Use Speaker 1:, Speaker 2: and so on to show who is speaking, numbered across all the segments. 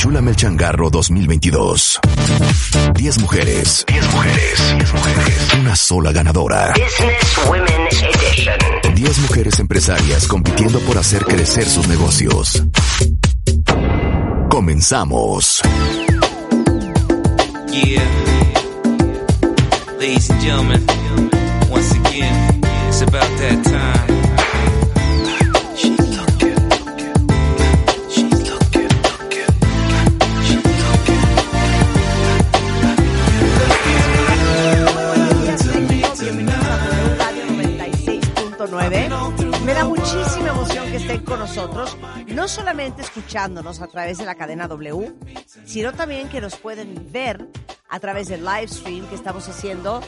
Speaker 1: Enchúlame el changarro 2022. 10 mujeres. 10 mujeres. 10 mujeres. Una sola ganadora.
Speaker 2: Business Women Edition.
Speaker 1: 10 mujeres empresarias compitiendo por hacer crecer sus negocios. Comenzamos.
Speaker 3: Yeah. Ladies and gentlemen, once again, it's about that time.
Speaker 4: Estén con nosotros, no solamente escuchándonos a través de la cadena W, sino también que nos pueden ver a través del live stream que estamos haciendo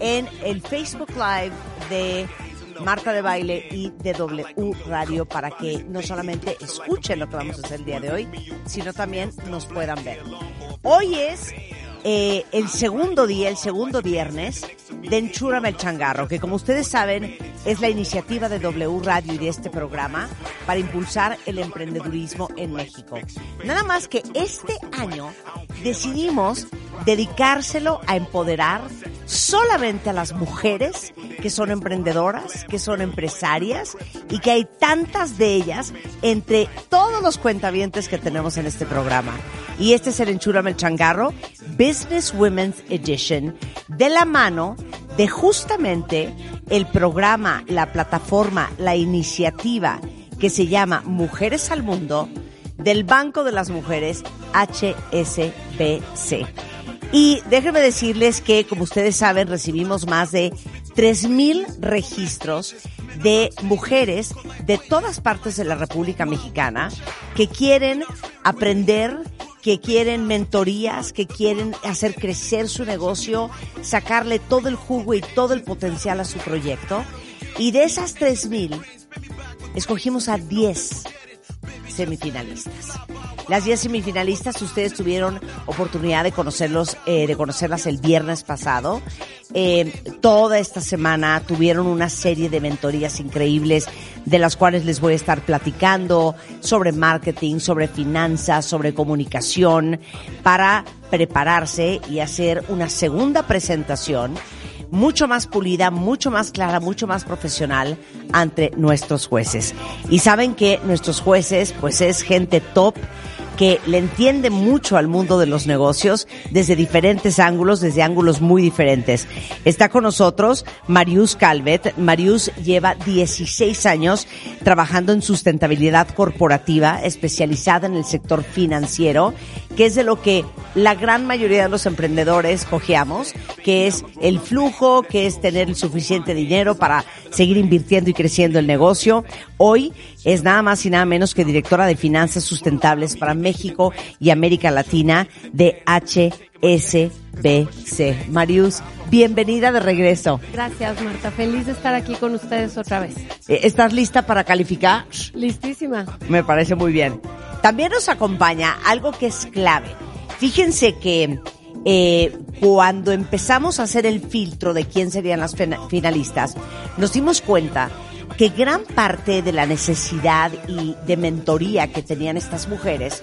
Speaker 4: en el Facebook Live de Marta de Baile y de W Radio para que no solamente escuchen lo que vamos a hacer el día de hoy, sino también nos puedan ver. Hoy es eh, el segundo día, el segundo viernes de Enchúrame el Changarro, que como ustedes saben es la iniciativa de W Radio y de este programa para impulsar el emprendedurismo en México. Nada más que este año decidimos dedicárselo a empoderar solamente a las mujeres que son emprendedoras, que son empresarias y que hay tantas de ellas entre todos los cuentavientes que tenemos en este programa. Y este es el Enchúrame el Changarro Business Women's Edition de la mano de justamente el programa, la plataforma, la iniciativa que se llama Mujeres al Mundo del Banco de las Mujeres HSBC. Y déjenme decirles que, como ustedes saben, recibimos más de 3.000 registros de mujeres de todas partes de la República Mexicana que quieren aprender, que quieren mentorías, que quieren hacer crecer su negocio, sacarle todo el jugo y todo el potencial a su proyecto. Y de esas 3.000, escogimos a 10 semifinalistas. Las 10 semifinalistas, ustedes tuvieron oportunidad de conocerlos, eh, de conocerlas el viernes pasado. Eh, toda esta semana tuvieron una serie de mentorías increíbles de las cuales les voy a estar platicando sobre marketing, sobre finanzas, sobre comunicación, para prepararse y hacer una segunda presentación mucho más pulida, mucho más clara, mucho más profesional ante nuestros jueces. Y saben que nuestros jueces, pues es gente top que le entiende mucho al mundo de los negocios desde diferentes ángulos, desde ángulos muy diferentes. Está con nosotros Marius Calvet. Marius lleva 16 años trabajando en sustentabilidad corporativa, especializada en el sector financiero, que es de lo que la gran mayoría de los emprendedores cojeamos, que es el flujo, que es tener el suficiente dinero para seguir invirtiendo y creciendo el negocio. Hoy es nada más y nada menos que directora de finanzas sustentables para México y América Latina de HSBC. Marius, bienvenida de regreso.
Speaker 5: Gracias, Marta. Feliz de estar aquí con ustedes otra vez.
Speaker 4: Eh, ¿Estás lista para calificar?
Speaker 5: Listísima.
Speaker 4: Me parece muy bien. También nos acompaña algo que es clave. Fíjense que eh, cuando empezamos a hacer el filtro de quién serían las fina- finalistas, nos dimos cuenta que gran parte de la necesidad y de mentoría que tenían estas mujeres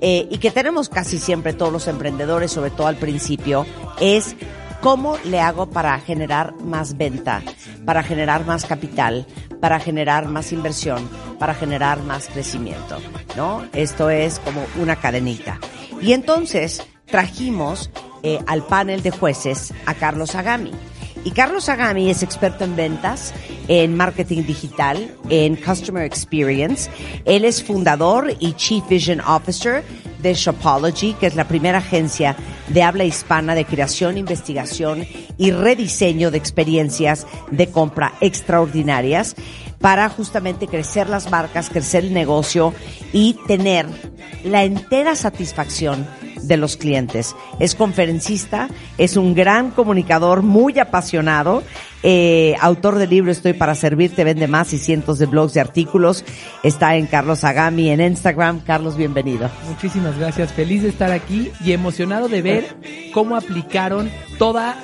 Speaker 4: eh, y que tenemos casi siempre todos los emprendedores, sobre todo al principio, es cómo le hago para generar más venta, para generar más capital, para generar más inversión, para generar más crecimiento, ¿no? Esto es como una cadenita. Y entonces trajimos eh, al panel de jueces a Carlos Agami. Y Carlos Agami es experto en ventas, en marketing digital, en customer experience. Él es fundador y chief vision officer de Shopology, que es la primera agencia de habla hispana de creación, investigación y rediseño de experiencias de compra extraordinarias para justamente crecer las marcas, crecer el negocio y tener la entera satisfacción de los clientes. Es conferencista, es un gran comunicador, muy apasionado, eh, autor del libro Estoy para servirte, vende más y cientos de blogs y artículos. Está en Carlos Agami en Instagram. Carlos, bienvenido.
Speaker 6: Muchísimas gracias, feliz de estar aquí y emocionado de ver cómo aplicaron toda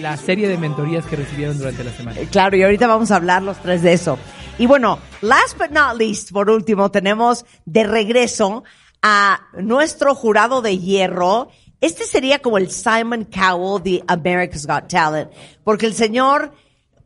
Speaker 6: la serie de mentorías que recibieron durante la semana.
Speaker 4: Eh, Claro, y ahorita vamos a hablar los tres de eso. Y bueno, last but not least, por último, tenemos de regreso a nuestro jurado de hierro. Este sería como el Simon Cowell de America's Got Talent, porque el señor,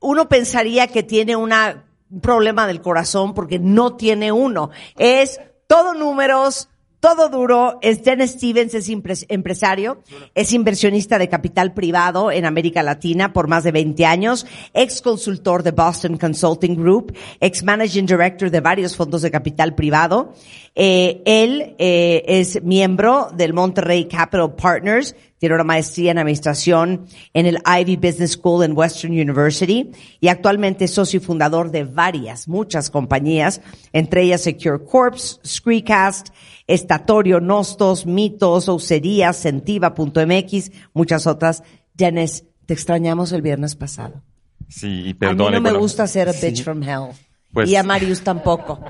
Speaker 4: uno pensaría que tiene una, un problema del corazón porque no tiene uno. Es todo números, todo duro. Dennis Stevens, es empresario, es inversionista de capital privado en América Latina por más de 20 años, ex consultor de Boston Consulting Group, ex managing director de varios fondos de capital privado. Eh, él eh, es miembro del Monterrey Capital Partners, tiene una maestría en administración en el Ivy Business School en Western University y actualmente es socio y fundador de varias, muchas compañías, entre ellas Secure Corps, Screecast, Estatorio, Nostos, Mitos, Ousería, Sentiva.mx, muchas otras. Dennis, te extrañamos el viernes pasado.
Speaker 7: Sí, y
Speaker 4: a mí no me gusta ser a
Speaker 7: sí.
Speaker 4: bitch from hell.
Speaker 7: Pues-
Speaker 4: y a Marius tampoco.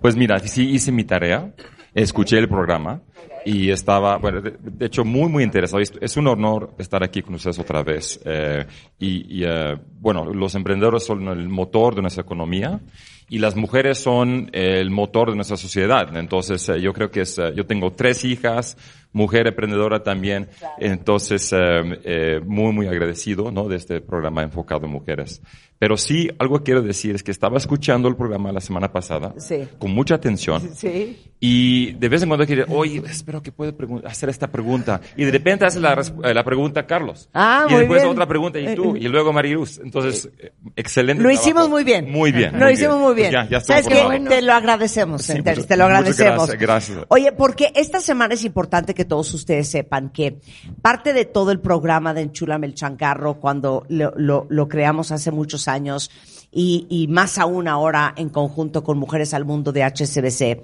Speaker 7: Pues mira, sí hice mi tarea, escuché el programa y estaba, bueno, de, de hecho muy, muy interesado. Es, es un honor estar aquí con ustedes otra vez. Eh, y, y, eh, bueno, los emprendedores son el motor de nuestra economía y las mujeres son el motor de nuestra sociedad. Entonces, eh, yo creo que es, eh, yo tengo tres hijas, mujer emprendedora también. Entonces, eh, eh, muy, muy agradecido, ¿no? De este programa enfocado en mujeres. Pero sí, algo quiero decir es que estaba escuchando el programa la semana pasada
Speaker 4: Sí.
Speaker 7: con mucha atención.
Speaker 4: Sí.
Speaker 7: Y de vez en cuando quiere, oye, espero que pueda hacer esta pregunta. Y de repente hace la, eh, la pregunta Carlos.
Speaker 4: Ah,
Speaker 7: y
Speaker 4: muy
Speaker 7: después
Speaker 4: bien.
Speaker 7: otra pregunta y tú. Y luego Mariluz. Entonces, eh, excelente.
Speaker 4: Lo
Speaker 7: trabajo.
Speaker 4: hicimos muy bien.
Speaker 7: Muy bien.
Speaker 4: Lo
Speaker 7: muy
Speaker 4: hicimos
Speaker 7: bien.
Speaker 4: muy bien.
Speaker 7: Pues ya, ya
Speaker 4: ¿Sabes qué? Te lo agradecemos,
Speaker 7: Sí, muchas-
Speaker 4: te lo agradecemos.
Speaker 7: gracias, gracias.
Speaker 4: Oye, porque esta semana es importante que todos ustedes sepan que parte de todo el programa de Enchúlame el Chancarro, cuando lo, lo- lo creamos hace muchos años, y, y más aún ahora en conjunto con Mujeres al Mundo de HSBC,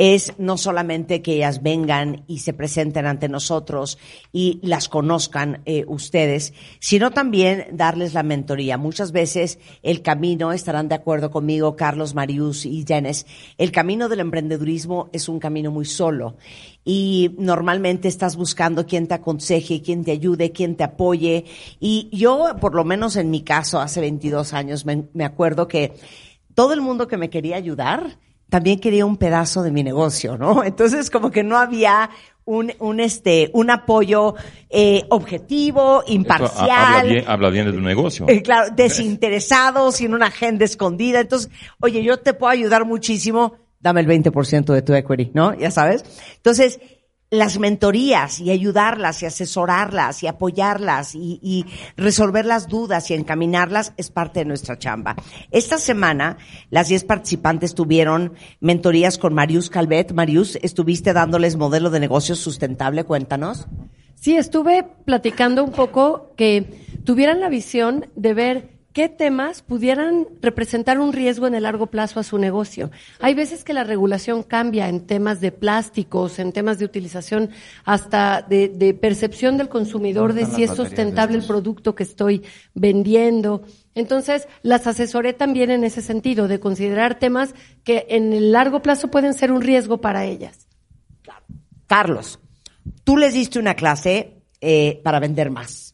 Speaker 4: es no solamente que ellas vengan y se presenten ante nosotros y las conozcan eh, ustedes, sino también darles la mentoría. Muchas veces el camino, estarán de acuerdo conmigo Carlos, Marius y Jenes, el camino del emprendedurismo es un camino muy solo y normalmente estás buscando quien te aconseje, quien te ayude, quien te apoye. Y yo, por lo menos en mi caso, hace 22 años, me, me acuerdo que todo el mundo que me quería ayudar también quería un pedazo de mi negocio, ¿no? Entonces, como que no había un, un este, un apoyo eh, objetivo,
Speaker 7: ha-
Speaker 4: imparcial.
Speaker 7: habla, bien, habla bien de tu negocio.
Speaker 4: Eh, claro, desinteresado, sin una agenda escondida. Entonces, oye, yo te puedo ayudar muchísimo, dame el 20% de tu equity, ¿no? Ya sabes. Entonces, las mentorías y ayudarlas y asesorarlas y apoyarlas y, y resolver las dudas y encaminarlas es parte de nuestra chamba. Esta semana, las 10 participantes tuvieron mentorías con Marius Calvet. Marius, estuviste dándoles modelo de negocio sustentable, cuéntanos.
Speaker 5: Sí, estuve platicando un poco que tuvieran la visión de ver qué temas pudieran representar un riesgo en el largo plazo a su negocio. Hay veces que la regulación cambia en temas de plásticos, en temas de utilización, hasta de, de percepción del consumidor de si es sustentable el producto que estoy vendiendo. Entonces, las asesoré también en ese sentido, de considerar temas que en el largo plazo pueden ser un riesgo para ellas.
Speaker 4: Carlos, tú les diste una clase eh, para vender más.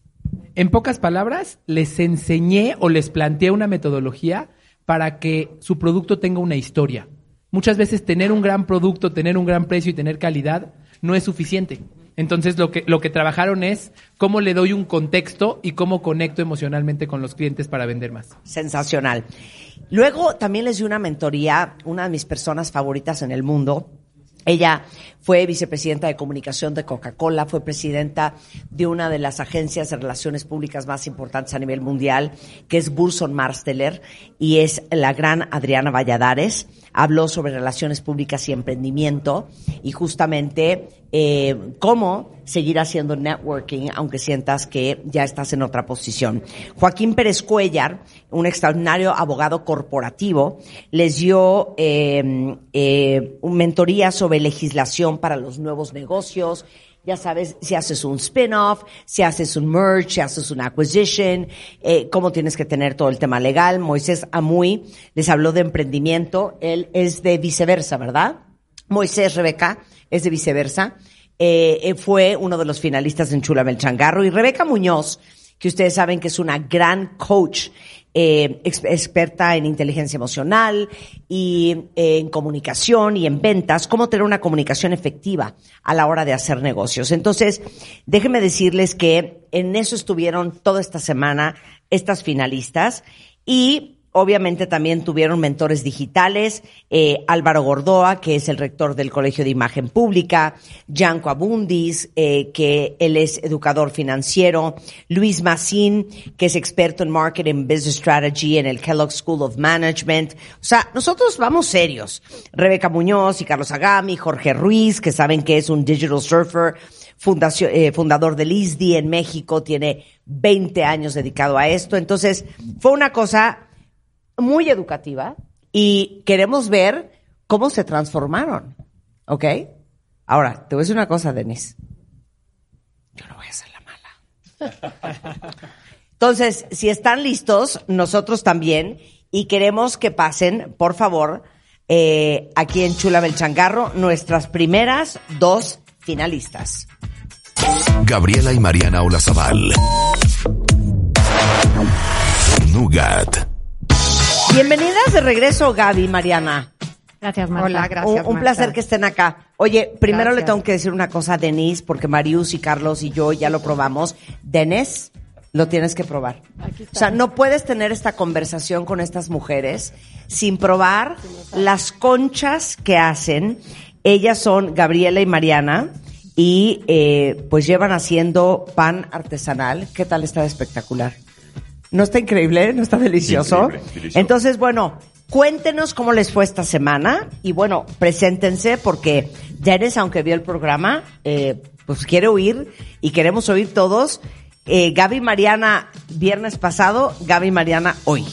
Speaker 6: En pocas palabras, les enseñé o les planteé una metodología para que su producto tenga una historia. Muchas veces tener un gran producto, tener un gran precio y tener calidad no es suficiente. Entonces lo que, lo que trabajaron es cómo le doy un contexto y cómo conecto emocionalmente con los clientes para vender más.
Speaker 4: Sensacional. Luego también les di una mentoría, una de mis personas favoritas en el mundo. Ella fue vicepresidenta de comunicación de Coca-Cola, fue presidenta de una de las agencias de relaciones públicas más importantes a nivel mundial, que es Burson Marsteller, y es la gran Adriana Valladares. Habló sobre relaciones públicas y emprendimiento, y justamente eh, cómo seguir haciendo networking, aunque sientas que ya estás en otra posición. Joaquín Pérez Cuellar, un extraordinario abogado corporativo, les dio eh, eh, mentoría sobre legislación para los nuevos negocios. Ya sabes, si haces un spin-off, si haces un merge, si haces una acquisition, eh, cómo tienes que tener todo el tema legal. Moisés Amuy les habló de emprendimiento. Él es de viceversa, ¿verdad? Moisés Rebeca es de viceversa. Eh, eh, fue uno de los finalistas en Chula Changarro y Rebeca Muñoz, que ustedes saben que es una gran coach eh, ex- experta en inteligencia emocional y eh, en comunicación y en ventas, cómo tener una comunicación efectiva a la hora de hacer negocios. Entonces, déjenme decirles que en eso estuvieron toda esta semana estas finalistas y Obviamente también tuvieron mentores digitales, eh, Álvaro Gordoa, que es el rector del Colegio de Imagen Pública, Gianco Abundis, eh, que él es educador financiero, Luis Massín, que es experto en Marketing Business Strategy en el Kellogg School of Management. O sea, nosotros vamos serios. Rebeca Muñoz y Carlos Agami, Jorge Ruiz, que saben que es un digital surfer, eh, fundador del ISDI en México, tiene 20 años dedicado a esto. Entonces, fue una cosa muy educativa y queremos ver cómo se transformaron. ¿Ok? Ahora, te voy a decir una cosa, Denis. Yo no voy a ser la mala. Entonces, si están listos, nosotros también, y queremos que pasen, por favor, eh, aquí en Chula el Changarro, nuestras primeras dos finalistas.
Speaker 1: Gabriela y Mariana Olazabal. Nougat.
Speaker 4: Bienvenidas de regreso, Gaby y Mariana.
Speaker 8: Gracias, Marta.
Speaker 9: Hola, gracias.
Speaker 4: un, un
Speaker 9: Marta.
Speaker 4: placer que estén acá. Oye, primero le tengo que decir una cosa a Denise, porque Marius y Carlos y yo ya lo probamos. Denis, lo tienes que probar. O sea, no puedes tener esta conversación con estas mujeres sin probar las conchas que hacen. Ellas son Gabriela y Mariana y eh, pues llevan haciendo pan artesanal. ¿Qué tal está de espectacular? ¿No está increíble? ¿No está delicioso?
Speaker 7: Increíble, delicioso.
Speaker 4: Entonces, bueno, cuéntenos cómo les fue esta semana y bueno, preséntense porque Dennis, aunque vio el programa, eh, pues quiere oír y queremos oír todos. Eh, Gaby Mariana, viernes pasado, Gaby Mariana hoy.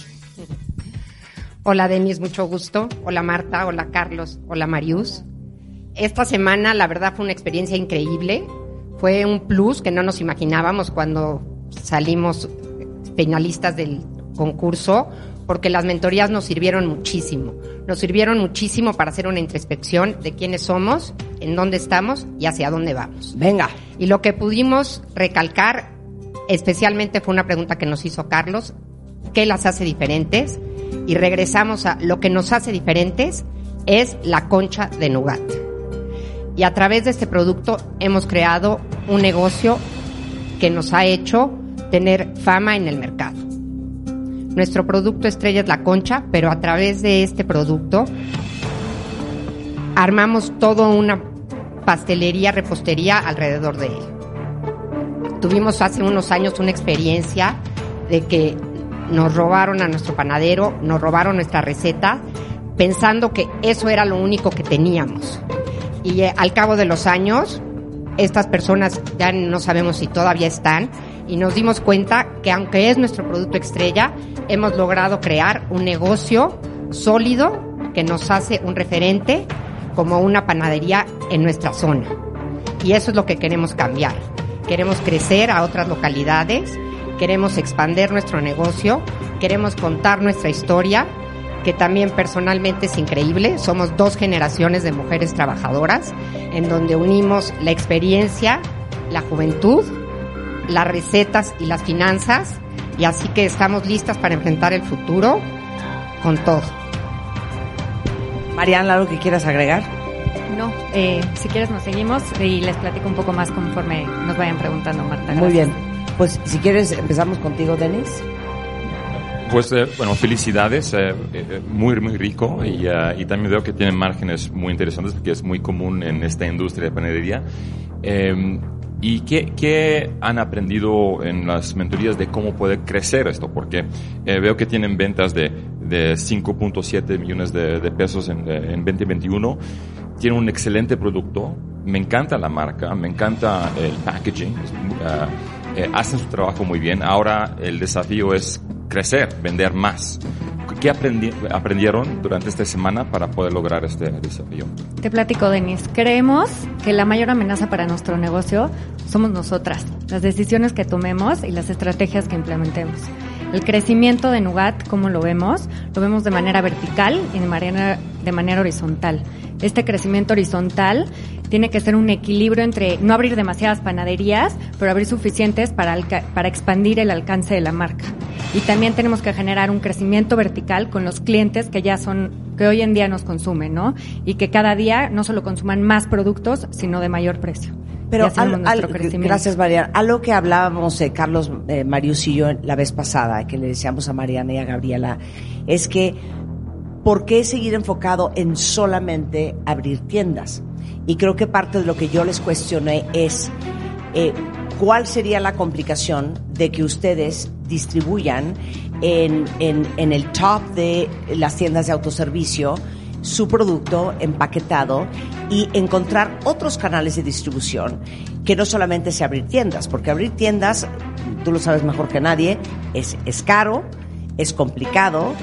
Speaker 9: Hola, Denis, mucho gusto. Hola, Marta. Hola, Carlos. Hola, Marius. Esta semana, la verdad, fue una experiencia increíble. Fue un plus que no nos imaginábamos cuando salimos finalistas del concurso, porque las mentorías nos sirvieron muchísimo. Nos sirvieron muchísimo para hacer una introspección de quiénes somos, en dónde estamos y hacia dónde vamos.
Speaker 4: Venga.
Speaker 9: Y lo que pudimos recalcar, especialmente fue una pregunta que nos hizo Carlos, ¿qué las hace diferentes? Y regresamos a lo que nos hace diferentes es la concha de Nougat. Y a través de este producto hemos creado un negocio que nos ha hecho tener fama en el mercado. Nuestro producto estrella es la concha, pero a través de este producto armamos toda una pastelería, repostería alrededor de él. Tuvimos hace unos años una experiencia de que nos robaron a nuestro panadero, nos robaron nuestra receta, pensando que eso era lo único que teníamos. Y eh, al cabo de los años, estas personas ya no sabemos si todavía están, y nos dimos cuenta que aunque es nuestro producto estrella, hemos logrado crear un negocio sólido que nos hace un referente como una panadería en nuestra zona. Y eso es lo que queremos cambiar. Queremos crecer a otras localidades, queremos expandir nuestro negocio, queremos contar nuestra historia, que también personalmente es increíble. Somos dos generaciones de mujeres trabajadoras en donde unimos la experiencia, la juventud, las recetas y las finanzas. Y así que estamos listas para enfrentar el futuro con todo.
Speaker 4: Mariana, ¿algo que quieras agregar?
Speaker 8: No, eh, si quieres nos seguimos y les platico un poco más conforme nos vayan preguntando, Marta.
Speaker 4: Muy
Speaker 8: Gracias.
Speaker 4: bien. Pues si quieres, empezamos contigo, Denis.
Speaker 7: Pues eh, bueno, felicidades, eh, eh, muy muy rico y, eh, y también veo que tienen márgenes muy interesantes porque es muy común en esta industria de panadería. ¿Y qué, qué han aprendido en las mentorías de cómo puede crecer esto? Porque eh, veo que tienen ventas de, de 5.7 millones de, pesos en, en 2021. Tienen un excelente producto. Me encanta la marca, me encanta el packaging. eh, hacen su trabajo muy bien. Ahora el desafío es crecer, vender más. ¿Qué aprendi- aprendieron durante esta semana para poder lograr este desafío?
Speaker 8: Te platico, Denis. Creemos que la mayor amenaza para nuestro negocio somos nosotras, las decisiones que tomemos y las estrategias que implementemos. El crecimiento de Nugat, ¿cómo lo vemos? Lo vemos de manera vertical y de manera, de manera horizontal. Este crecimiento horizontal tiene que ser un equilibrio entre no abrir demasiadas panaderías, pero abrir suficientes para, para expandir el alcance de la marca. Y también tenemos que generar un crecimiento vertical con los clientes que ya son, que hoy en día nos consumen, ¿no? Y que cada día no solo consuman más productos, sino de mayor precio.
Speaker 4: Pero al-
Speaker 8: nuestro
Speaker 4: al-
Speaker 8: crecimiento.
Speaker 4: gracias, Mariana. Algo que hablábamos eh, Carlos, eh, Marius y yo la vez pasada, que le decíamos a Mariana y a Gabriela, es que ¿por qué seguir enfocado en solamente abrir tiendas? Y creo que parte de lo que yo les cuestioné es eh, cuál sería la complicación de que ustedes distribuyan en, en, el top de las tiendas de autoservicio su producto empaquetado y encontrar otros canales de distribución que no solamente sea abrir tiendas, porque abrir tiendas, tú lo sabes mejor que nadie, es, es caro, es complicado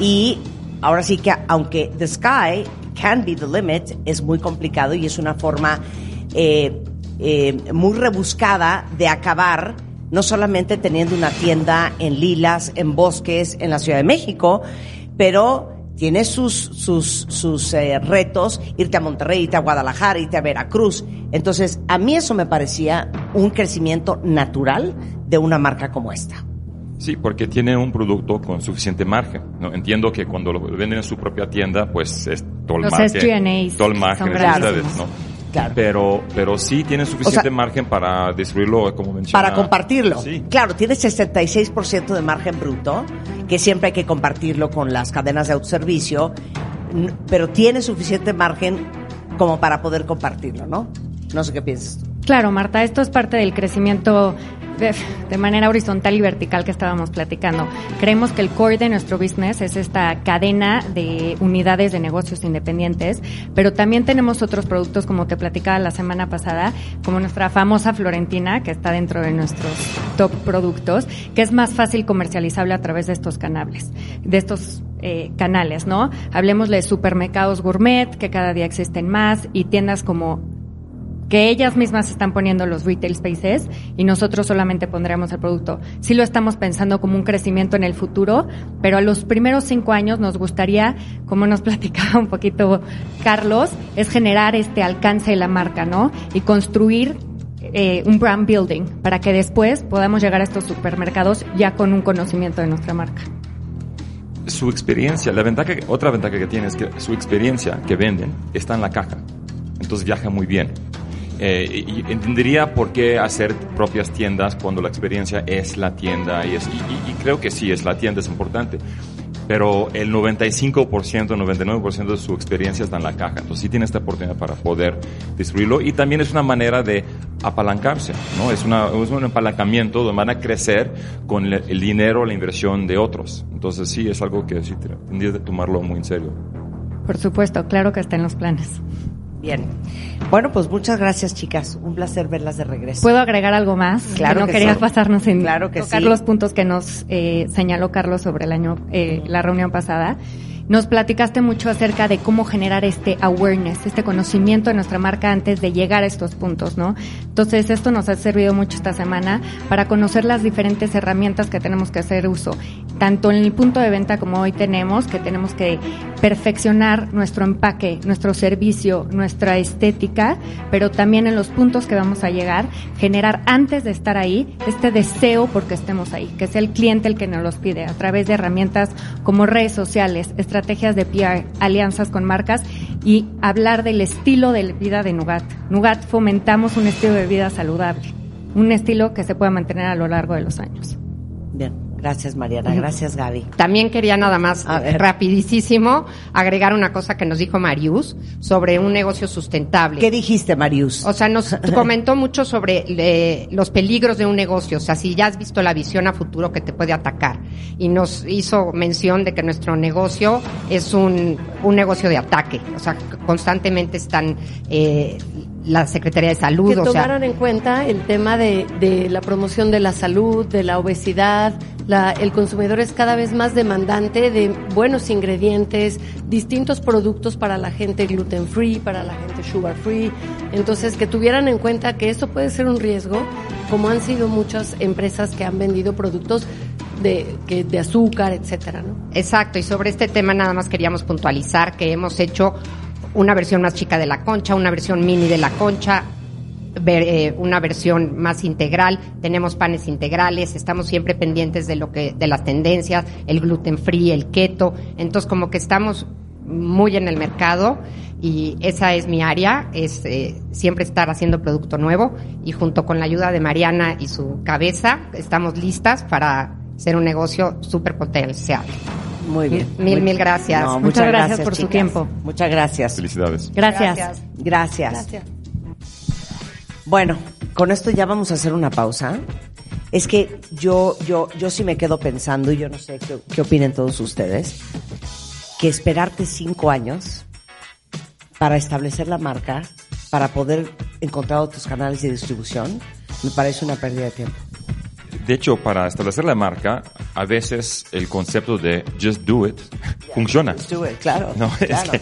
Speaker 4: y ahora sí que aunque the sky can be the limit, es muy complicado y es una forma eh, eh, muy rebuscada de acabar no solamente teniendo una tienda en Lilas, en Bosques, en la Ciudad de México, pero tiene sus, sus, sus eh, retos, irte a Monterrey, irte a Guadalajara, irte a Veracruz. Entonces, a mí eso me parecía un crecimiento natural de una marca como esta.
Speaker 7: Sí, porque tiene un producto con suficiente margen. ¿no? Entiendo que cuando lo venden en su propia tienda, pues es todo el
Speaker 8: Los
Speaker 7: margen. Todo el margen
Speaker 8: son
Speaker 7: es de ustedes, ¿no?
Speaker 4: Claro.
Speaker 7: Pero, pero sí tiene suficiente
Speaker 4: O sea,
Speaker 7: margen para distribuirlo, como mencionaba.
Speaker 4: Para compartirlo.
Speaker 7: Sí.
Speaker 4: Claro, tiene 66% de margen bruto, que siempre hay que compartirlo con las cadenas de autoservicio, pero tiene suficiente margen como para poder compartirlo, ¿no? No sé qué piensas tú.
Speaker 8: Claro, Marta, esto es parte del crecimiento de, manera horizontal y vertical que estábamos platicando. Creemos que el core de nuestro business es esta cadena de unidades de negocios independientes, pero también tenemos otros productos, como te platicaba la semana pasada, como nuestra famosa Florentina, que está dentro de nuestros top productos, que es más fácil comercializable a través de estos canales, de estos eh, canales, ¿no? Hablemos de supermercados gourmet, que cada día existen más, y tiendas como que ellas mismas están poniendo los retail spaces y nosotros solamente pondremos el producto. Sí lo estamos pensando como un crecimiento en el futuro, pero a los primeros cinco años nos gustaría, como nos platicaba un poquito Carlos, es generar este alcance de la marca, ¿no? Y construir eh, un brand building para que después podamos llegar a estos supermercados ya con un conocimiento de nuestra marca.
Speaker 7: Su experiencia, la ventaja, otra ventaja que tiene es que su experiencia que venden está en la caja. Entonces viaja muy bien. Eh, y entendería por qué hacer propias tiendas cuando la experiencia es la tienda y, es, y, y- creo que sí, es la tienda, es importante. Pero el 95%, 99% de su experiencia está en la caja. Entonces sí tiene esta oportunidad para poder distribuirlo y también es una manera de apalancarse, ¿no? Es, una, es un apalancamiento donde van a crecer con el, el dinero, la inversión de otros. Entonces sí, es algo que sí tendrías de tomarlo muy en serio.
Speaker 8: Por supuesto, claro que está en los planes.
Speaker 4: Bien. Bueno, pues muchas gracias, chicas. Un placer verlas de regreso.
Speaker 8: ¿Puedo agregar algo más?
Speaker 4: Claro
Speaker 8: no
Speaker 4: que
Speaker 8: quería
Speaker 4: sí.
Speaker 8: pasarnos en
Speaker 4: Claro que
Speaker 8: tocar
Speaker 4: sí.
Speaker 8: los puntos que nos eh, señaló Carlos sobre el año, eh, la reunión pasada. Nos platicaste mucho acerca de cómo generar este awareness, este conocimiento de nuestra marca antes de llegar a estos puntos, ¿no? Entonces, esto nos ha servido mucho esta semana para conocer las diferentes herramientas que tenemos que hacer uso, tanto en el punto de venta como hoy tenemos, que tenemos que perfeccionar nuestro empaque, nuestro servicio, nuestra estética, pero también en los puntos que vamos a llegar, generar antes de estar ahí este deseo porque estemos ahí, que sea el cliente el que nos los pide a través de herramientas como redes sociales, estrategias de PR, alianzas con marcas y hablar del estilo de vida de Nugat. Nugat fomentamos un estilo de vida saludable, un estilo que se pueda mantener a lo largo de los años.
Speaker 4: Bien. Gracias, Mariana. Gracias, Gaby.
Speaker 9: También quería nada más,
Speaker 4: A ver.
Speaker 9: rapidísimo, agregar una cosa que nos dijo Marius sobre un negocio sustentable.
Speaker 4: ¿Qué dijiste, Marius?
Speaker 9: O sea, nos comentó mucho sobre eh, los peligros de un negocio. O sea, si ya has visto la visión a futuro que te puede atacar. Y nos hizo mención de que nuestro negocio es un, un negocio de ataque. O sea, constantemente están eh, la Secretaría de Salud.
Speaker 5: que
Speaker 9: o sea,
Speaker 5: tomaran en cuenta el tema de, de la promoción de la salud, de la obesidad. La, el consumidor es cada vez más demandante de buenos ingredientes, distintos productos para la gente gluten free, para la gente sugar free. Entonces, que tuvieran en cuenta que esto puede ser un riesgo, como han sido muchas empresas que han vendido productos de, que, de azúcar, etcétera, ¿no?
Speaker 9: Exacto, y sobre este tema nada más queríamos puntualizar que hemos hecho una versión más chica de la concha, una versión mini de la concha, eh, una versión más integral, tenemos panes integrales, estamos siempre pendientes de lo que de las tendencias, el gluten free, el keto, entonces como que estamos muy en el mercado y esa es mi área, es eh, siempre estar haciendo producto nuevo y junto con la ayuda de Mariana y su cabeza estamos listas para ser un negocio súper potencial.
Speaker 4: Muy bien.
Speaker 9: Mil, mil gracias.
Speaker 4: No,
Speaker 8: Muchas
Speaker 4: muchas
Speaker 8: gracias
Speaker 4: gracias
Speaker 8: por su tiempo.
Speaker 4: Muchas gracias.
Speaker 7: Felicidades.
Speaker 8: Gracias.
Speaker 4: Gracias. Bueno, con esto ya vamos a hacer una pausa. Es que yo, yo, yo sí me quedo pensando, y yo no sé qué, qué opinen todos ustedes, que esperarte cinco años para establecer la marca, para poder encontrar otros canales de distribución, me parece una pérdida de tiempo.
Speaker 7: De hecho, para establecer la marca, a veces el concepto de just do it funciona.
Speaker 4: Do it, claro.
Speaker 7: No, es que,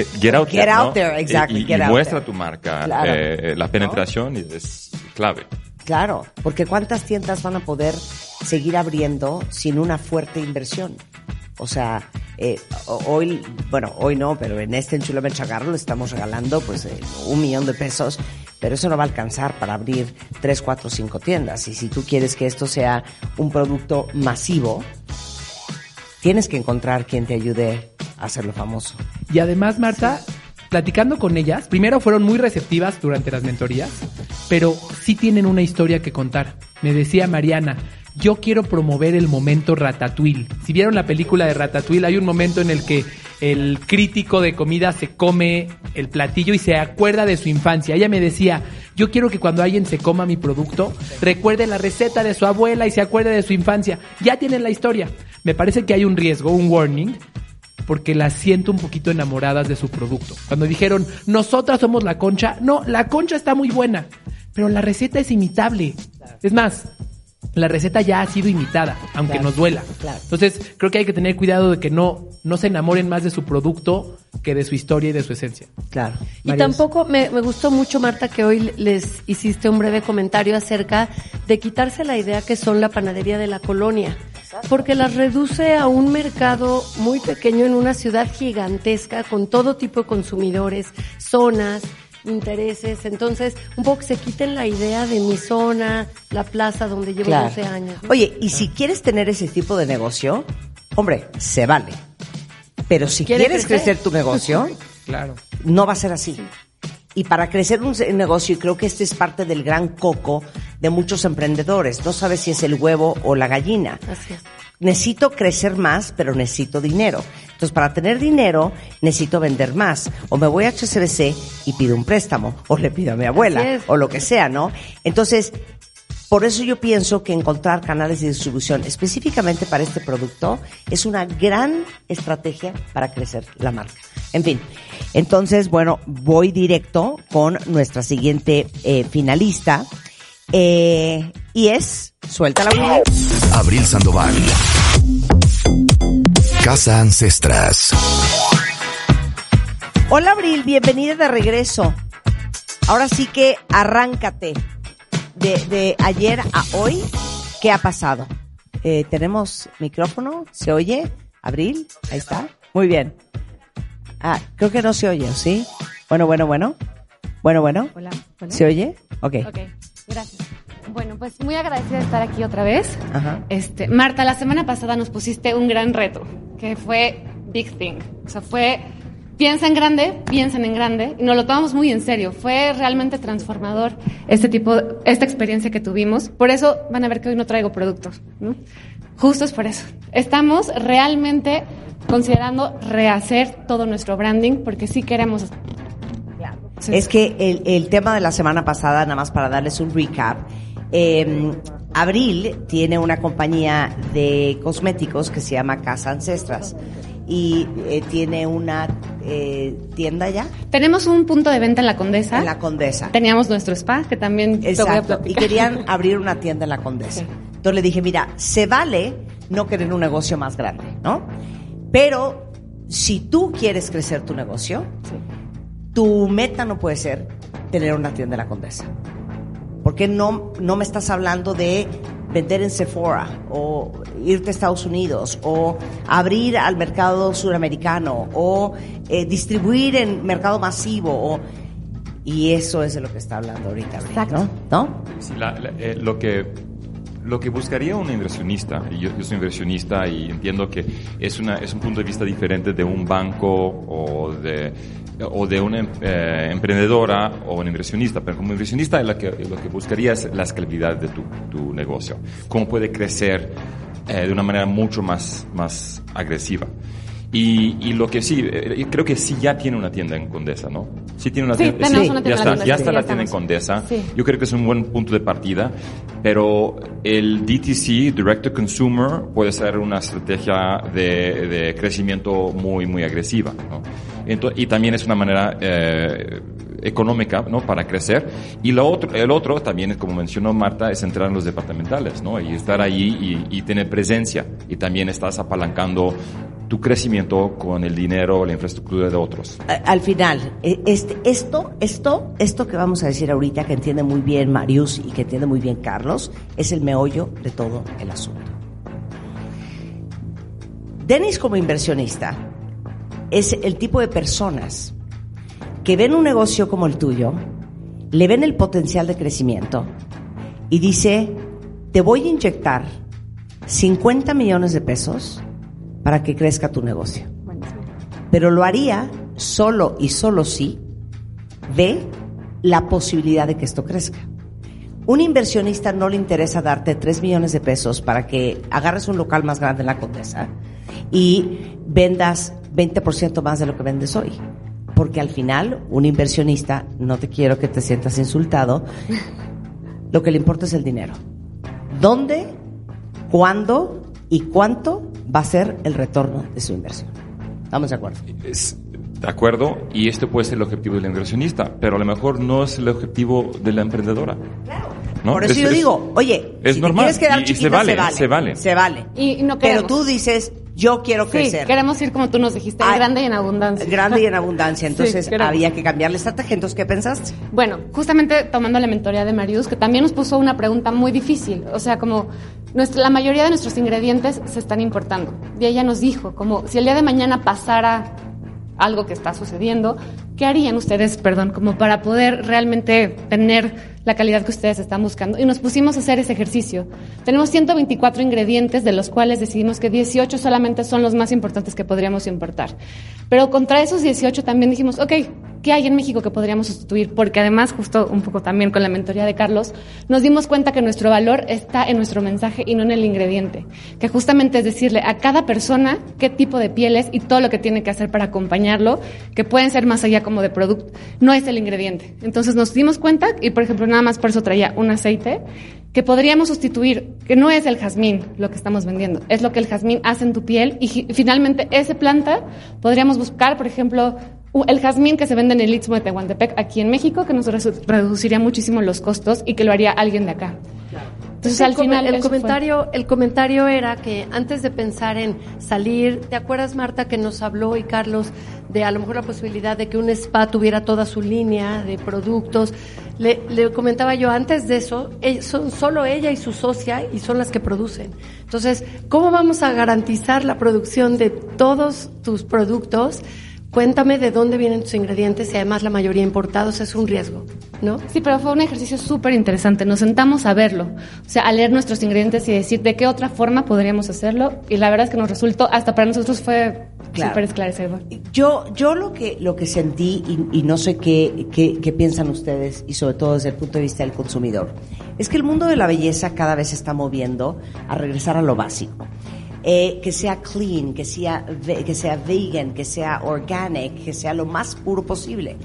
Speaker 7: eh, get out
Speaker 4: Get
Speaker 7: there,
Speaker 4: out
Speaker 7: ¿no?
Speaker 4: there, exactly,
Speaker 7: Y, y
Speaker 4: get out
Speaker 7: muestra
Speaker 4: there.
Speaker 7: tu marca.
Speaker 4: Claro.
Speaker 7: eh, la penetración es clave.
Speaker 4: Claro, porque ¿cuántas tiendas van a poder seguir abriendo sin una fuerte inversión? O sea, eh, hoy, bueno, hoy no, pero en este Enchulame Chagarro le estamos regalando pues eh, un millón de pesos, pero eso no va a alcanzar para abrir tres, cuatro, cinco tiendas. Y si tú quieres que esto sea un producto masivo, tienes que encontrar quien te ayude a hacerlo famoso.
Speaker 6: Y además, Marta, platicando con ellas, primero fueron muy receptivas durante las mentorías, pero sí tienen una historia que contar. Me decía Mariana, yo quiero promover el momento Ratatouille. Si vieron la película de Ratatouille, hay un momento en el que el crítico de comida se come el platillo y se acuerda de su infancia. Ella me decía, yo quiero que cuando alguien se coma mi producto, recuerde la receta de su abuela y se acuerde de su infancia. Ya tienen la historia. Me parece que hay un riesgo, un warning, porque las siento un poquito enamoradas de su producto. Cuando dijeron, nosotras somos la concha, no, la concha está muy buena, pero la receta es imitable. Es más, la receta ya ha sido imitada, aunque
Speaker 4: Claro,
Speaker 6: nos duela.
Speaker 4: claro.
Speaker 6: Entonces, creo que hay que tener cuidado de que no, no se enamoren más de su producto que de su historia y de su esencia.
Speaker 4: Claro.
Speaker 5: Y tampoco me, me gustó mucho, Marta, que hoy les hiciste un breve comentario acerca de quitarse la idea que son la panadería de la colonia, porque las reduce a un mercado muy pequeño en una ciudad gigantesca con todo tipo de consumidores, zonas, intereses. Entonces, un poco que se quiten la idea de mi zona, la plaza donde llevo
Speaker 4: Claro.
Speaker 5: 12 años.
Speaker 4: Oye, y si quieres tener ese tipo de negocio, hombre, se vale. Pero si
Speaker 5: ¿Quieres
Speaker 4: quieres
Speaker 5: crecer?
Speaker 4: crecer tu negocio,
Speaker 6: Claro.
Speaker 4: no va a ser así. Y para crecer un negocio, y creo que este es parte del gran coco de muchos emprendedores, no sabes si es el huevo o la gallina.
Speaker 5: Así es.
Speaker 4: Necesito crecer más, pero necesito dinero. Entonces, para tener dinero, necesito vender más. O me voy a HSBC y pido un préstamo, o le pido a mi abuela, o lo que sea, ¿no? Entonces, por eso yo pienso que encontrar canales de distribución específicamente para este producto es una gran estrategia para crecer la marca. En fin, entonces, bueno, voy directo con nuestra siguiente eh, finalista. Eh, y es, suelta la Willy.
Speaker 1: Abril Sandoval. Casa Ancestras.
Speaker 4: Hola Abril, bienvenida de regreso. Ahora sí que arráncate. De, de ayer a hoy, ¿qué ha pasado? Eh, ¿Tenemos micrófono? ¿Se oye? Abril, ahí está. Muy bien. Ah, creo que no se oye, ¿o ¿sí? Bueno, bueno, bueno. Bueno, bueno.
Speaker 10: Hola. hola.
Speaker 4: ¿Se oye? Ok.
Speaker 10: Ok, gracias. Bueno, pues muy agradecida de estar aquí otra vez.
Speaker 4: Ajá.
Speaker 10: Este, Marta, la semana pasada nos pusiste un gran reto, que fue Big Thing. O sea, fue piensa en grande, piensan en grande, y nos lo tomamos muy en serio. Fue realmente transformador este tipo, esta experiencia que tuvimos. Por eso van a ver que hoy no traigo productos, ¿no? Justo es por eso. Estamos realmente considerando rehacer todo nuestro branding, porque sí queremos Sí.
Speaker 4: Es que el, el tema de la semana pasada, nada más para darles un recap, eh, Abril tiene una compañía de cosméticos que se llama Casa Ancestras y eh, tiene una eh, tienda ya
Speaker 10: Tenemos un punto de venta en la Condesa.
Speaker 4: en la Condesa.
Speaker 10: Teníamos nuestro spa, que también te voy a
Speaker 4: Exacto. Y querían abrir una tienda en la Condesa.
Speaker 10: Sí.
Speaker 4: Entonces le dije, mira, se vale no querer un negocio más grande, ¿no? Pero si tú quieres crecer tu negocio, tu meta no puede ser tener una tienda en la Condesa. Porque no, no me estás hablando de vender en Sephora o irte a Estados Unidos o abrir al mercado suramericano o eh, distribuir en mercado masivo o y eso es de lo que está hablando ahorita, Abril, ¿no? ¿No?
Speaker 7: Sí, la- la- eh, lo que lo que buscaría un inversionista, y yo, yo soy inversionista y entiendo que es una es un punto de vista diferente de un banco o de o de una eh, emprendedora o un inversionista, pero como inversionista lo que, lo que buscaría es la escalabilidad de tu, tu negocio, cómo puede crecer eh, de una manera mucho más, más agresiva. Y, y lo que sí, eh, creo que sí ya tiene una tienda en Condesa, ¿no? Sí tiene una
Speaker 10: Sí,
Speaker 7: tienda. sí,
Speaker 10: una
Speaker 7: ya
Speaker 10: tienda
Speaker 7: está, ya
Speaker 10: sí,
Speaker 7: está
Speaker 10: ya
Speaker 7: la tienda en. Condesa. Yo creo que es un buen punto de partida, pero el DTC, Direct to Consumer, puede ser una estrategia de, de crecimiento muy, muy agresiva, ¿no? Y también es una manera eh, económica, ¿no? Para crecer. Y lo otro, el otro también, como mencionó Marta, es entrar en los departamentales, ¿no? Y estar ahí y, tener presencia. Y también estás apalancando tu crecimiento con el dinero, la infraestructura de otros.
Speaker 4: Al final, eh, este, esto, esto, esto que vamos a decir ahorita, que entiende muy bien Marius y que entiende muy bien Carlos, es el meollo de todo el asunto. Denis como inversionista es el tipo de personas que ven un negocio como el tuyo, le ven el potencial de crecimiento y dice, te voy a inyectar 50 millones de pesos para que crezca tu negocio pero lo haría solo y solo si ve la posibilidad de que esto crezca. Un inversionista no le interesa darte 3 millones de pesos para que agarres un local más grande en la Condesa y vendas 20% más de lo que vendes hoy. Porque al final, un inversionista, no te quiero que te sientas insultado, lo que le importa es el dinero. ¿Dónde, cuándo y cuánto va a ser el retorno de su inversión? ¿Estamos de acuerdo?
Speaker 7: Es- de acuerdo, y este puede ser el objetivo del inversionista, pero a lo mejor no es el objetivo de la emprendedora. ¿no?
Speaker 4: Por eso
Speaker 7: Es-
Speaker 4: yo digo, oye,
Speaker 7: es
Speaker 4: si
Speaker 7: normal,
Speaker 4: te quieres quedar
Speaker 7: y- y se vale,
Speaker 4: se vale.
Speaker 7: se vale.
Speaker 4: Se vale.
Speaker 10: Y, y no
Speaker 4: Pero tú dices, yo quiero
Speaker 10: Sí,
Speaker 4: crecer.
Speaker 10: queremos ir como tú nos dijiste,
Speaker 4: Ah,
Speaker 10: grande y en abundancia.
Speaker 4: Grande y en abundancia. Entonces había que cambiar la estrategia. Entonces, ¿qué pensaste?
Speaker 10: Bueno, justamente tomando la mentoría de Marius, que también nos puso una pregunta muy difícil. O sea, como nuestra, la mayoría de nuestros ingredientes se están importando. Y ella nos dijo, como si el día de mañana pasara algo que está sucediendo, ¿qué harían ustedes, perdón, como para poder realmente tener la calidad que ustedes están buscando? Y nos pusimos a hacer ese ejercicio. Tenemos 124 ingredientes, de los cuales decidimos que 18 solamente son los más importantes que podríamos importar. Pero contra esos 18 también dijimos, ok, ¿qué hay en México que podríamos sustituir? Porque además, justo un poco también con la mentoría de Carlos, nos dimos cuenta que nuestro valor está en nuestro mensaje y no en el ingrediente. Que justamente es decirle a cada persona qué tipo de piel es y todo lo que tiene que hacer para acompañarlo, que pueden ser más allá como de producto, no es el ingrediente. Entonces nos dimos cuenta y, por ejemplo, nada más por eso traía un aceite que podríamos sustituir, que no es el jazmín lo que estamos vendiendo, es lo que el jazmín hace en tu piel y finalmente esa planta podríamos buscar, por ejemplo, el jazmín que se vende en el Istmo de Tehuantepec aquí en México, que nos reduciría muchísimo los costos y que lo haría alguien de acá. Entonces
Speaker 5: el
Speaker 10: al
Speaker 5: com-
Speaker 10: final
Speaker 5: el
Speaker 10: fue.
Speaker 5: comentario, el comentario era que antes de pensar en salir, ¿te acuerdas Marta que nos habló y Carlos de a lo mejor la posibilidad de que un spa tuviera toda su línea de productos? Le, le comentaba yo antes de eso, eh, son solo ella y su socia y son las que producen. Entonces, ¿cómo vamos a garantizar la producción de todos tus productos? Cuéntame de dónde vienen tus ingredientes y además la mayoría importados es un riesgo, ¿no?
Speaker 10: Sí, pero fue un ejercicio súper interesante. Nos sentamos a verlo, o sea, a leer nuestros ingredientes y decir de qué otra forma podríamos hacerlo. Y la verdad es que nos resultó, hasta para nosotros fue
Speaker 4: Claro.
Speaker 10: súper esclarecedor.
Speaker 4: Yo, yo lo que lo que sentí y, y no sé qué, qué, qué piensan ustedes y sobre todo desde el punto de vista del consumidor es que el mundo de la belleza cada vez se está moviendo a regresar a lo básico. Eh, que sea clean, que sea, que sea vegan, que sea organic, que sea lo más puro posible.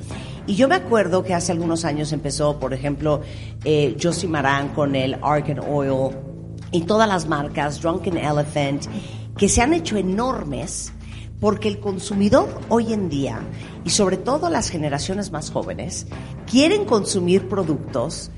Speaker 4: Y yo me acuerdo que hace algunos años empezó, por ejemplo, eh, Josie Maran con el Argan Oil y todas las marcas, Drunken Elephant, que se han hecho enormes porque el consumidor hoy en día, y sobre todo las generaciones más jóvenes, quieren consumir productos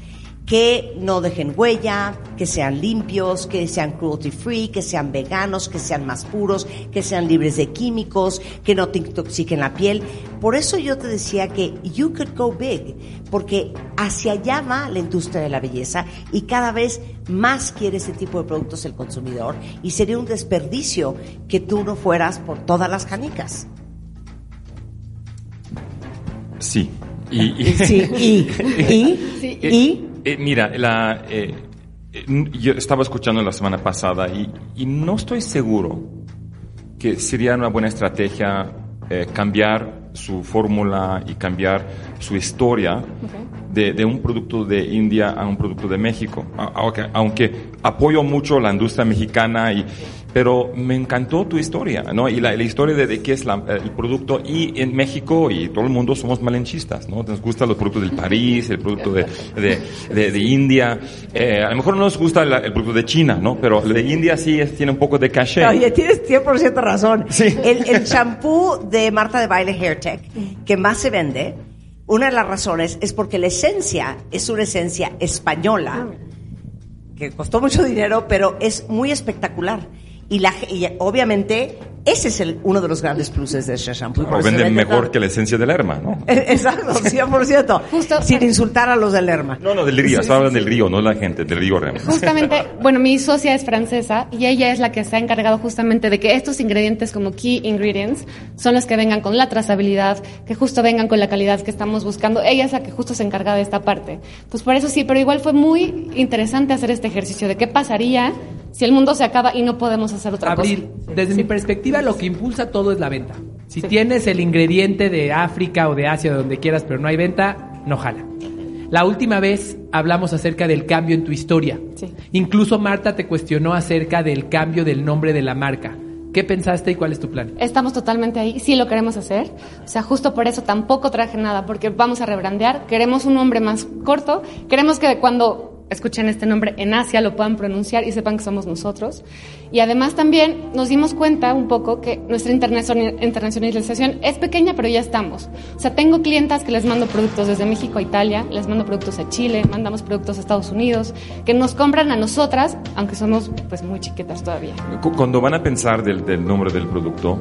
Speaker 4: que no dejen huella, que sean limpios, que sean cruelty free, que sean veganos, que sean más puros, que sean libres de químicos, que no te intoxiquen la piel. Por eso yo te decía que you could go big, porque hacia allá va la industria de la belleza y cada vez más quiere ese tipo de productos el consumidor y sería un desperdicio que tú no fueras por todas las canicas.
Speaker 7: Sí. Y, y-
Speaker 4: Sí, y, y,
Speaker 7: Sí.
Speaker 4: y,
Speaker 7: Eh, mira, la, eh, eh, yo estaba escuchando la semana pasada y, y no estoy seguro que sería una buena estrategia eh, cambiar su fórmula y cambiar su historia de, de un producto de India a un producto de México. Aunque apoyo mucho la industria mexicana y pero me encantó tu historia, ¿no? Y la, la historia de, de qué es la- el producto. Y en México y todo el mundo somos malenchistas, ¿no? Nos gustan los productos del París, el producto de, de, de- de India. Eh, a lo mejor no nos gusta la- el producto de China, ¿no? Pero el de India sí es- tiene un poco de caché.
Speaker 4: Oye, tienes 100% razón. El, el shampoo de Marta de Baile Hair Tech que más se vende, una de las razones es porque la esencia es una esencia española que costó mucho dinero, pero es muy espectacular. Y, la, y obviamente ese es el, uno de los grandes pluses de ese shampoo. se
Speaker 7: vende mejor que la esencia del Lerma, ¿no?
Speaker 4: Exacto, 100%. Sin insultar a los del Lerma.
Speaker 7: No, no, del río. Estaba hablando del río, no la gente, del río Rema.
Speaker 10: Justamente, bueno, mi socia es francesa y ella es la que se ha encargado justamente de que estos ingredientes como key ingredients son los que vengan con la trazabilidad, que justo vengan con la calidad que estamos buscando. Ella es la que justo se encarga de esta parte. Pues por eso sí, pero igual fue muy interesante hacer este ejercicio de qué pasaría si el mundo se acaba y no podemos hacer otra
Speaker 6: Abril,
Speaker 10: cosa.
Speaker 6: desde mi perspectiva, lo que impulsa todo es la venta. Si tienes el ingrediente de África o de Asia, de donde quieras, pero no hay venta, no jala. La última vez hablamos acerca del cambio en tu historia.
Speaker 10: Sí.
Speaker 6: Incluso Marta te cuestionó acerca del cambio del nombre de la marca. ¿Qué pensaste y cuál es tu plan?
Speaker 10: Estamos totalmente ahí, sí lo queremos hacer. O sea, justo por eso tampoco traje nada, porque vamos a rebrandear. Queremos un nombre más corto. Queremos que cuando escuchen este nombre en Asia lo puedan pronunciar y sepan que somos nosotros. Y además también nos dimos cuenta un poco que nuestra internacion- internacionalización es pequeña, pero ya estamos. O sea, tengo clientas que les mando productos desde México a Italia, les mando productos a Chile, mandamos productos a Estados Unidos, que nos compran a nosotras, aunque somos pues muy chiquitas todavía.
Speaker 7: Cu- Cuando van a pensar del, del nombre del producto,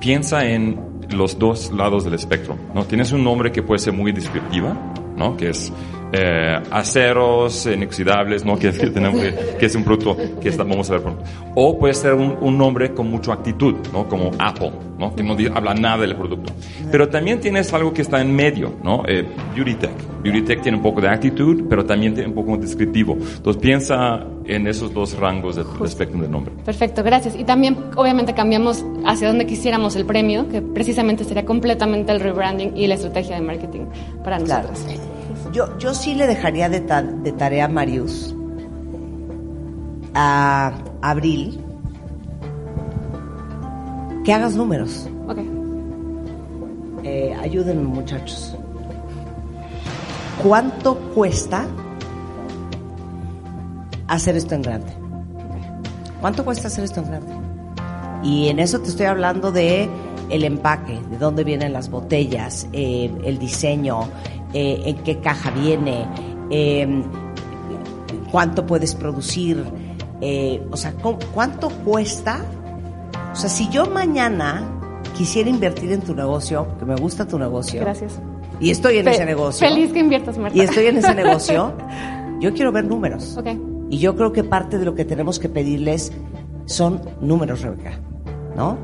Speaker 7: piensa en los dos lados del espectro, ¿no? Tienes un nombre que puede ser muy descriptiva, ¿no? Que es eh, aceros inoxidables, ¿no? Que, que tenemos que, que es un producto que está- vamos a ver pronto. O puede ser un, un nombre con mucha actitud, ¿no? Como Apple, ¿no? Que no habla nada del producto. Pero también tienes algo que está en medio, ¿no? Eh, Beauty Tech. Beauty Tech tiene un poco de actitud, pero también tiene un poco descriptivo. Entonces piensa en esos dos rangos del, del espectro del nombre.
Speaker 10: Perfecto, gracias. Y también, obviamente, cambiamos hacia donde quisiéramos el premio, que precisamente sería completamente el rebranding y la estrategia de marketing para
Speaker 4: Claro. Yo, yo sí le dejaría de, ta- de tarea a Marius a Abril que hagas números.
Speaker 10: Ok.
Speaker 4: Eh, ayúdenme, muchachos. ¿Cuánto cuesta hacer esto en grande? ¿Cuánto cuesta hacer esto en grande? Y en eso te estoy hablando de el empaque, de dónde vienen las botellas, eh, el diseño, eh, en qué caja viene, eh, cuánto puedes producir, eh, o sea, ¿cu- ¿cuánto cuesta? O sea, si yo mañana quisiera invertir en tu negocio, que me gusta tu negocio,
Speaker 10: Gracias.
Speaker 4: y estoy en
Speaker 10: Fe-
Speaker 4: ese negocio,
Speaker 10: Feliz que inviertas, Marta.
Speaker 4: y estoy en ese negocio, yo quiero ver números.
Speaker 10: Ok.
Speaker 4: Y yo creo que parte de lo que tenemos que pedirles son números, Rebeca, ¿no?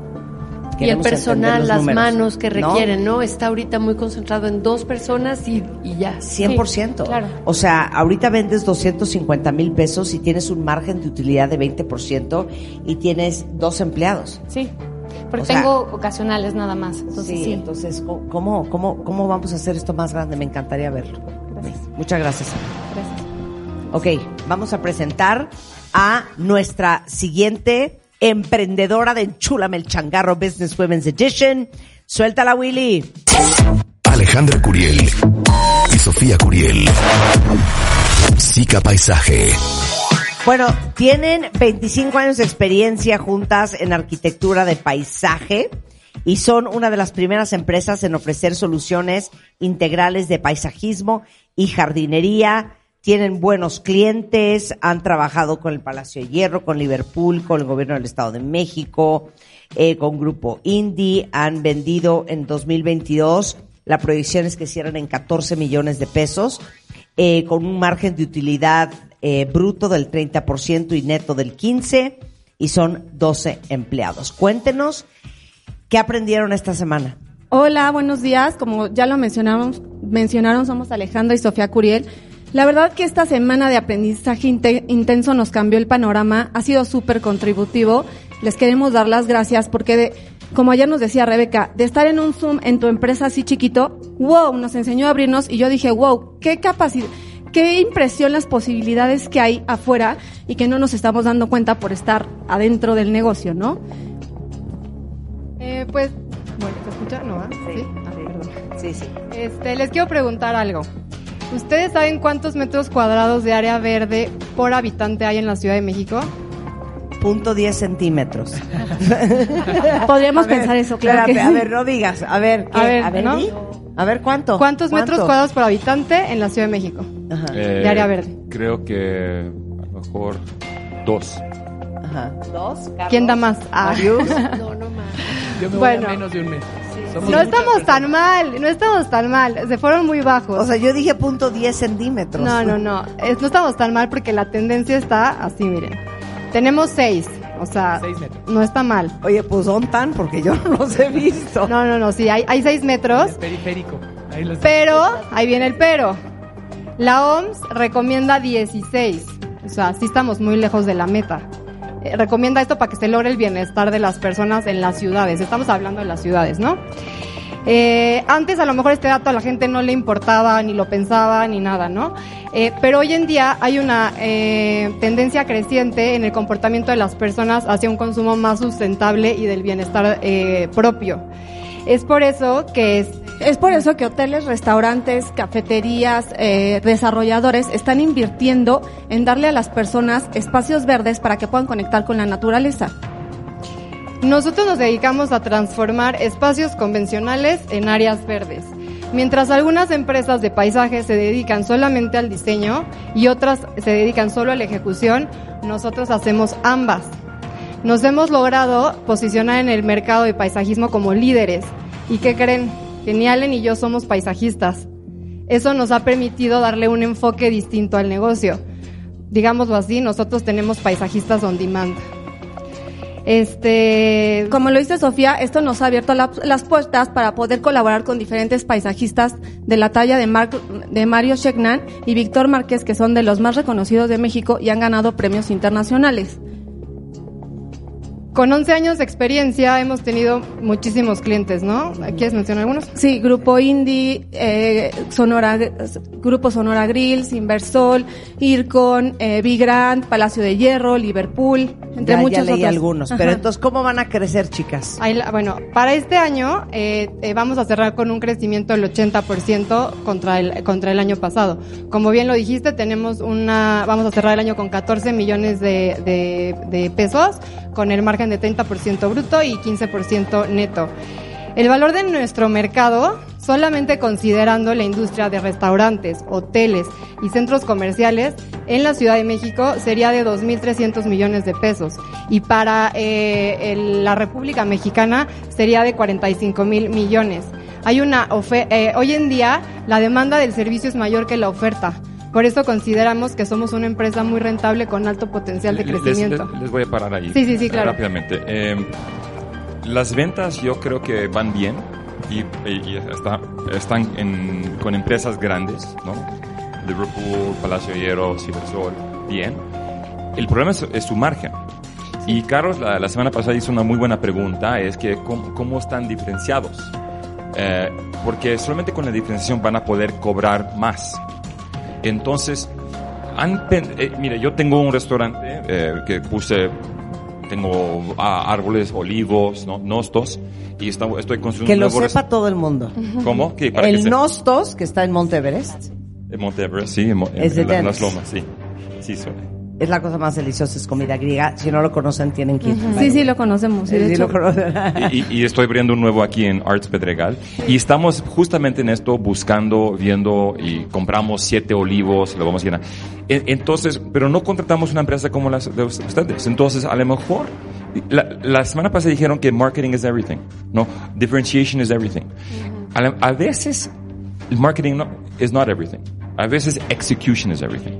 Speaker 5: Y el personal, las
Speaker 4: números,
Speaker 5: manos que requieren, ¿no? Está ahorita muy concentrado en dos personas y, y ya.
Speaker 4: 100%.
Speaker 10: Sí, claro.
Speaker 4: O sea, ahorita vendes 250 mil pesos y tienes un margen de utilidad de 20% y tienes dos empleados.
Speaker 10: Sí. Porque
Speaker 4: O sea-
Speaker 10: tengo ocasionales nada más. Entonces,
Speaker 4: sí,
Speaker 10: sí.
Speaker 4: entonces, ¿cómo- ¿cómo, cómo, ¿cómo vamos a hacer esto más grande? Me encantaría verlo.
Speaker 10: Gracias.
Speaker 4: Muchas gracias.
Speaker 10: Gracias.
Speaker 4: Ok, vamos a presentar a nuestra siguiente emprendedora de Enchúlame el Changarro Business Women's Edition. Suéltala, Willy.
Speaker 1: Alejandra Curiel y Sofía Curiel. Zika Paisaje.
Speaker 4: Bueno, tienen 25 años de experiencia juntas en arquitectura de paisaje y son una de las primeras empresas en ofrecer soluciones integrales de paisajismo y jardinería. Tienen buenos clientes, han trabajado con el Palacio de Hierro, con Liverpool, con el gobierno del Estado de México, eh, con Grupo Indie, han vendido en 2022, la proyección es que cierran en 14 millones de pesos, eh, con un margen de utilidad eh, bruto del 30% y neto del 15%, y son 12 empleados. Cuéntenos, ¿qué aprendieron esta semana?
Speaker 11: Hola, buenos días. Como ya lo mencionamos, mencionaron, somos Alejandra y Sofía Curiel. La verdad que esta semana de aprendizaje inte- intenso nos cambió el panorama, ha sido súper contributivo. Les queremos dar las gracias porque, de- como ayer nos decía Rebeca, de estar en un Zoom en tu empresa así chiquito, wow, nos enseñó a abrirnos y yo dije, wow, qué capacidad, qué impresión las posibilidades que hay afuera y que no nos estamos dando cuenta por estar adentro del negocio, ¿no?
Speaker 12: Eh, pues, bueno, ¿se escucha? ¿No? ah? Sí. Ah, perdón.
Speaker 4: Sí, sí.
Speaker 12: Este, les quiero preguntar algo. ¿Ustedes saben cuántos metros cuadrados de área verde por habitante hay en la Ciudad de México?
Speaker 4: Punto 10 centímetros.
Speaker 11: Podríamos
Speaker 4: ver,
Speaker 11: pensar eso, claro que
Speaker 4: espérate,
Speaker 11: sí.
Speaker 4: A ver, no digas. A ver, ¿qué?
Speaker 12: A ver,
Speaker 4: a ver,
Speaker 12: ¿no?
Speaker 4: di. A ver, ¿cuánto?
Speaker 12: ¿Cuántos metros cuadrados por habitante en la Ciudad de México?
Speaker 4: Ajá.
Speaker 7: Eh,
Speaker 12: De área verde.
Speaker 7: Creo que a lo mejor dos.
Speaker 4: Ajá. ¿Dos? Carlos?
Speaker 12: ¿Quién da más? Ah.
Speaker 4: Marius.
Speaker 6: Yo me
Speaker 12: Bueno.
Speaker 6: voy a menos de un mes. Somos
Speaker 12: No estamos
Speaker 6: personas.
Speaker 12: tan mal, no estamos tan mal. Se fueron muy bajos.
Speaker 4: O sea, yo dije punto 10 centímetros.
Speaker 12: No, no, no. Es- no estamos tan mal porque la tendencia está así, miren. Tenemos seis. O sea,
Speaker 6: Seis metros.
Speaker 12: no está mal.
Speaker 4: Oye, pues son tan porque yo no los he visto.
Speaker 12: No, no, no, sí, hay, hay seis metros.
Speaker 6: El periférico. Ahí los
Speaker 12: Pero, ahí viene el pero. La OMS recomienda 16. O sea, sí estamos muy lejos de la meta. Eh, recomienda esto para que se logre el bienestar de las personas en las ciudades. Estamos hablando de las ciudades, ¿no? Eh, antes a lo mejor este dato a la gente no le importaba, ni lo pensaba, ni nada, ¿no? Eh, pero hoy en día hay una tendencia creciente en el comportamiento de las personas hacia un consumo más sustentable y del bienestar propio. Es por eso que es,
Speaker 11: por eso que hoteles, restaurantes, cafeterías, eh, desarrolladores están invirtiendo en darle a las personas espacios verdes para que puedan conectar con la naturaleza.
Speaker 12: Nosotros nos dedicamos a transformar espacios convencionales en áreas verdes. Mientras algunas empresas de paisaje se dedican solamente al diseño y otras se dedican solo a la ejecución, nosotros hacemos ambas. Nos hemos logrado posicionar en el mercado de paisajismo como líderes. ¿Y qué creen? Ni Allen y yo somos paisajistas. Eso nos ha permitido darle un enfoque distinto al negocio. Digámoslo así, nosotros tenemos paisajistas on demand. Este,
Speaker 11: Como lo dice Sofía, esto nos ha abierto la- las puertas para poder colaborar con diferentes paisajistas de la talla de, de Mario Shegnan y Víctor Márquez, que son de los más reconocidos de México y han ganado premios internacionales.
Speaker 12: Con 11 años de experiencia hemos tenido muchísimos clientes, ¿no? ¿Quieres mencionar algunos?
Speaker 11: Sí, Grupo Indie, eh, Sonora, Grupo Sonora Grills, Inversol, Ircon, eh, Vigrand, Palacio de Hierro, Liverpool, entre
Speaker 4: ya,
Speaker 11: muchos
Speaker 4: ya leí
Speaker 11: otros.
Speaker 4: algunos. Pero entonces, ¿cómo van a crecer, chicas?
Speaker 12: Ahí la- bueno, para este año eh, eh, vamos a cerrar con un crecimiento del 80% contra el, contra el año pasado. Como bien lo dijiste, tenemos una, vamos a cerrar el año con 14 millones de, de- de pesos, con el margen de 30% bruto y 15% neto. El valor de nuestro mercado, solamente considerando la industria de restaurantes, hoteles y centros comerciales en la Ciudad de México, sería de 2.300 millones de pesos. Y para eh, la República Mexicana sería de 45 mil millones. Hay una eh, hoy en día la demanda del servicio es mayor que la oferta. Por eso consideramos que somos una empresa muy rentable con alto potencial de
Speaker 7: Les-
Speaker 12: crecimiento.
Speaker 7: Les, les voy a parar ahí.
Speaker 12: Sí, sí, sí, claro.
Speaker 7: Rápidamente. Eh, las ventas yo creo que van bien y, y- está- están en- con empresas grandes, ¿no? Liverpool, Palacio Hierro, Cibersol, bien. El problema es, es su margen. Y Carlos la, la semana pasada hizo una muy buena pregunta, es que cómo, cómo están diferenciados. Eh, porque solamente con la diferenciación van a poder cobrar más. Entonces, eh, mire, yo tengo un restaurante eh, que puse, tengo ah, árboles, olivos, ¿no? nostos, y está- estoy construyendo
Speaker 4: Que lo sepa todo el mundo.
Speaker 7: ¿Cómo? ¿Qué? Para que
Speaker 4: El
Speaker 7: se-
Speaker 4: Nostos, que está en Monte Everest,
Speaker 7: En Monte Everest, sí, en, en- en las lomas, sí. Sí, soy.
Speaker 4: Es la cosa más deliciosa, es comida griega. Si no lo conocen, tienen que ir.
Speaker 13: Sí, sí, lo conocemos. sí, de
Speaker 4: Sí,
Speaker 13: hecho,
Speaker 4: lo conocen.
Speaker 7: Y, y estoy abriendo un nuevo aquí en Arts Pedregal. Y estamos justamente en esto buscando, viendo y compramos siete olivos, lo vamos a llenar. Entonces, pero no contratamos una empresa como las de ustedes. Entonces, a lo mejor, la, la semana pasada dijeron que marketing is everything, ¿no? Differentiation is everything. a, la- a veces, el marketing no, is not everything. A veces, execution is everything.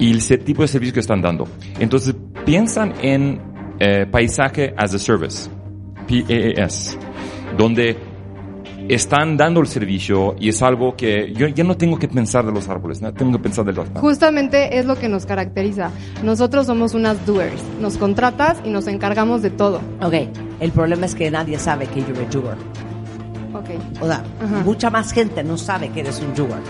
Speaker 7: Y el se- tipo de servicio que están dando. Entonces, piensan en eh, paisaje as a service. PAAS, donde están dando el servicio y es algo que yo ya no tengo que pensar de los árboles, no tengo que pensar de los árboles.
Speaker 12: Justamente es lo que nos caracteriza. Nosotros somos unas doers. Nos contratas y nos encargamos de todo.
Speaker 4: Ok, el problema es que nadie sabe que you're a doer.
Speaker 12: Ok.
Speaker 4: O sea,
Speaker 12: Ajá.
Speaker 4: mucha más gente no sabe que eres un doer.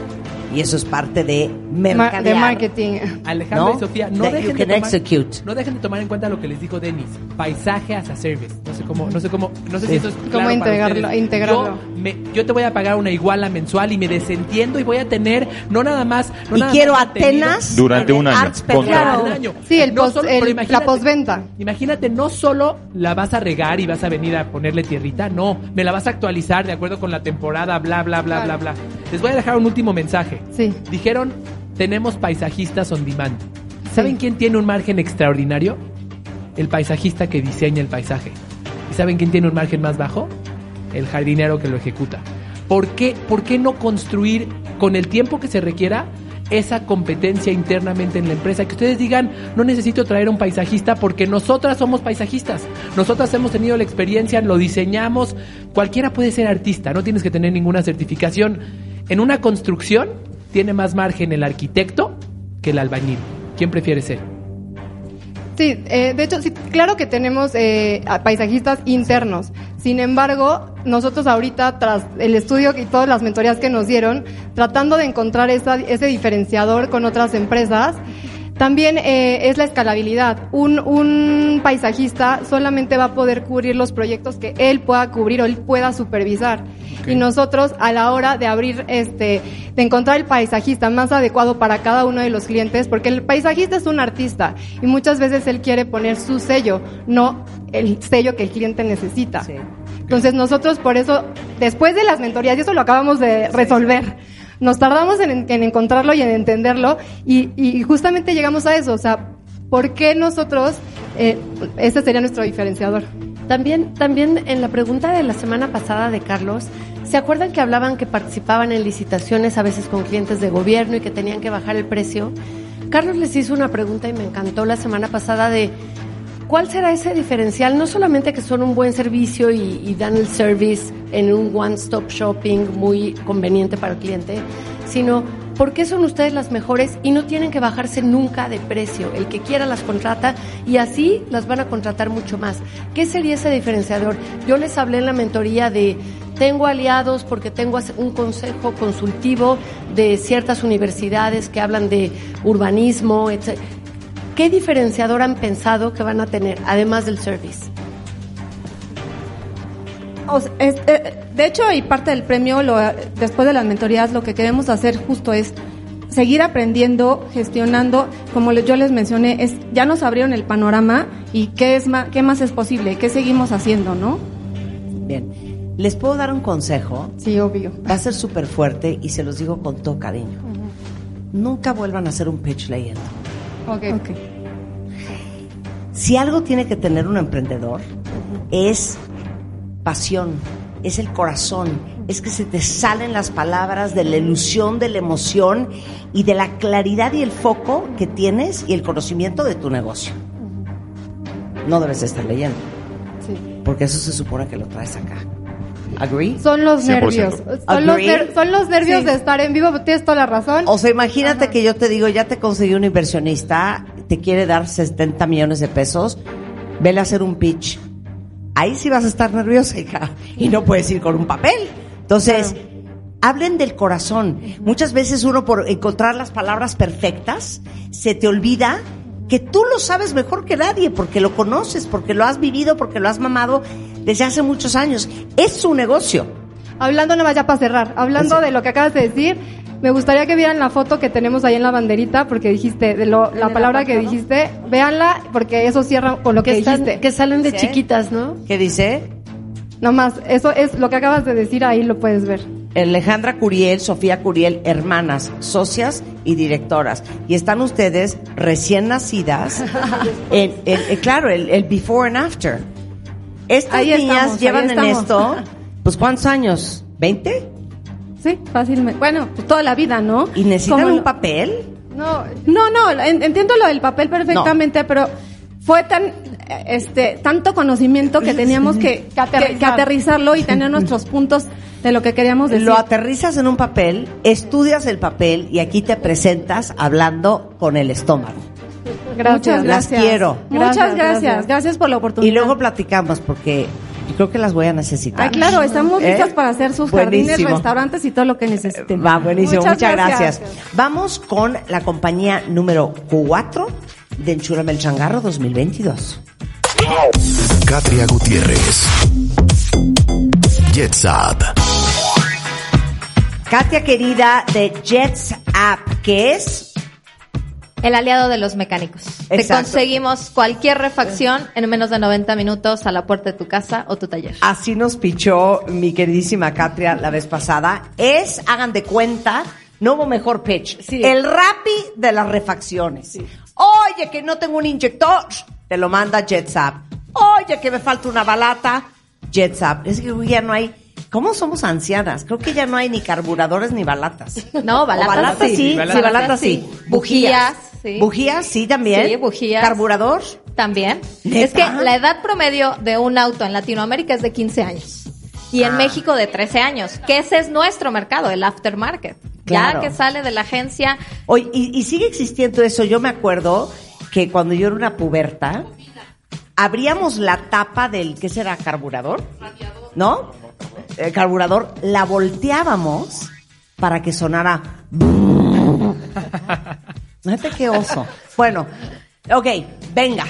Speaker 4: Y eso es parte de
Speaker 12: Ma-
Speaker 4: mercadear.
Speaker 12: de marketing.
Speaker 6: Alejandra
Speaker 4: ¿No?
Speaker 6: y Sofía, no
Speaker 4: That
Speaker 6: dejen, de tomar,
Speaker 4: execute.
Speaker 6: no dejen de tomar en cuenta lo que les dijo Denis. Paisaje as a service. No sé cómo, no sé cómo, no sé
Speaker 4: Sí.
Speaker 6: si eso es
Speaker 12: Cómo
Speaker 6: claro para
Speaker 12: integrarlo-
Speaker 6: ustedes.
Speaker 12: integrarlo.
Speaker 6: Yo, me- yo te voy a pagar una iguala mensual y me desentiendo y voy a tener, no nada más, no
Speaker 4: Y
Speaker 6: nada
Speaker 4: quiero
Speaker 6: más.
Speaker 4: Atenas
Speaker 7: Durante un año.
Speaker 6: Un año.
Speaker 12: Sí, el
Speaker 6: No
Speaker 12: post-
Speaker 6: solo-
Speaker 12: el-
Speaker 6: pero
Speaker 12: la postventa.
Speaker 6: Imagínate, no solo la vas a regar y vas a venir a ponerle tierrita, no, me la vas a actualizar de acuerdo con la temporada, bla, bla, bla,
Speaker 12: Claro.
Speaker 6: bla, bla. Les voy a dejar un último mensaje.
Speaker 12: Sí.
Speaker 6: Dijeron, tenemos paisajistas on demand. ¿Saben quién tiene un margen extraordinario? El paisajista que diseña el paisaje. ¿Y saben quién tiene un margen más bajo? El jardinero que lo ejecuta. ¿Por qué, ¿Por qué no construir con el tiempo que se requiera esa competencia internamente en la empresa? Que ustedes digan, no necesito traer un paisajista porque nosotras somos paisajistas. Nosotras hemos tenido la experiencia, lo diseñamos. Cualquiera puede ser artista, no tienes que tener ninguna certificación. En una construcción tiene más margen el arquitecto que el albañil. ¿Quién prefiere ser?
Speaker 12: Sí, eh, de hecho, sí, claro que tenemos eh, paisajistas internos. Sin embargo, nosotros ahorita, tras el estudio y todas las mentorías que nos dieron, tratando de encontrar esa- ese diferenciador con otras empresas, también eh, es la escalabilidad. Un, un paisajista solamente va a poder cubrir los proyectos que él pueda cubrir o él pueda supervisar. Y nosotros, a la hora de abrir, este, de encontrar el paisajista más adecuado para cada uno de los clientes, porque el paisajista es un artista y muchas veces él quiere poner su sello, no el sello que el cliente necesita.
Speaker 4: Sí.
Speaker 12: Entonces nosotros por eso, después de las mentorías, y eso lo acabamos de resolver, nos tardamos en, en encontrarlo y en entenderlo y, justamente llegamos a eso, o sea, ¿por qué nosotros, eh, este sería nuestro diferenciador?
Speaker 5: También, también en la pregunta de la semana pasada de Carlos, ¿se acuerdan que hablaban que participaban en licitaciones a veces con clientes de gobierno y que tenían que bajar el precio? Carlos les hizo una pregunta y me encantó la semana pasada de ¿cuál será ese diferencial? No solamente que son un buen servicio y, dan el service en un one-stop shopping muy conveniente para el cliente, sino ¿por qué son ustedes las mejores y no tienen que bajarse nunca de precio? El que quiera las contrata y así las van a contratar mucho más. ¿Qué sería ese diferenciador? Yo les hablé en la mentoría de tengo aliados porque tengo un consejo consultivo de ciertas universidades que hablan de urbanismo, etc. ¿Qué diferenciador han pensado que van a tener, además del service?
Speaker 13: O sea, es- eh, de hecho, y parte del premio, lo, después de las mentorías, lo que queremos hacer justo es seguir aprendiendo, gestionando, como yo les mencioné, es ya nos abrieron el panorama y qué es más, qué más es posible, qué seguimos haciendo, ¿no?
Speaker 4: Bien. ¿Les puedo dar un consejo?
Speaker 12: Sí, obvio.
Speaker 4: Va a ser súper fuerte y se los digo con todo cariño. Nunca vuelvan a hacer un pitch leyendo.
Speaker 12: Ok.
Speaker 4: Si algo tiene que tener un emprendedor, es pasión, es el corazón, es que se te salen las palabras de la ilusión, de la emoción y de la claridad y el foco que tienes y el conocimiento de tu negocio. No debes estar leyendo,
Speaker 12: Sí.
Speaker 4: porque eso se supone que lo traes acá. ¿Agree?
Speaker 12: Son los
Speaker 7: 100%.
Speaker 12: nervios. Son los,
Speaker 4: Agree.
Speaker 12: ner- son los nervios
Speaker 13: Sí.
Speaker 12: de estar en vivo. Tienes toda la razón.
Speaker 4: O sea, imagínate que yo te digo, ya te conseguí un inversionista, te quiere dar 70 millones de pesos, vele a hacer un pitch. Ahí sí vas a estar nerviosa, hija, y no puedes ir con un papel. Entonces, hablen del corazón. Muchas veces uno por encontrar las palabras perfectas, se te olvida que tú lo sabes mejor que nadie, porque lo conoces, porque lo has vivido, porque lo has mamado desde hace muchos años. Es su negocio.
Speaker 12: Hablando nada más ya para cerrar, hablando de lo que acabas de decir, me gustaría que vieran la foto que tenemos ahí en la banderita, porque dijiste, de lo- la palabra que dijiste, véanla, porque eso cierra con lo que,
Speaker 5: Que, están-
Speaker 12: dijiste.
Speaker 5: que salen de
Speaker 4: ¿Sí?
Speaker 5: chiquitas, ¿no?
Speaker 4: ¿Qué dice?
Speaker 12: Nomás, eso es lo que acabas de decir, ahí lo puedes ver.
Speaker 4: Alejandra Curiel, Sofía Curiel, hermanas, socias y directoras. Y están ustedes recién nacidas. en, en- en- claro, el, el before and after. Estas
Speaker 12: Ahí
Speaker 4: niñas
Speaker 12: estamos,
Speaker 4: llevan en esto, pues ¿cuántos años? ¿20?
Speaker 12: Sí, fácilmente. Bueno, pues toda la vida, ¿no?
Speaker 4: ¿Y necesitan
Speaker 12: Como
Speaker 4: un
Speaker 12: lo-
Speaker 4: papel?
Speaker 12: No, no, no, en- entiendo lo del papel perfectamente, pero fue tan, eh, este, tanto conocimiento que teníamos que, que-
Speaker 10: aterrizar.
Speaker 12: que aterrizarlo y tener nuestros puntos de lo que queríamos decir.
Speaker 4: Lo aterrizas en un papel, estudias el papel y aquí te presentas hablando con el estómago.
Speaker 12: Muchas
Speaker 4: Las
Speaker 12: gracias.
Speaker 4: quiero.
Speaker 12: Muchas
Speaker 10: Gracias,
Speaker 12: gracias.
Speaker 10: gracias.
Speaker 12: Gracias por la oportunidad.
Speaker 4: Y luego platicamos porque yo creo que las voy a necesitar.
Speaker 12: Ah, claro, estamos
Speaker 4: ¿Eh?
Speaker 12: listas para hacer sus jardines, restaurantes y todo lo que necesiten.
Speaker 4: Va, buenísimo. Muchas,
Speaker 12: Muchas
Speaker 4: gracias.
Speaker 12: gracias.
Speaker 4: Vamos con la compañía número 4 de Enchúrame el Changarro 2022.
Speaker 1: Katria Gutiérrez. Jets Up.
Speaker 4: Katia querida de Jets App, que es
Speaker 14: El aliado de los mecánicos. Te
Speaker 4: Exacto.
Speaker 14: conseguimos cualquier refacción en menos de 90 minutos a la puerta de tu casa o tu taller.
Speaker 4: así nos pichó mi queridísima Katria la vez pasada. Es, hagan de cuenta, no hubo mejor pitch. El rapi de las refacciones. Oye, que no tengo un inyector, te lo manda Jets App. Oye, que me falta una balata, Jets App. Es que ya no hay. ¿Cómo somos ancianas? Creo que ya no hay ni carburadores ni balatas.
Speaker 14: No, balatas,
Speaker 4: balatas sí, sí,
Speaker 14: Balatas
Speaker 4: balatas sí.
Speaker 14: Bujías, sí.
Speaker 4: Bujías sí también.
Speaker 14: Sí, bujías.
Speaker 4: Carburador.
Speaker 14: También.
Speaker 4: ¿Neta?
Speaker 14: Es que la edad promedio de un auto en Latinoamérica es de 15 años. Y en
Speaker 4: Ah.
Speaker 14: México de 13 años, que ese es nuestro mercado, el aftermarket.
Speaker 4: Claro.
Speaker 14: Ya que sale de la agencia,
Speaker 4: Oye, y, y sigue existiendo eso. Yo me acuerdo que cuando yo era una puberta, abríamos la tapa del, ¿qué será? ¿Carburador? ¿No? El carburador, la volteábamos para que sonara. Fíjate qué oso. Bueno, ok, venga.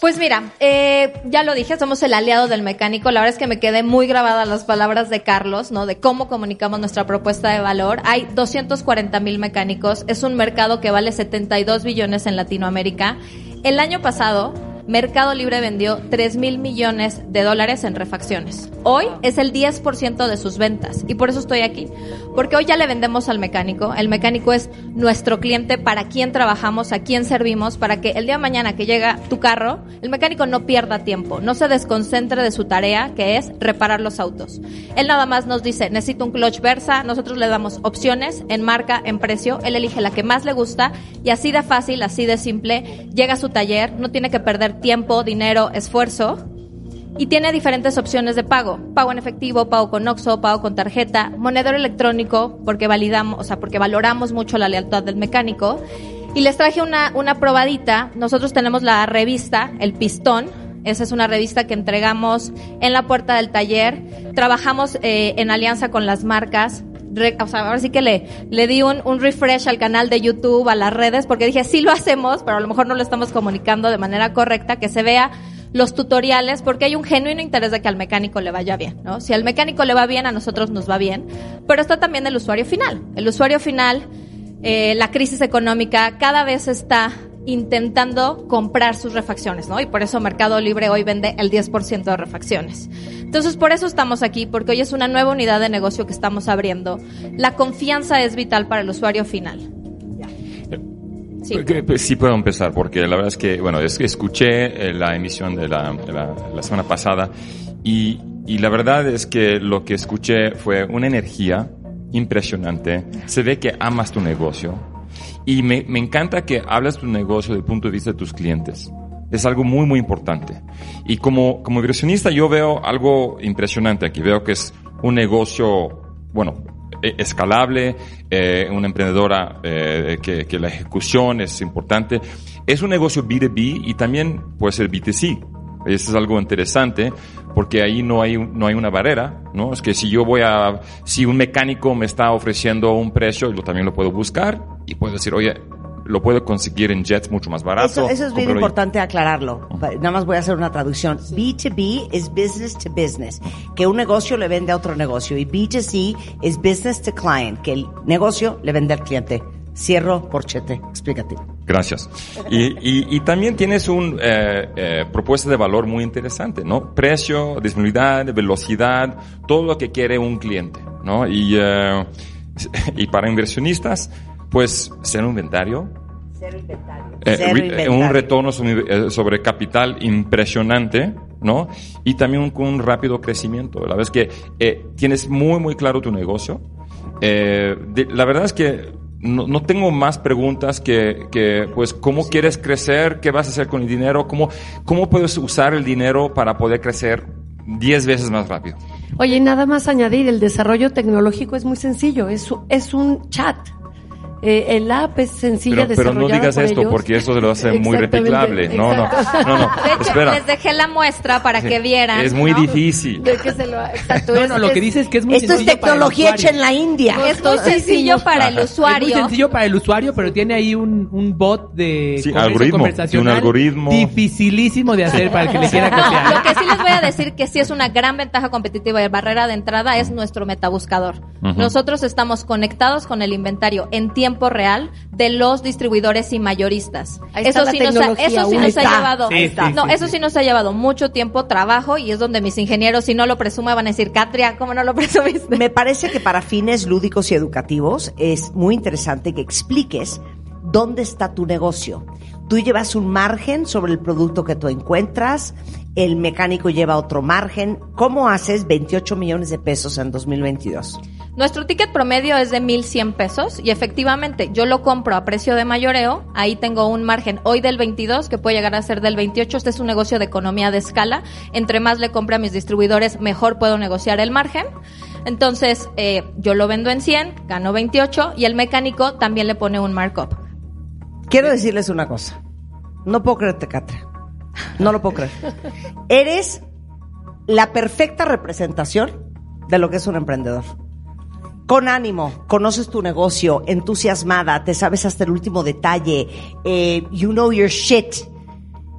Speaker 14: Pues mira, eh, ya lo dije, somos el aliado del mecánico. La verdad es que me quedé muy grabada las palabras de Carlos, ¿no? De cómo comunicamos nuestra propuesta de valor. Hay 240 mil mecánicos. Es un mercado que vale 72 billones en Latinoamérica. El año pasado, Mercado Libre vendió 3 mil millones de dólares en refacciones. Hoy es el 10% de sus ventas y por eso estoy aquí. Porque hoy ya le vendemos al mecánico. El mecánico es nuestro cliente para quien trabajamos, a quien servimos, para que el día de mañana que llega tu carro, el mecánico no pierda tiempo, no se desconcentre de su tarea, que es reparar los autos. Él nada más nos dice, necesito un clutch Versa, nosotros le damos opciones en marca, en precio, él elige la que más le gusta y así de fácil, así de simple, llega a su taller, no tiene que perder tiempo, dinero, esfuerzo y tiene diferentes opciones de pago. Pago en efectivo, pago con Oxxo, pago con tarjeta, monedero electrónico, porque validamos, o sea, porque valoramos mucho la lealtad del mecánico. Y les traje una, una probadita. Nosotros tenemos la revista, El Pistón. Esa es una revista que entregamos en la puerta del taller. Trabajamos eh, en alianza con las marcas. O sea, ahora sí que le, le di un, un refresh al canal de YouTube, a las redes, porque dije, sí lo hacemos, pero a lo mejor no lo estamos comunicando de manera correcta, que se vea los tutoriales, porque hay un genuino interés de que al mecánico le vaya bien, ¿no? Si al mecánico le va bien, a nosotros nos va bien, pero está también el usuario final. El usuario final, eh, la crisis económica, cada vez está intentando comprar sus refacciones, ¿no? Y por eso Mercado Libre hoy vende el 10% de refacciones. Entonces, por eso estamos aquí, porque hoy es una nueva unidad de negocio que estamos abriendo. La confianza es vital para el usuario final. Sí.
Speaker 7: Porque, pues, sí puedo empezar, porque la verdad es que, bueno, es que escuché eh, la emisión de la, la, la semana pasada y, y la verdad es que lo que escuché fue una energía impresionante. Se ve que amas tu negocio y me, me encanta que hablas tu negocio desde el punto de vista de tus clientes. Es algo muy, muy importante. Y como, como inversionista yo veo algo impresionante aquí. Veo que es un negocio, bueno, escalable, eh, una emprendedora eh, que, que la ejecución es importante. Es un negocio B2B y también puede ser B2C. Eso es algo interesante porque ahí no hay, no hay una barrera, ¿no? Es que si yo voy a, si un mecánico me está ofreciendo un precio, yo también lo puedo buscar y puedo decir, oye, lo puede conseguir en jets mucho más barato.
Speaker 4: Eso, eso es bien importante aclararlo. Nada más voy a hacer una traducción. B2B es business to business, que un negocio le vende a otro negocio. Y B2C es business to client, que el negocio le vende al cliente. Cierro corchete. Explícate.
Speaker 7: Gracias. Y, y, y también tienes un eh, eh, propuesta de valor muy interesante, ¿no? Precio, disponibilidad, velocidad, todo lo que quiere un cliente, ¿no? Y, eh, y para inversionistas, pues ser un inventario, eh,
Speaker 4: Cero
Speaker 7: eh,
Speaker 4: inventario.
Speaker 7: un retorno sobre, eh, sobre capital impresionante, ¿no? Y también un, con un rápido crecimiento. La verdad es que eh, tienes muy, muy claro tu negocio. Eh, de- la verdad es que no, no tengo más preguntas que, que, pues, ¿cómo quieres crecer? ¿Qué vas a hacer con el dinero? ¿Cómo, cómo puedes usar el dinero para poder crecer 10 veces más rápido?
Speaker 5: Oye, y nada más añadir, el desarrollo tecnológico es muy sencillo, es, es un chat. Eh, el app es sencilla
Speaker 7: Pero, pero no digas
Speaker 5: por
Speaker 7: esto
Speaker 5: ellos.
Speaker 7: porque eso lo hace muy replicable. No, no, no, no.
Speaker 14: De hecho,
Speaker 7: Espera.
Speaker 14: les dejé la muestra para que vieran.
Speaker 7: Es muy
Speaker 14: ¿no?
Speaker 7: difícil.
Speaker 5: De que se lo- exacto,
Speaker 6: No,
Speaker 5: es-
Speaker 6: no, lo que dice es que es muy
Speaker 4: Esto es
Speaker 6: sencillo para el
Speaker 4: tecnología hecha en
Speaker 6: usuario.
Speaker 4: la India.
Speaker 14: Es muy sencillo para el
Speaker 6: Es muy
Speaker 14: usuario.
Speaker 6: sencillo para el usuario, pero tiene ahí un, un bot de
Speaker 7: Sí, algoritmo,
Speaker 6: conversacional
Speaker 7: un algoritmo.
Speaker 6: dificilísimo de hacer para el que le quiera
Speaker 14: No,
Speaker 6: copiar.
Speaker 14: lo que sí les voy a decir que sí es una gran ventaja competitiva y barrera de entrada es nuestro metabuscador.
Speaker 7: Ujú.
Speaker 14: Nosotros estamos conectados con el inventario en tiempo real de los distribuidores y mayoristas. Eso sí, nos ha,
Speaker 5: tecnología,
Speaker 14: eso sí
Speaker 5: ahí
Speaker 14: nos ha llevado,
Speaker 6: Sí, sí,
Speaker 14: no,
Speaker 6: sí,
Speaker 14: eso
Speaker 6: sí.
Speaker 14: sí nos ha llevado mucho tiempo, trabajo y es donde mis ingenieros si no lo presumen van a decir, Catria, ¿cómo no lo presumiste?
Speaker 4: Me parece que para fines lúdicos y educativos es muy interesante que expliques dónde está tu negocio. Tú llevas un margen sobre el producto que tú encuentras, el mecánico lleva otro margen. ¿Cómo haces 28 millones de pesos en 2022?
Speaker 14: Nuestro ticket promedio es de 1100 pesos y efectivamente yo lo compro a precio de mayoreo. Ahí tengo un margen hoy del 22 que puede llegar a ser del 28. Este es un negocio de economía de escala. Entre más le compre a mis distribuidores, mejor puedo negociar el margen. Entonces eh, yo lo vendo en 100, gano 28 y el mecánico también le pone un markup.
Speaker 4: Quiero decirles una cosa. No puedo creerte, Catra. No lo puedo creer. Eres la perfecta representación de lo que es un emprendedor. Con ánimo, conoces tu negocio, entusiasmada, te sabes hasta el último detalle, eh, you know your shit.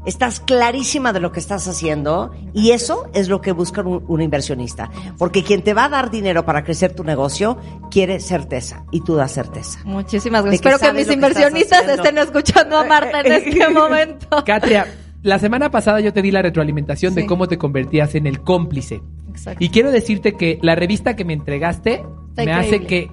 Speaker 4: Estás clarísima de lo que estás haciendo y eso es lo que busca un, un inversionista. Porque quien te va a dar dinero para crecer tu negocio quiere certeza y tú das certeza.
Speaker 14: Muchísimas gracias. Espero que mis
Speaker 4: que
Speaker 14: inversionistas estén escuchando a Marta en este momento.
Speaker 6: Katria, la semana pasada yo te di la retroalimentación de cómo te convertías en el cómplice.
Speaker 14: Exacto.
Speaker 6: Y quiero decirte que la revista que me entregaste
Speaker 5: Está
Speaker 6: me hace que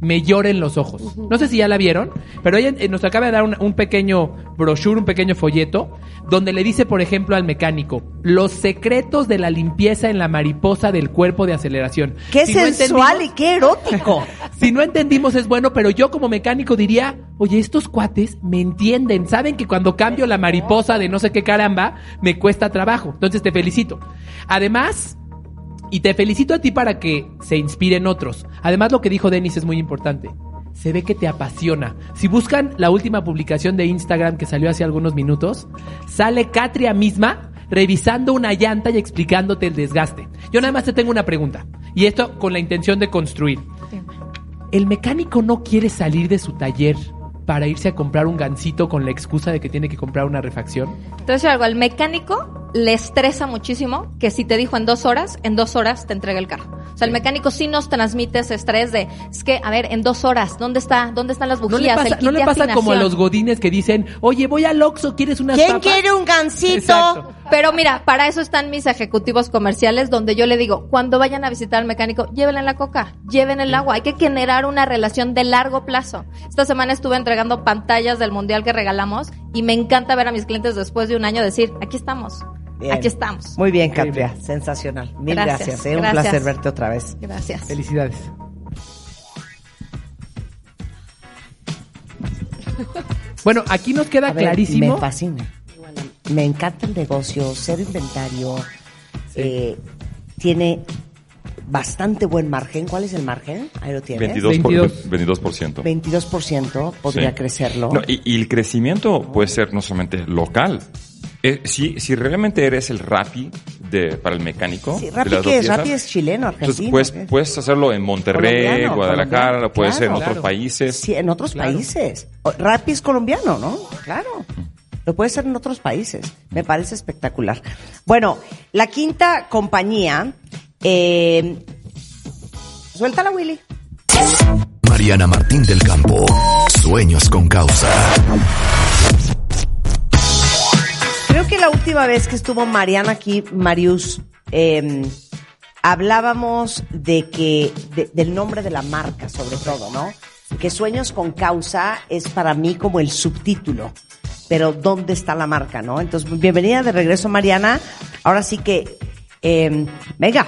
Speaker 6: me lloren los ojos. No sé si ya la vieron, pero ella eh, nos acaba de dar un, un pequeño brochure, un pequeño folleto, donde le dice, por ejemplo, al mecánico, los secretos de la limpieza en la mariposa del cuerpo de aceleración.
Speaker 4: Qué
Speaker 6: Si
Speaker 4: sensual y qué erótico.
Speaker 6: si no entendimos es bueno, pero yo como mecánico diría, oye, estos cuates me entienden, saben que cuando cambio la mariposa de no sé qué caramba, me cuesta trabajo. Entonces te felicito. Además, y te felicito a ti para que se inspiren otros. Además, lo que dijo Denis es muy importante. Se ve que te apasiona. Si buscan la última publicación de Instagram que salió hace algunos minutos, sale Katria misma revisando una llanta y explicándote el desgaste. Yo nada más te tengo una pregunta. Y esto con la intención de construir. El mecánico no quiere salir de su taller para irse a comprar un gancito con la excusa de que tiene que comprar una refacción.
Speaker 14: Entonces, algo, al mecánico le estresa muchísimo que si te dijo en dos horas, en dos horas te entrega el carro. O sea, el mecánico sí nos transmite ese estrés de, es que, a ver, en dos horas, ¿dónde está? ¿Dónde están las
Speaker 6: No
Speaker 14: bujías?
Speaker 6: le
Speaker 14: El
Speaker 6: pasa, no le pasa como a los godines que dicen, oye, voy al Oxxo, ¿quieres unas
Speaker 4: ¿Quién
Speaker 6: papas?
Speaker 4: quiere un gancito?
Speaker 6: Exacto.
Speaker 14: Pero mira, para eso están mis ejecutivos comerciales, donde yo le digo, cuando vayan a visitar al mecánico, llévenle la coca, lleven el agua. Hay que generar una relación de largo plazo. Esta semana estuve entregando pantallas del mundial que regalamos y me encanta ver a mis clientes después de un año decir, aquí estamos,
Speaker 4: Bien.
Speaker 14: aquí estamos.
Speaker 4: Muy bien. Katria. Sensacional. Mil
Speaker 14: Gracias,
Speaker 4: gracias. eh, Un placer verte otra vez.
Speaker 14: Gracias.
Speaker 6: Felicidades. Bueno, aquí nos queda
Speaker 4: ver,
Speaker 6: clarísimo.
Speaker 4: Me fascina. Me encanta el negocio, ser inventario. eh, tiene bastante buen margen. ¿Cuál es el margen? Ahí lo tienes.
Speaker 7: 22%. por-
Speaker 6: 22.
Speaker 7: 22%.
Speaker 4: 22% podría
Speaker 7: Sí.
Speaker 4: crecerlo.
Speaker 7: No, y, y el crecimiento puede ser no solamente local, Eh, si, si realmente eres el Rappi de, para el mecánico.
Speaker 4: Sí,
Speaker 7: de
Speaker 4: Rappi,
Speaker 7: las
Speaker 4: ¿qué es? Rappi es chileno,
Speaker 7: Entonces
Speaker 4: argentino,
Speaker 7: puedes,
Speaker 4: ¿qué?
Speaker 7: puedes hacerlo en Monterrey,
Speaker 4: Colombiano,
Speaker 7: Guadalajara,
Speaker 4: colombiano,
Speaker 7: puede ser en
Speaker 4: claro,
Speaker 7: otros
Speaker 4: claro.
Speaker 7: países.
Speaker 4: Sí, en otros
Speaker 7: Claro.
Speaker 4: países. Rappi es colombiano, ¿no? Claro. Lo puede ser en otros países. Me parece espectacular. Bueno, la quinta compañía. Eh, suéltala, Willy.
Speaker 1: Mariana Martín del Campo. Sueños con causa.
Speaker 4: Creo que la última vez que estuvo Mariana aquí, Marius, eh, hablábamos de que, de- del nombre de la marca, sobre todo, ¿no? Que Sueños con Causa es para mí como el subtítulo. Pero ¿dónde está la marca, no? Entonces, bienvenida de regreso, Mariana. Ahora sí que, eh, venga.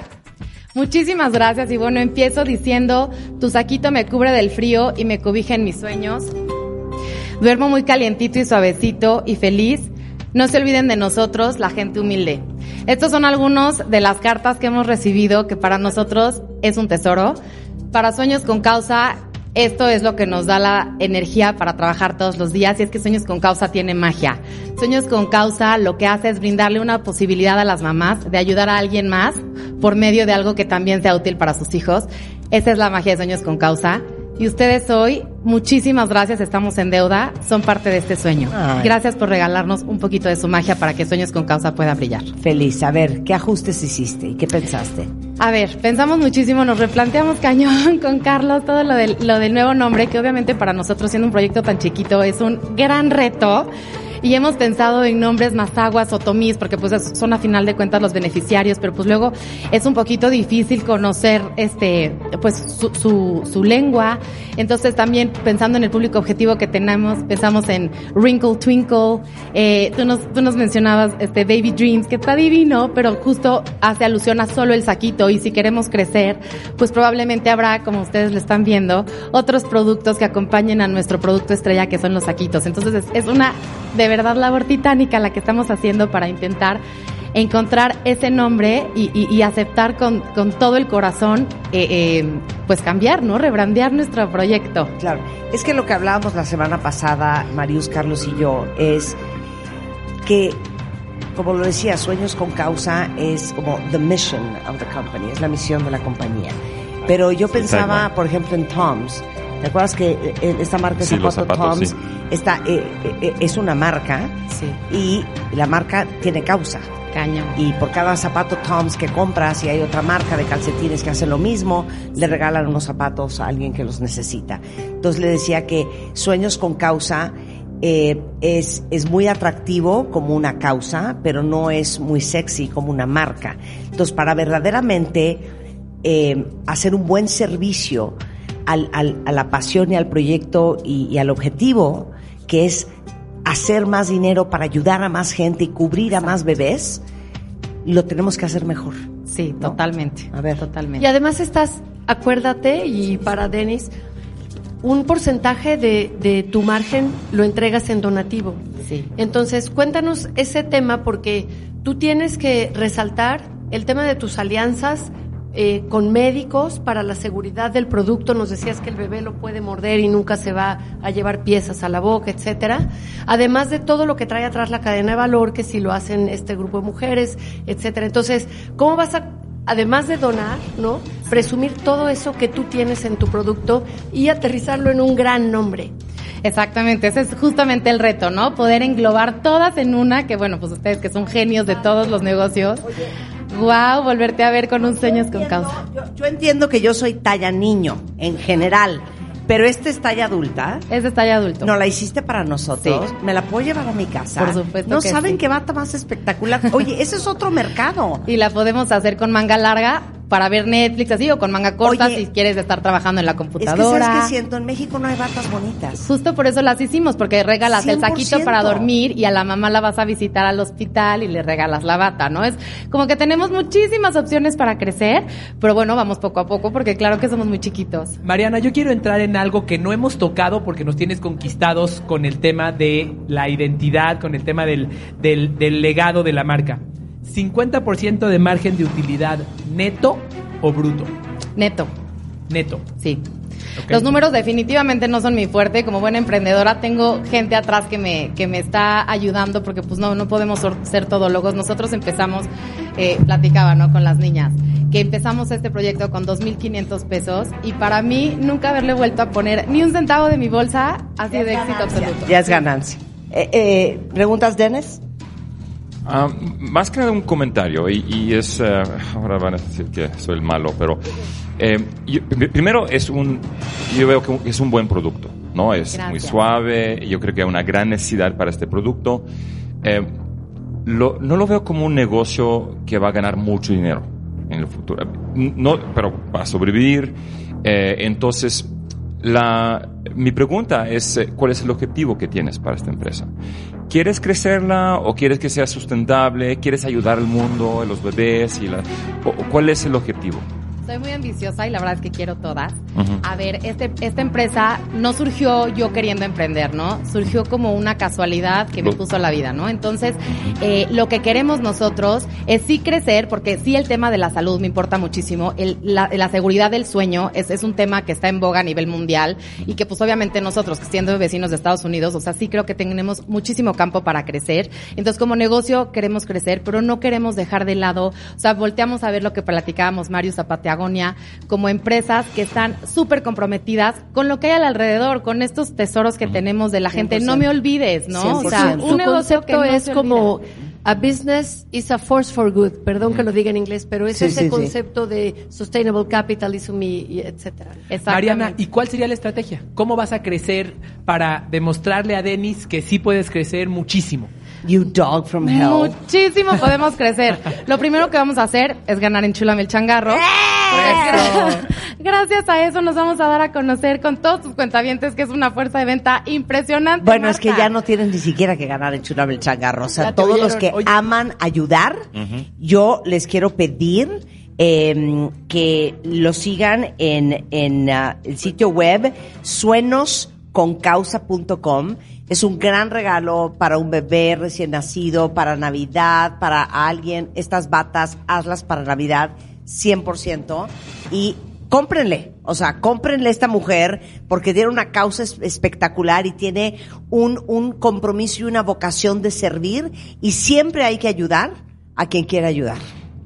Speaker 15: Muchísimas gracias y bueno, empiezo diciendo, tu saquito me cubre del frío y me cobija en mis sueños. Duermo muy calientito y suavecito y feliz. No se olviden de nosotros, la gente humilde. Estos son algunos de las cartas que hemos recibido que para nosotros es un tesoro. Para Sueños con Causa, esto es lo que nos da la energía para trabajar todos los días y es que Sueños con Causa tiene magia. Sueños con Causa lo que hace es brindarle una posibilidad a las mamás de ayudar a alguien más por medio de algo que también sea útil para sus hijos. Esa es la magia de Sueños con Causa. Y ustedes hoy, muchísimas gracias, estamos en deuda, son parte de este sueño.
Speaker 4: Ay.
Speaker 15: Gracias por regalarnos un poquito de su magia para que Sueños con Causa pueda brillar.
Speaker 4: Feliz. A ver, ¿qué ajustes hiciste y qué pensaste?
Speaker 15: A ver, pensamos muchísimo, nos replanteamos cañón con Carlos todo lo del, lo del nuevo nombre, que obviamente para nosotros siendo un proyecto tan chiquito es un gran reto. Y hemos pensado en nombres Mazaguas o Tomís, porque pues es- son a final de cuentas los beneficiarios, pero pues luego es un poquito difícil conocer este, pues su, su, su lengua. Entonces también pensando en el público objetivo que tenemos, pensamos en Wrinkle Twinkle, eh, tú nos, tú nos mencionabas este Baby Dreams, que está divino, pero justo hace alusión a solo el saquito y si queremos crecer, pues probablemente habrá, como ustedes lo están viendo, otros productos que acompañen a nuestro producto estrella que son los saquitos. Entonces es, es una de verdad labor titánica la que estamos haciendo para intentar encontrar ese nombre y, y- y aceptar con, con todo el corazón, eh, eh, pues cambiar, ¿no? Rebrandear nuestro proyecto.
Speaker 4: Claro, es que lo que hablábamos la semana pasada, Marius, Carlos y yo, es que, como lo decía, Sueños con Causa es como the mission of the company, es la misión de la compañía. Pero yo pensaba, por ejemplo, en Tom's. ¿Te acuerdas que eh, esta marca
Speaker 7: Sí, los
Speaker 4: zapatos Tom's
Speaker 7: sí.
Speaker 4: está, eh, eh, es una marca y la marca tiene causa?
Speaker 15: Caño.
Speaker 4: Y por cada zapato Tom's que compras y hay otra marca de calcetines que hace lo mismo, le regalan unos zapatos a alguien que los necesita. Entonces le decía que Sueños con Causa eh, es, es muy atractivo como una causa, pero no es muy sexy como una marca. Entonces para verdaderamente eh, hacer un buen servicio al, al- a la pasión y al proyecto y, y al objetivo, que es hacer más dinero para ayudar a más gente y cubrir a más bebés, lo tenemos que hacer mejor.
Speaker 15: Sí, totalmente.
Speaker 4: A ver,
Speaker 15: totalmente.
Speaker 5: Y además estás, acuérdate, y para Denis, un porcentaje de, de tu margen lo entregas en donativo.
Speaker 15: Sí.
Speaker 5: Entonces, cuéntanos ese tema porque tú tienes que resaltar el tema de tus alianzas eh, con médicos para la seguridad del producto. Nos decías que el bebé lo puede morder y nunca se va a llevar piezas a la boca, etcétera. Además de todo lo que trae atrás la cadena de valor, que si lo hacen este grupo de mujeres, etcétera. Entonces, ¿cómo vas a además de donar, ¿no? Presumir todo eso que tú tienes en tu producto y aterrizarlo en un gran nombre.
Speaker 15: Exactamente, ese es justamente el reto, ¿no? Poder englobar todas en una, que bueno, pues ustedes que son genios de todos los negocios. Wow, volverte a ver con un sueños con causa.
Speaker 4: Yo, yo entiendo que yo soy talla niño en general, pero esta es talla adulta.
Speaker 15: Es talla adulto.
Speaker 4: No la hiciste para nosotros.
Speaker 15: Sí.
Speaker 4: ¿Me la puedo llevar a mi casa?
Speaker 15: Por supuesto
Speaker 4: No
Speaker 15: que
Speaker 4: saben
Speaker 15: sí.
Speaker 4: qué bata más espectacular. Oye, ese es otro mercado.
Speaker 15: Y la podemos hacer con manga larga para ver Netflix así o con manga corta
Speaker 4: Oye,
Speaker 15: si quieres estar trabajando en la
Speaker 4: Es que
Speaker 15: computadora.
Speaker 4: sabes que siento en México no hay batas bonitas.
Speaker 15: Justo por eso las hicimos, porque regalas el saquito
Speaker 4: 100%.
Speaker 15: para dormir y a la mamá la vas a visitar al hospital y le regalas la bata, ¿no? Es como que tenemos muchísimas opciones para crecer, pero bueno, vamos poco a poco porque claro que somos muy chiquitos.
Speaker 6: Mariana, yo quiero entrar en algo que no hemos tocado porque nos tienes conquistados con el tema de la identidad, con el tema del, del, del legado de la marca. 50% de margen de utilidad neto o bruto.
Speaker 15: Neto.
Speaker 6: Neto.
Speaker 15: Sí. Los números definitivamente no son mi fuerte. Como buena emprendedora tengo gente atrás que me, que me está ayudando porque pues no, no podemos ser todólogos. Nosotros empezamos, eh, platicaba, ¿no? Con las niñas, que empezamos este proyecto con 2.500 pesos y para mí nunca haberle vuelto a poner ni un centavo de mi bolsa ha sido de éxito absoluto.
Speaker 4: Ya es ganancia. Eh, eh, ¿Preguntas, Dennis?
Speaker 7: Ah, más que nada un comentario, y, y es, eh, ahora van a decir que soy el malo, pero eh, yo- primero es un, yo veo que es un buen producto, ¿no? Es muy suave, yo creo que hay una gran necesidad para este producto. Eh, lo- no lo veo como un negocio que va a ganar mucho dinero en el futuro, no, pero va a sobrevivir. Eh, entonces, la, mi pregunta es, ¿cuál es el objetivo que tienes para esta empresa? ¿Quieres crecerla o quieres que sea sustentable? ¿Quieres ayudar al mundo, a los bebés? Y la, ¿Cuál es el objetivo?
Speaker 15: Soy muy ambiciosa y la verdad es que quiero todas.
Speaker 7: Ujú.
Speaker 15: A ver, este, esta empresa no surgió yo queriendo emprender, ¿no? Surgió como una casualidad que me puso la vida, ¿no? Entonces, eh, lo que queremos nosotros es sí crecer, porque sí el tema de la salud me importa muchísimo. El- la, la seguridad del sueño es, es un tema que está en boga a nivel mundial y que pues obviamente nosotros, que siendo vecinos de Estados Unidos, o sea, sí creo que tenemos muchísimo campo para crecer. Entonces, como negocio queremos crecer, pero no queremos dejar de lado, o sea, volteamos a ver lo que platicábamos Mario Zapate Como empresas que están súper comprometidas con lo que hay al alrededor, con estos tesoros que tenemos de la gente. No me olvides, ¿no? O sea,
Speaker 5: Su
Speaker 15: un negocio
Speaker 5: concepto
Speaker 15: que no
Speaker 5: es
Speaker 15: se
Speaker 5: como a business is a force for good. Perdón que lo diga en inglés, pero es
Speaker 6: Sí,
Speaker 5: ese
Speaker 6: sí, sí.
Speaker 5: concepto de sustainable capitalism y, y etcétera.
Speaker 6: Mariana, ¿y cuál sería la estrategia? ¿Cómo vas a crecer para demostrarle a Denis que sí puedes crecer muchísimo?
Speaker 4: You dog from
Speaker 15: Muchísimo podemos crecer. Lo primero que vamos a hacer es ganar en Chulame el Changarro. Gracias a eso nos vamos a dar a conocer con todos tus cuentavientes, que es una fuerza de venta impresionante.
Speaker 4: Bueno, es que ya no tienen ni siquiera que ganar en Chulame el Changarro. O sea,
Speaker 15: Ya
Speaker 4: todos los que aman ayudar, yo les quiero pedir eh, que lo sigan en, en ah, el sitio web suenosconcausa.com. Es un gran regalo para un bebé recién nacido, para Navidad, para alguien. Estas batas, hazlas para Navidad 100%. Y cómprenle, o sea, cómprenle a esta mujer porque tiene una causa es- espectacular y tiene un, un compromiso y una vocación de servir y siempre hay que ayudar a quien quiera ayudar.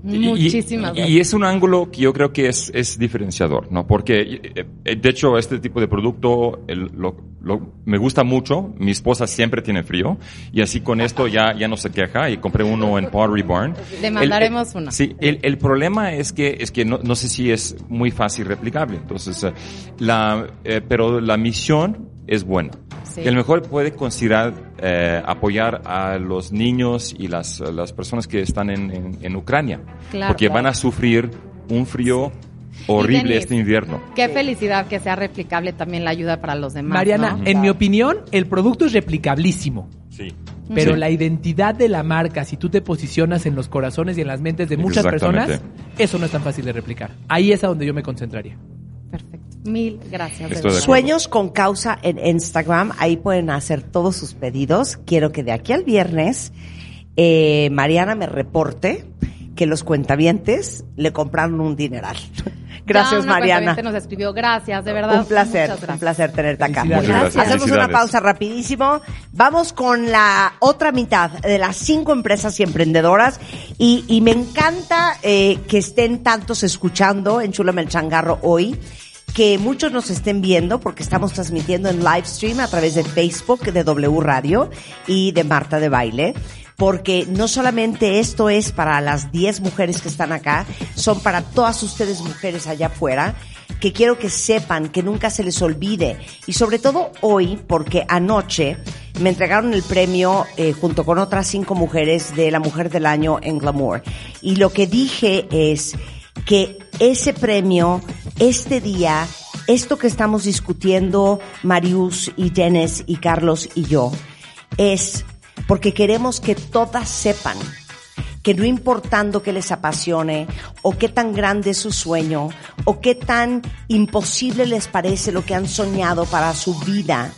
Speaker 15: Muchísimas
Speaker 7: y, y es un ángulo que yo creo que es, es diferenciador, ¿no? Porque, eh, eh, de hecho, este tipo de producto el- lo- lo- me gusta mucho. Mi esposa siempre tiene frío y así con esto ya, ya no se queja y compré uno en Pottery Barn.
Speaker 15: Le
Speaker 7: El-
Speaker 15: mandaremos
Speaker 7: el-
Speaker 15: uno.
Speaker 7: Sí, el, el problema es que, es que no, no sé si es muy fácil replicable. Entonces, eh, la, eh, pero la misión es buena.
Speaker 15: Sí.
Speaker 7: Y a lo mejor puede considerar eh, apoyar a los niños y las, las personas que están en, en- en Ucrania.
Speaker 15: Claro.
Speaker 7: porque van a sufrir un frío horrible este invierno.
Speaker 15: Qué felicidad que sea replicable también la ayuda para los demás.
Speaker 6: Mariana,
Speaker 15: ¿no?
Speaker 6: en mi opinión, el producto es replicablísimo.
Speaker 7: Sí.
Speaker 6: Pero
Speaker 7: Sí.
Speaker 6: la identidad de la marca, si tú te posicionas en los corazones y en las mentes de muchas personas, eso no es tan fácil de replicar. Ahí es a donde yo me concentraría.
Speaker 15: Mil gracias. de.
Speaker 4: Sueños con causa en Instagram, ahí pueden hacer todos sus pedidos. Quiero que de aquí al viernes eh, Mariana me reporte que los cuentavientes le compraron un dineral. Gracias,
Speaker 15: Ya una
Speaker 4: Mariana.
Speaker 15: nos escribió. Gracias, de verdad.
Speaker 4: Un placer, un placer tenerte acá.
Speaker 7: Gracias.
Speaker 4: Hacemos una pausa rapidísimo. Vamos con la otra mitad de las cinco empresas y emprendedoras. Y, y me encanta eh, que estén tantos escuchando en Chulame el Changarro hoy. Que muchos nos estén viendo porque estamos transmitiendo en live stream a través de Facebook de W Radio y de Marta de Baile porque no solamente esto es para las 10 mujeres que están acá, son para todas ustedes mujeres allá afuera, que quiero que sepan, que nunca se les olvide. Y sobre todo hoy, porque anoche me entregaron el premio eh, junto con otras cinco mujeres de la Mujer del Año en Glamour. Y lo que dije es que ese premio, este día, esto que estamos discutiendo Marius y Dennis y Carlos y yo, es porque queremos que todas sepan que no importando que les apasione o qué tan grande es su sueño o qué tan imposible les parece lo que han soñado para su vida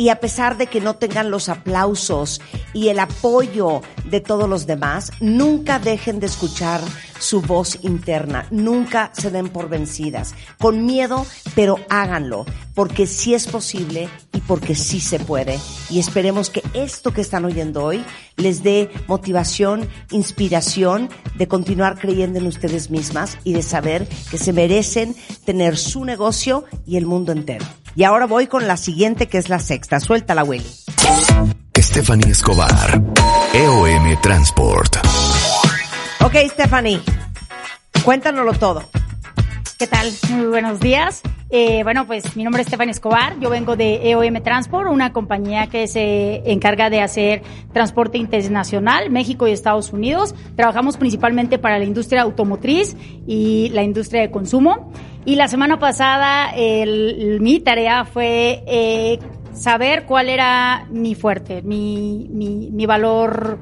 Speaker 4: y a pesar de que no tengan los aplausos y el apoyo de todos los demás, nunca dejen de escuchar su voz interna, nunca se den por vencidas, con miedo, pero háganlo, porque sí es posible y porque sí se puede. Y esperemos que esto que están oyendo hoy les dé motivación, inspiración de continuar creyendo en ustedes mismas y de saber que se merecen tener su negocio y el mundo entero. Y ahora voy con la siguiente que es la sexta. Suéltala, Willy.
Speaker 1: Stephanie Escobar, EOM Transport.
Speaker 4: Ok, Stephanie, cuéntanoslo todo.
Speaker 16: ¿Qué tal? Muy buenos días. Eh, bueno, pues mi nombre es Stephanie Escobar, yo vengo de EOM Transport, una compañía que se encarga de hacer transporte internacional, México y Estados Unidos. Trabajamos principalmente para la industria automotriz y la industria de consumo. Y la semana pasada mi tarea fue eh, saber cuál era mi fuerte, mi, mi, mi valor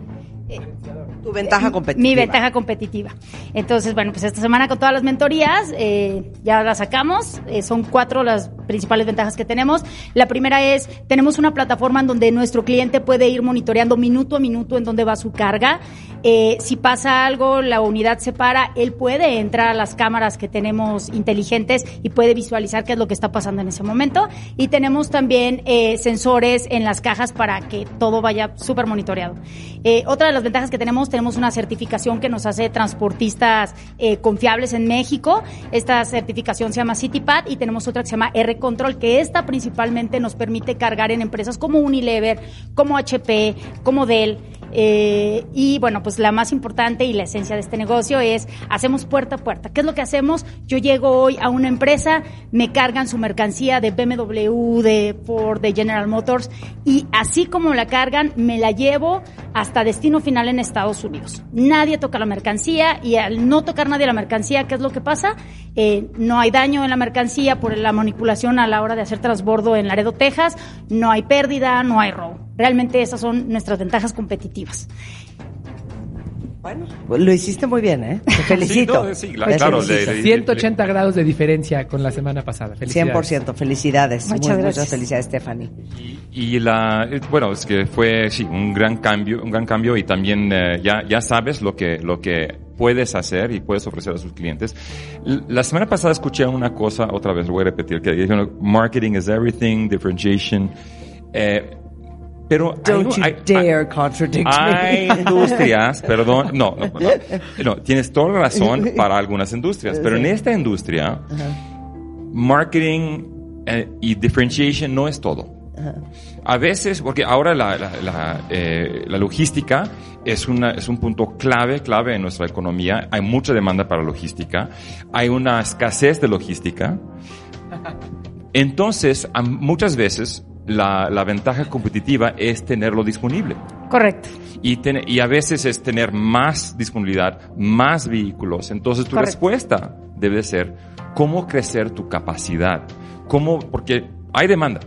Speaker 4: Tu ventaja competitiva.
Speaker 16: mi ventaja competitiva. Entonces, bueno, pues esta semana con todas las mentorías eh, ya las sacamos. Eh, son cuatro las principales ventajas que tenemos. La primera es, tenemos una plataforma en donde nuestro cliente puede ir monitoreando minuto a minuto en dónde va su carga. Eh, si pasa algo, la unidad se para, él puede entrar a las cámaras que tenemos inteligentes y puede visualizar qué es lo que está pasando en ese momento. Y tenemos también eh, sensores en las cajas para que todo vaya súper monitoreado. Eh, otra de las ventajas que tenemos, tenemos una certificación que nos hace transportistas eh, confiables en México. Esta certificación se llama CityPad y tenemos otra que se llama R Control, que esta principalmente nos permite cargar en empresas como Unilever, como HP, como Dell. Eh, y bueno, pues la más importante y la esencia de este negocio es hacemos puerta a puerta. ¿Qué es lo que hacemos? Yo llego hoy a una empresa, me cargan su mercancía de BMW, de Ford, de General Motors y así como la cargan, me la llevo hasta destino final en Estados Unidos. Nadie toca la mercancía y al no tocar nadie la mercancía, ¿qué es lo que pasa? Eh, no hay daño en la mercancía por la manipulación a la hora de hacer transbordo en Laredo, Texas, no hay pérdida, no hay robo. Realmente esas son nuestras ventajas competitivas.
Speaker 4: Bueno, pues lo hiciste muy bien, ¿eh? Te felicito.
Speaker 7: no, sí, la-
Speaker 4: Te
Speaker 7: claro,
Speaker 4: felicito.
Speaker 7: le- le-
Speaker 6: 180 grados de diferencia con la semana pasada. Felicidades.
Speaker 4: 100%, felicidades.
Speaker 16: Muchas
Speaker 4: Muy-
Speaker 16: gracias.
Speaker 4: Muchas felicidades, Stephanie.
Speaker 7: Y la, eh, bueno, es que fue, sí, un gran cambio, un gran cambio y también eh, ya, ya sabes lo que, lo que puedes hacer y puedes ofrecer a sus clientes. La semana pasada escuché una cosa, otra vez lo voy a repetir, que dijeron, marketing is everything, differentiation, eh, pero hay-
Speaker 4: Don't you
Speaker 7: hay-
Speaker 4: dare contradict
Speaker 7: hay
Speaker 4: me.
Speaker 7: industrias, perdón, no, no, no, no, tienes toda la razón para algunas industrias, pero en esta industria, marketing eh, y differentiation no es todo. A veces, porque ahora la, la, la, eh, la logística es, una, es un punto clave, clave en nuestra economía. Hay mucha demanda para logística. Hay una escasez de logística. Entonces, muchas veces la, la ventaja competitiva es tenerlo disponible.
Speaker 16: Correcto.
Speaker 7: Y, ten- y a veces es tener más disponibilidad, más vehículos. Entonces tu
Speaker 16: Correcto.
Speaker 7: respuesta debe ser cómo crecer tu capacidad. Cómo, porque hay demanda.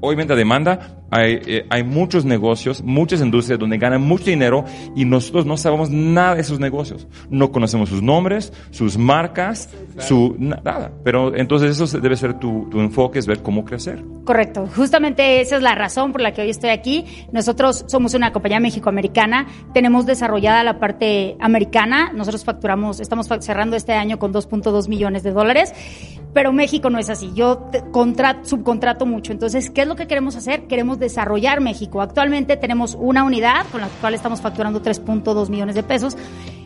Speaker 7: Obviamente demanda, hay, eh, hay muchos negocios, muchas industrias donde ganan mucho dinero y nosotros no sabemos nada de esos negocios. No conocemos sus nombres, sus marcas, su na- nada. Pero entonces eso debe ser tu, tu enfoque, es ver cómo crecer.
Speaker 16: Correcto. Justamente esa es la razón por la que hoy estoy aquí. Nosotros somos una compañía mexicoamericana. Tenemos desarrollada la parte americana. Nosotros facturamos, estamos cerrando este año con 2.2 millones de dólares. Pero México no es así. Yo te- contra- subcontrato mucho. Entonces, ¿qué es lo que queremos hacer? Queremos desarrollar México. Actualmente tenemos una unidad con la cual estamos facturando 3.2 millones de pesos.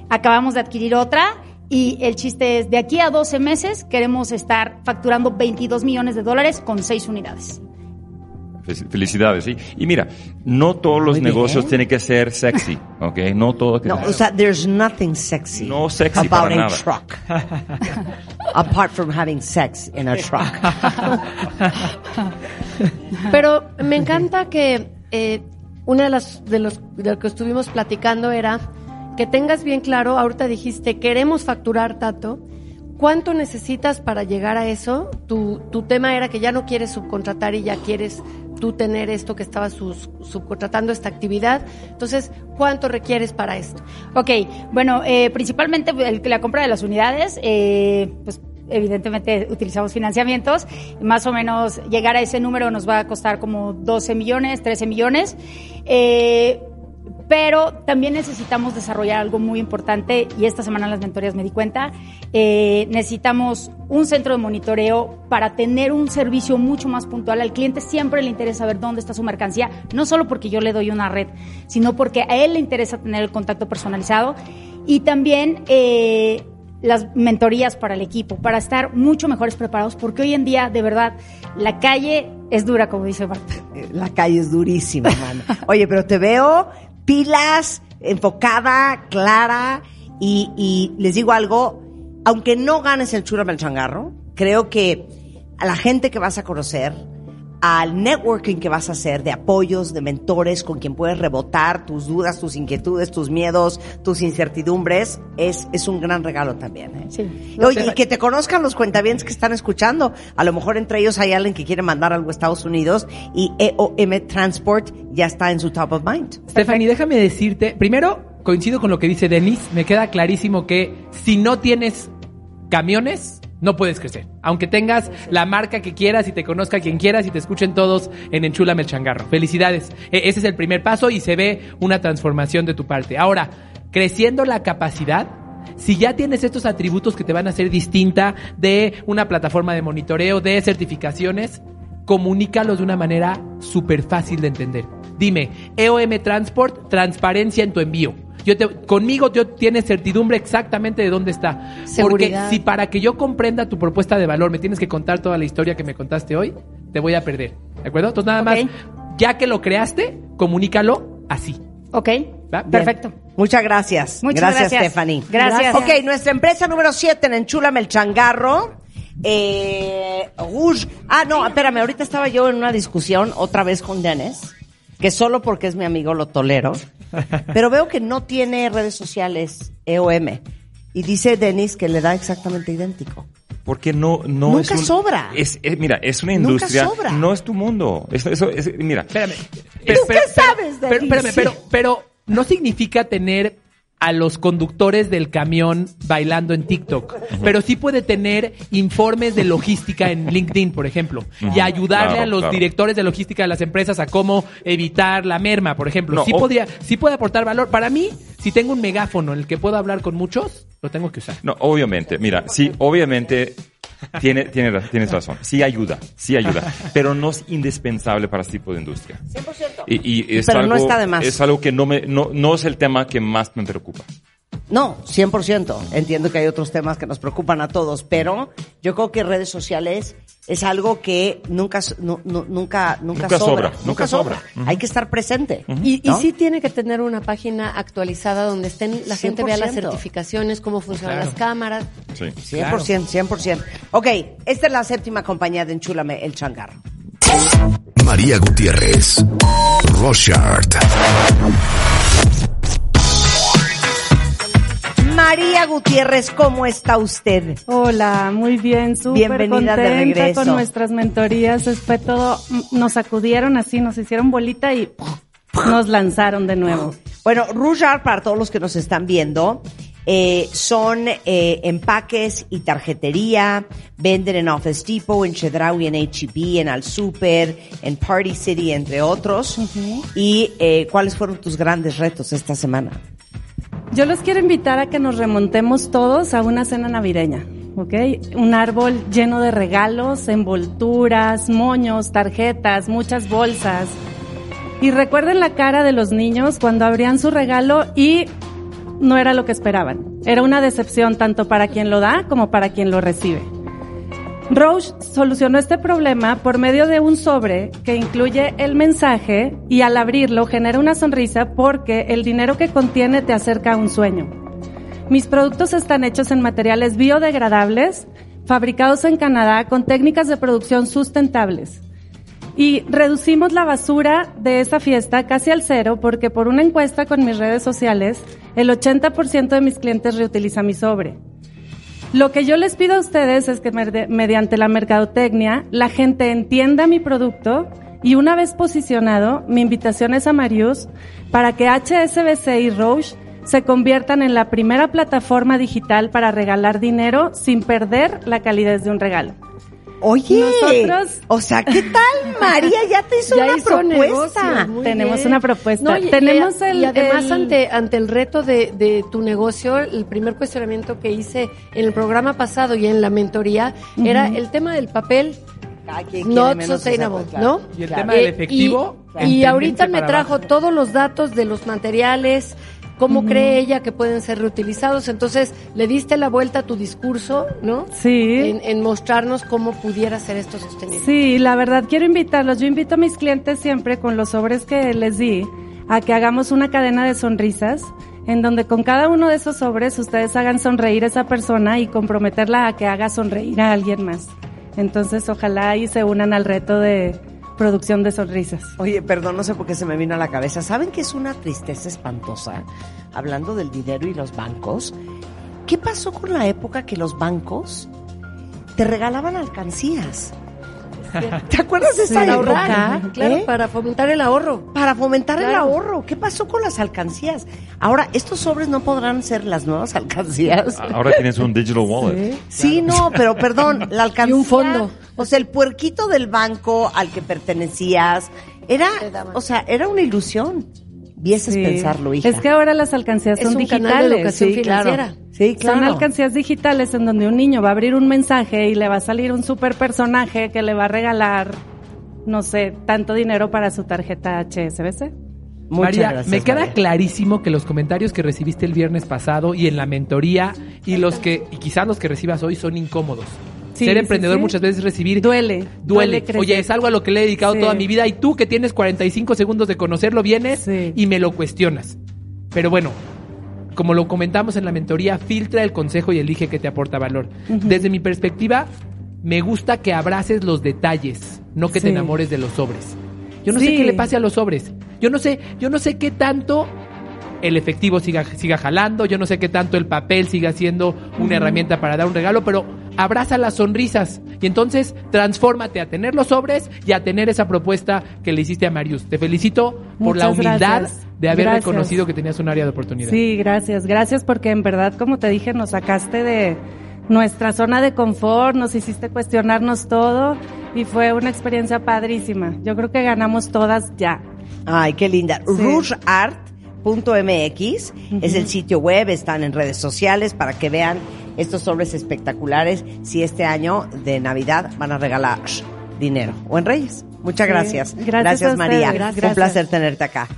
Speaker 16: Acabamos de adquirir otra. Y el chiste es, de aquí a 12 meses queremos estar facturando 22 millones de dólares con 6 unidades.
Speaker 7: Fel- Felicidades, sí. Y mira, no todos los
Speaker 4: Muy bien.
Speaker 7: negocios tienen que ser sexy, ¿ok? No todo.
Speaker 4: No, o sea, there's nothing sexy
Speaker 7: No sexy
Speaker 4: about
Speaker 7: para
Speaker 4: a
Speaker 7: nada.
Speaker 4: truck. Apart from having sex in a truck.
Speaker 5: Pero me encanta que eh, una de las de los de lo que estuvimos platicando era que tengas bien claro, ahorita dijiste, queremos facturar tanto, ¿cuánto necesitas para llegar a eso? Tu, tu tema era que ya no quieres subcontratar y ya quieres tú tener esto que estabas sus- subcontratando esta actividad. Entonces, ¿cuánto requieres para esto?
Speaker 16: Ok, bueno, eh, principalmente el- la compra de las unidades, eh, pues evidentemente utilizamos financiamientos, más o menos llegar a ese número nos va a costar como 12 millones, 13 millones. Eh, pero también necesitamos desarrollar algo muy importante y esta semana en las mentorías me di cuenta, eh, necesitamos un centro de monitoreo para tener un servicio mucho más puntual. Al cliente siempre le interesa saber dónde está su mercancía, no solo porque yo le doy una red, sino porque a él le interesa tener el contacto personalizado y también... eh, las mentorías para el equipo, para estar mucho mejores preparados, porque hoy en día, de verdad, la calle es dura, como dice Marta.
Speaker 4: La calle es durísima, mano. Oye, pero te veo pilas, enfocada, clara, y, y les digo algo, aunque no ganes el churro el changarro, creo que a la gente que vas a conocer, al networking que vas a hacer de apoyos, de mentores con quien puedes rebotar tus dudas, tus inquietudes, tus miedos, tus incertidumbres, es, es un gran regalo también. ¿eh?
Speaker 16: Sí.
Speaker 4: Oye, y que te conozcan los cuentavientes que están escuchando. A lo mejor entre ellos hay alguien que quiere mandar algo a Estados Unidos y EOM Transport ya está en su top of mind.
Speaker 6: Stephanie, déjame decirte, primero coincido con lo que dice Denis, me queda clarísimo que si no tienes camiones, no puedes crecer. Aunque tengas la marca que quieras y te conozca quien quieras y te escuchen todos en Enchúlame el Changarro. Felicidades. E- ese es el primer paso y se ve una transformación de tu parte. Ahora, creciendo la capacidad, si ya tienes estos atributos que te van a hacer distinta de una plataforma de monitoreo, de certificaciones, comunícalos de una manera súper fácil de entender. Dime, EOM Transport, transparencia en tu envío. Yo te, conmigo yo tienes certidumbre exactamente de dónde está.
Speaker 5: Seguridad.
Speaker 6: Porque si para que yo comprenda tu propuesta de valor me tienes que contar toda la historia que me contaste hoy, te voy a perder. ¿De acuerdo? Entonces nada más, ya que lo creaste, comunícalo así.
Speaker 16: Ok,
Speaker 6: ¿Va?
Speaker 16: perfecto.
Speaker 4: Muchas gracias.
Speaker 16: Muchas
Speaker 4: gracias,
Speaker 16: gracias.
Speaker 4: Stephanie.
Speaker 16: Gracias.
Speaker 4: Ok, nuestra empresa número 7 en Enchúlame el Changarro. Eh, Rouge. Ah, no, espérame, ahorita estaba yo en una discusión otra vez con Dennis, que solo porque es mi amigo lo tolero, pero veo que no tiene redes sociales EOM. Y dice Denis que le da exactamente idéntico.
Speaker 7: Porque no, no
Speaker 4: Nunca
Speaker 7: es un-
Speaker 4: sobra.
Speaker 7: Es, es- mira, es una
Speaker 4: Nunca
Speaker 7: industria.
Speaker 4: sobra.
Speaker 7: No es tu mundo. Eso, eso es- mira.
Speaker 6: Espérame.
Speaker 4: ¿Tú qué sabes,
Speaker 6: Pero,
Speaker 4: Denis?
Speaker 6: espérame, pero, pero no significa tener a los conductores del camión bailando en TikTok, pero sí puede tener informes de logística en LinkedIn, por ejemplo, y ayudarle
Speaker 7: Claro,
Speaker 6: a los
Speaker 7: claro.
Speaker 6: directores de logística de las empresas a cómo evitar la merma, por ejemplo.
Speaker 7: No,
Speaker 6: sí
Speaker 7: o-
Speaker 6: podría, sí puede aportar valor. Para mí, si tengo un megáfono en el que puedo hablar con muchos, lo tengo que usar.
Speaker 7: No, obviamente, mira, sí, obviamente tiene, tiene, tienes razón. Sí ayuda, sí ayuda, pero no es indispensable para este tipo de industria.
Speaker 4: 100%.
Speaker 7: Y, y es
Speaker 4: Pero no
Speaker 7: algo,
Speaker 4: está de más.
Speaker 7: Es algo que no me, no, no es el tema que más me preocupa.
Speaker 4: No, 100%. Entiendo que hay otros temas que nos preocupan a todos, pero yo creo que redes sociales es algo que nunca, nu- nunca, nunca,
Speaker 7: Nunca
Speaker 4: sobra.
Speaker 7: sobra, nunca sobra.
Speaker 4: Hay que estar presente.
Speaker 5: Y, y
Speaker 4: ¿no?
Speaker 5: sí tiene que tener una página actualizada donde estén la gente vea las
Speaker 4: 100%.
Speaker 5: certificaciones, cómo funcionan
Speaker 4: Claro.
Speaker 5: las cámaras.
Speaker 7: Sí.
Speaker 4: 100%, 100%. Ok, esta es la séptima compañía de Enchúlame el Changarro.
Speaker 1: María Gutiérrez. Rochard.
Speaker 4: María Gutiérrez, ¿cómo está usted?
Speaker 13: Hola, muy bien, súper
Speaker 4: Bienvenida de regreso.
Speaker 13: con nuestras mentorías. Es- Fue todo, nos sacudieron así, nos hicieron bolita y nos lanzaron de nuevo.
Speaker 4: Bueno, Rougeard, para todos los que nos están viendo, eh, son eh, empaques y tarjetería. Venden en Office Depot, en Chedraui, en H-E-B, en Al Super, en Party City, entre otros. ¿Y eh, cuáles fueron tus grandes retos esta semana?
Speaker 13: Yo los quiero invitar a que nos remontemos todos a una cena navideña, ¿ok? Un árbol lleno de regalos, envolturas, moños, tarjetas, muchas bolsas. Y recuerden la cara de los niños cuando abrían su regalo y no era lo que esperaban. Era una decepción tanto para quien lo da como para quien lo recibe. Roche solucionó este problema por medio de un sobre que incluye el mensaje y al abrirlo genera una sonrisa porque el dinero que contiene te acerca a un sueño. Mis productos están hechos en materiales biodegradables, fabricados en Canadá con técnicas de producción sustentables. Y reducimos la basura de esa fiesta casi al cero porque por una encuesta con mis redes sociales, el 80% de mis clientes reutiliza mi sobre. Lo que yo les pido a ustedes es que mediante la mercadotecnia la gente entienda mi producto y una vez posicionado, mi invitación es a Marius para que HSBC y Roche se conviertan en la primera plataforma digital para regalar dinero sin perder la calidez de un regalo.
Speaker 4: Oye,
Speaker 13: Nosotros-
Speaker 4: o sea, ¿qué tal, María? Ya te hizo
Speaker 5: Ya
Speaker 4: una
Speaker 5: hizo
Speaker 4: propuesta.
Speaker 5: negocio,
Speaker 13: Tenemos
Speaker 5: bien.
Speaker 13: una propuesta.
Speaker 5: No, y,
Speaker 13: Tenemos
Speaker 5: y-
Speaker 13: el-
Speaker 5: y además
Speaker 13: el-
Speaker 5: ante ante el reto de, de tu negocio, el primer cuestionamiento que hice en el programa pasado y en la mentoría era el tema del papel
Speaker 4: quiere
Speaker 5: not sustainable,
Speaker 4: claro.
Speaker 5: ¿no?
Speaker 6: Y el
Speaker 4: Claro.
Speaker 6: tema del
Speaker 5: Eh,
Speaker 6: efectivo.
Speaker 5: Y, y ahorita me
Speaker 6: para
Speaker 5: trajo
Speaker 6: abajo.
Speaker 5: todos los datos de los materiales, cómo cree ella que pueden ser reutilizados. Entonces, le diste la vuelta a tu discurso, ¿no?
Speaker 13: Sí.
Speaker 5: En, en mostrarnos cómo pudiera ser esto sostenible.
Speaker 13: Sí, la verdad quiero invitarlos. Yo invito a mis clientes siempre con los sobres que les di a que hagamos una cadena de sonrisas en donde con cada uno de esos sobres ustedes hagan sonreír a esa persona y comprometerla a que haga sonreír a alguien más. Entonces, ojalá y se unan al reto de producción de sonrisas.
Speaker 4: Oye, perdón, no sé por qué se me vino a la cabeza. ¿Saben que es una tristeza espantosa? Hablando del dinero y los bancos. ¿Qué pasó con la época que los bancos te regalaban alcancías? ¿Te acuerdas de esa
Speaker 5: Para
Speaker 4: época?
Speaker 5: ahorrar, claro,
Speaker 4: ¿Eh?
Speaker 5: para fomentar el ahorro.
Speaker 4: Para fomentar el ahorro. ¿Qué pasó con las alcancías? Ahora, ¿estos sobres no podrán ser las nuevas alcancías?
Speaker 7: Ahora tienes un digital wallet.
Speaker 4: Sí, no, pero perdón, la alcancía.
Speaker 5: Y un fondo.
Speaker 4: O sea, el puerquito del banco al que pertenecías era, o sea, era una ilusión. Vieses
Speaker 13: Sí.
Speaker 4: pensarlo, hija.
Speaker 13: Es que ahora las alcancías
Speaker 5: Es
Speaker 13: son
Speaker 5: un
Speaker 13: digitales.
Speaker 5: canal de educación
Speaker 13: sí, claro.
Speaker 5: financiera.
Speaker 4: Sí, claro.
Speaker 13: Son alcancías digitales en donde un niño va a abrir un mensaje y le va a salir un super personaje que le va a regalar, no sé, tanto dinero para su tarjeta HSBC.
Speaker 4: Muchas
Speaker 6: María,
Speaker 4: gracias,
Speaker 6: me queda
Speaker 4: María.
Speaker 6: clarísimo que los comentarios que recibiste el viernes pasado y en la mentoría y los que y quizás los que recibas hoy son incómodos.
Speaker 13: Sí,
Speaker 6: Ser emprendedor
Speaker 13: sí.
Speaker 6: muchas veces recibir
Speaker 13: Duele.
Speaker 6: duele.
Speaker 13: crecer.
Speaker 6: Oye, es algo a lo que le he dedicado toda mi vida y tú que tienes 45 segundos de conocerlo vienes y me lo cuestionas. Pero bueno, como lo comentamos en la mentoría, filtra el consejo y elige que te aporta valor. Desde mi perspectiva, me gusta que abraces los detalles, no que te enamores de los sobres. Yo no sé qué le pase a los sobres. Yo no sé, yo no sé qué tanto el efectivo siga, siga jalando, yo no sé qué tanto el papel siga siendo una herramienta para dar un regalo, pero abraza las sonrisas y entonces transfórmate a tener los sobres y a tener esa propuesta que le hiciste a Marius. Te felicito por la humildad
Speaker 13: gracias.
Speaker 6: de haber
Speaker 13: Gracias.
Speaker 6: reconocido que tenías un área de oportunidad.
Speaker 13: Sí, gracias, gracias porque en verdad, como te dije, nos sacaste de nuestra zona de confort, nos hiciste cuestionarnos todo y fue una experiencia padrísima. Yo creo que ganamos todas ya.
Speaker 4: Ay, qué linda. RushArt.mx es el sitio web, están en redes sociales para que vean estos sobres espectaculares si este año de Navidad van a regalar dinero o en Reyes. Muchas
Speaker 13: Sí.
Speaker 4: gracias.
Speaker 13: Gracias
Speaker 4: María.
Speaker 13: ustedes.
Speaker 4: Un
Speaker 13: Gracias.
Speaker 4: placer tenerte acá.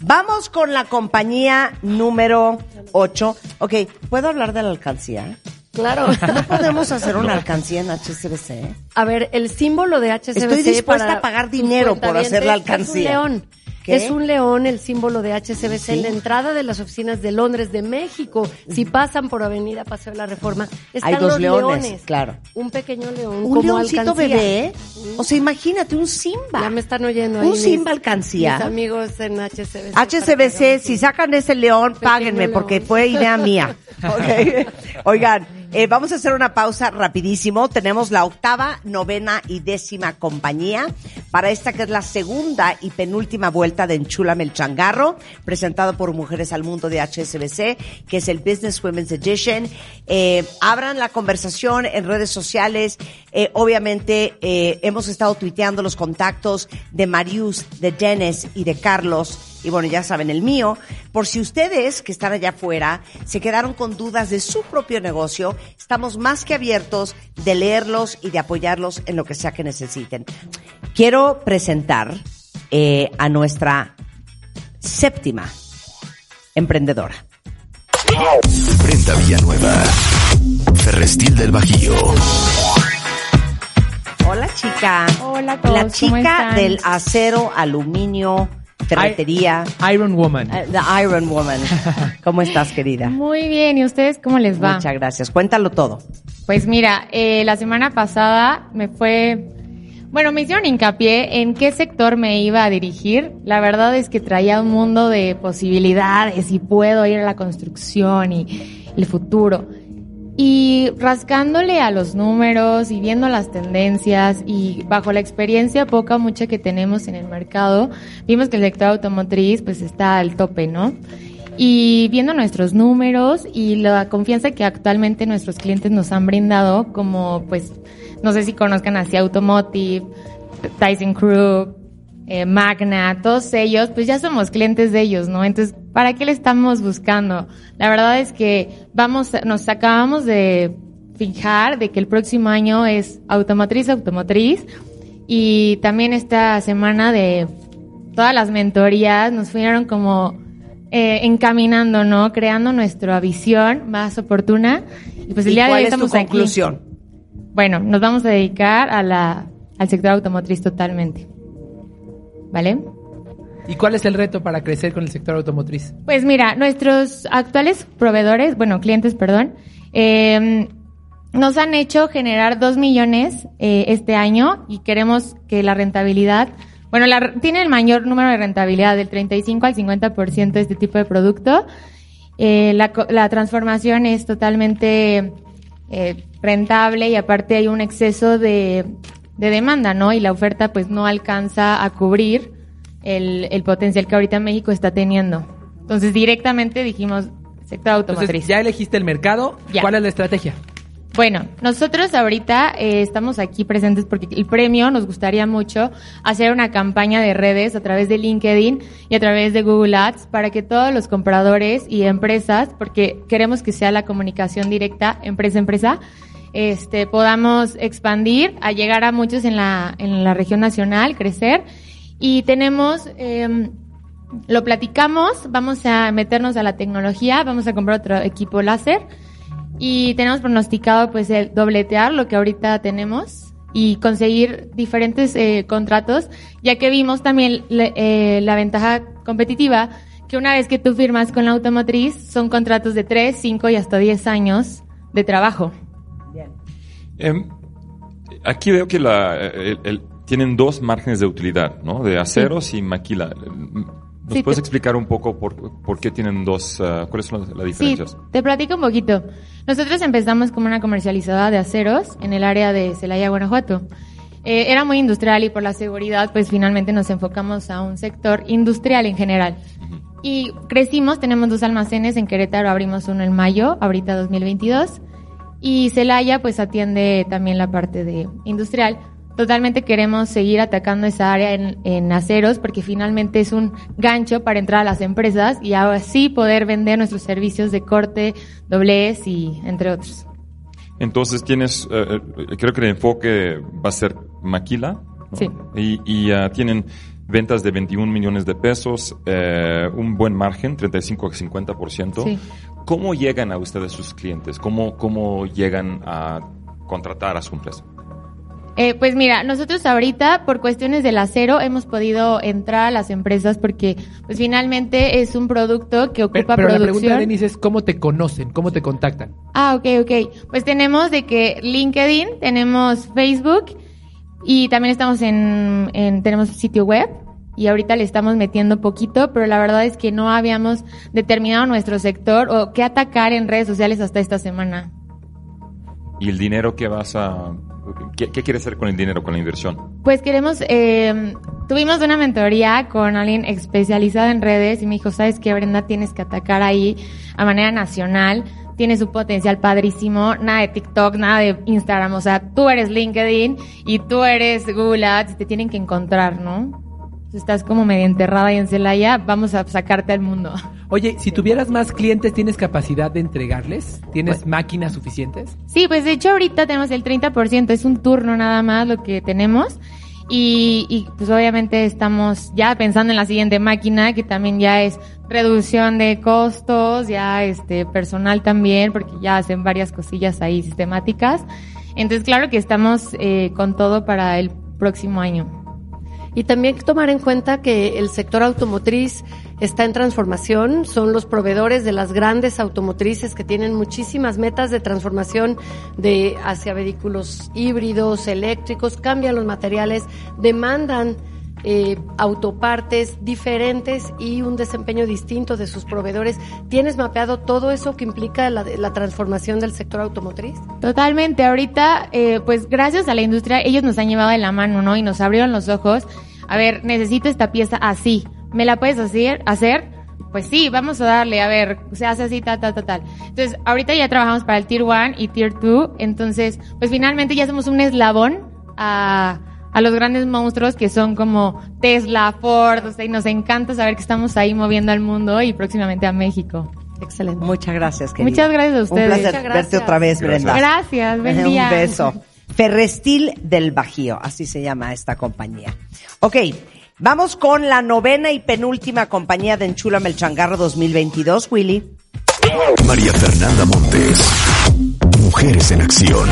Speaker 4: Vamos con la compañía número 8. Ok, ¿puedo hablar de la alcancía?
Speaker 5: Claro.
Speaker 4: ¿No podemos hacer una alcancía en HSBC?
Speaker 5: A ver, el símbolo de HSBC
Speaker 4: Estoy dispuesta
Speaker 5: para
Speaker 4: a pagar dinero por hacer la alcancía.
Speaker 5: Es un león.
Speaker 4: ¿Qué?
Speaker 5: Es un león el símbolo de HSBC
Speaker 4: Sí.
Speaker 5: en la entrada de las oficinas de Londres, de México. Si pasan por Avenida Paseo de la Reforma, están
Speaker 4: Hay dos
Speaker 5: los
Speaker 4: leones, claro.
Speaker 5: Un pequeño león
Speaker 4: Un
Speaker 5: como
Speaker 4: leoncito
Speaker 5: alcancía.
Speaker 4: bebé. O sea, imagínate, un Simba.
Speaker 5: Ya me están oyendo ahí.
Speaker 4: Un
Speaker 5: mis-
Speaker 4: Simba alcancía.
Speaker 5: Mis amigos en HSBC.
Speaker 4: HSBC, si sacan ese león, páguenme
Speaker 5: león.
Speaker 4: porque fue idea mía. Oigan, eh, vamos a hacer una pausa rapidísimo. Tenemos la octava, novena y décima compañía para esta que es la segunda y penúltima vuelta de Enchúlame el Changarro, presentado por Mujeres al Mundo de HSBC, que es el Business Women's Edition. Eh, abran la conversación en redes sociales. Eh, obviamente, hemos estado tuiteando los contactos de Marius, de Dennis y de Carlos y bueno, ya saben el mío, por si ustedes que están allá afuera se quedaron con dudas de su propio negocio, estamos más que abiertos de leerlos y de apoyarlos en lo que sea que necesiten. Quiero presentar eh, a nuestra séptima emprendedora.
Speaker 1: Brenda Villanueva. Ferrestil del Bajío.
Speaker 4: Hola chica.
Speaker 15: Hola a todos,
Speaker 4: La
Speaker 15: ¿cómo
Speaker 4: chica
Speaker 15: están?
Speaker 4: del acero, aluminio, ferretería.
Speaker 6: Iron Woman.
Speaker 4: eh, The Iron Woman. ¿Cómo estás, querida?
Speaker 15: Muy bien, ¿y ustedes cómo les va?
Speaker 4: Muchas gracias. Cuéntalo todo.
Speaker 15: Pues mira, eh, la semana pasada me fue, bueno, me hicieron hincapié en qué sector me iba a dirigir. La verdad es que traía un mundo de posibilidades y puedo ir a la construcción y el futuro. Y rascándole a los números y viendo las tendencias y bajo la experiencia poca mucha que tenemos en el mercado, vimos que el sector automotriz pues está al tope, ¿no? Y viendo nuestros números y la confianza que actualmente nuestros clientes nos han brindado, como pues, no sé si conozcan así Automotive, Tyson Crew, eh, Magna, todos ellos, pues ya somos clientes de ellos, ¿no? Entonces, ¿para qué le estamos buscando? La verdad es que vamos, nos acabamos de fijar de que el próximo año es automotriz, automotriz, y también esta semana de todas las mentorías nos fueron como eh, encaminando, ¿no? Creando nuestra visión más oportuna. Y pues el
Speaker 4: ¿Y
Speaker 15: día de hoy
Speaker 4: es tu
Speaker 15: aquí.
Speaker 4: conclusión?
Speaker 15: Bueno, nos vamos a dedicar a la, al sector automotriz totalmente. ¿Vale?
Speaker 6: ¿Y cuál es el reto para crecer con el sector automotriz?
Speaker 15: Pues mira, nuestros actuales proveedores, bueno, clientes, perdón, eh, nos han hecho generar 2 millones eh, este año y queremos que la rentabilidad, bueno, la, tiene el mayor número de rentabilidad, del 35 al 50% de este tipo de producto. Eh, la, la transformación es totalmente eh, rentable y aparte hay un exceso de, de demanda, ¿no? Y la oferta pues no alcanza a cubrir el, el potencial que ahorita México está teniendo. Entonces directamente dijimos sector automotriz.
Speaker 6: Entonces, ya elegiste el mercado.
Speaker 15: Ya.
Speaker 6: ¿Cuál es la estrategia?
Speaker 15: Bueno, nosotros ahorita eh, estamos aquí presentes porque el premio nos gustaría mucho hacer una campaña de redes a través de LinkedIn y a través de Google Ads para que todos los compradores y empresas, porque queremos que sea la comunicación directa empresa-empresa, este, podamos expandir, a llegar a muchos en la, en la región nacional, crecer. Y tenemos, em, lo platicamos, vamos a meternos a la tecnología, vamos a comprar otro equipo láser y tenemos pronosticado pues el dobletear lo que ahorita tenemos y conseguir diferentes eh, contratos, ya que vimos también le- eh, la ventaja competitiva que una vez que tú firmas con la automotriz son contratos de 3, 5 y hasta 10 años de trabajo.
Speaker 7: Em, aquí veo que la, el- el- tienen dos márgenes de utilidad, ¿no? De aceros y maquila. ¿Nos
Speaker 15: Sí,
Speaker 7: puedes
Speaker 15: te-
Speaker 7: explicar un poco por, por qué tienen dos, ah, cuáles son las, las
Speaker 15: Sí,
Speaker 7: diferencias?
Speaker 15: te platico un poquito. Nosotros empezamos como una comercializadora de aceros en el área de Celaya, Guanajuato. Eh, era muy industrial y por la seguridad, pues finalmente nos enfocamos a un sector industrial en general. Y crecimos, tenemos dos almacenes en Querétaro, abrimos uno en mayo, ahorita 2022. Y Celaya pues atiende también la parte de industrial. Totalmente queremos seguir atacando esa área en, en aceros porque finalmente es un gancho para entrar a las empresas y así poder vender nuestros servicios de corte, doblez y entre otros.
Speaker 7: Entonces tienes, eh, eh, creo que el enfoque va a ser maquila. ¿no?
Speaker 15: Sí.
Speaker 7: Y, y, ah, tienen ventas de 21 millones de pesos, eh, un buen margen, 35 a 50%.
Speaker 15: Sí.
Speaker 7: ¿Cómo llegan a ustedes sus clientes? ¿Cómo, cómo llegan a contratar a su empresa?
Speaker 15: Eh, pues mira, nosotros ahorita por cuestiones del acero hemos podido entrar a las empresas porque pues finalmente es un producto que
Speaker 6: Pero,
Speaker 15: ocupa
Speaker 6: pero la
Speaker 15: producción.
Speaker 6: pregunta, Denise, es cómo te conocen, cómo te contactan.
Speaker 15: Ah, ok, ok. Pues tenemos de que LinkedIn, tenemos Facebook y también estamos en, en tenemos sitio web y ahorita le estamos metiendo poquito, pero la verdad es que no habíamos determinado nuestro sector o qué atacar en redes sociales hasta esta semana.
Speaker 7: ¿Y el dinero que vas a... ¿Qué, qué quieres hacer con el dinero, con la inversión?
Speaker 15: Pues queremos, eh, tuvimos una mentoría con alguien especializado en redes y me dijo, sabes qué, Brenda, tienes que atacar ahí a manera nacional, tienes un potencial padrísimo, nada de TikTok, nada de Instagram, o sea, tú eres LinkedIn y tú eres Google Ads y te tienen que encontrar, ¿no? Estás como medio enterrada ahí en Celaya, vamos a sacarte al mundo.
Speaker 6: Oye, si tuvieras más clientes, ¿tienes capacidad de entregarles? ¿Tienes máquinas suficientes?
Speaker 15: Sí, pues de hecho ahorita tenemos el 30%, es un turno nada más lo que tenemos. Y, y, pues obviamente estamos ya pensando en la siguiente máquina, que también ya es reducción de costos, ya este personal también, porque ya hacen varias cosillas ahí sistemáticas. Entonces claro que estamos eh, con todo para el próximo año.
Speaker 5: Y también tomar en cuenta que el sector automotriz está en transformación, son los proveedores de las grandes automotrices que tienen muchísimas metas de transformación de hacia vehículos híbridos, eléctricos, cambian los materiales, demandan eh, autopartes diferentes y un desempeño distinto de sus proveedores. ¿Tienes mapeado todo eso que implica la, la transformación del sector automotriz?
Speaker 15: Totalmente. Ahorita, eh, pues gracias a la industria, ellos nos han llevado de la mano, ¿no? Y nos abrieron los ojos. A ver, necesito esta pieza así. ¿Me la puedes hacer? hacer? pues sí, vamos a darle, a ver, se hace así, tal, tal, tal, tal. Entonces, ahorita ya trabajamos para el Tier 1 y Tier 2, entonces, pues finalmente ya somos un eslabón a, a los grandes monstruos que son como Tesla, Ford, o sea, y nos encanta saber que estamos ahí moviendo al mundo y próximamente a México.
Speaker 4: Excelente. Muchas gracias, querida.
Speaker 15: Muchas gracias a ustedes.
Speaker 4: Un placer verte otra vez, Brenda.
Speaker 15: Gracias, buen día.
Speaker 4: Un beso. Ferrestil del Bajío, así se llama esta compañía. Ok, vamos con la novena y penúltima compañía de Enchúlame el Changarro 2022, Willy.
Speaker 1: María Fernanda Montes. Mujeres en acción.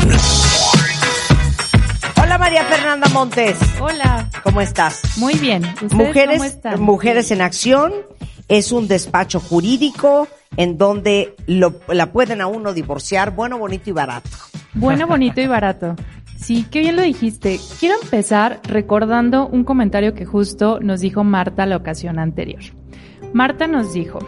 Speaker 4: María Fernanda Montes.
Speaker 17: Hola.
Speaker 4: ¿Cómo estás?
Speaker 17: Muy bien. ¿Ustedes
Speaker 4: Mujeres,
Speaker 17: cómo están?
Speaker 4: Mujeres en Acción es un despacho jurídico en donde lo- la pueden a uno divorciar, bueno, bonito y barato.
Speaker 17: Bueno, bonito y barato. Sí, qué bien lo dijiste. Quiero empezar recordando un comentario que justo nos dijo Marta la ocasión anterior. Marta nos dijo,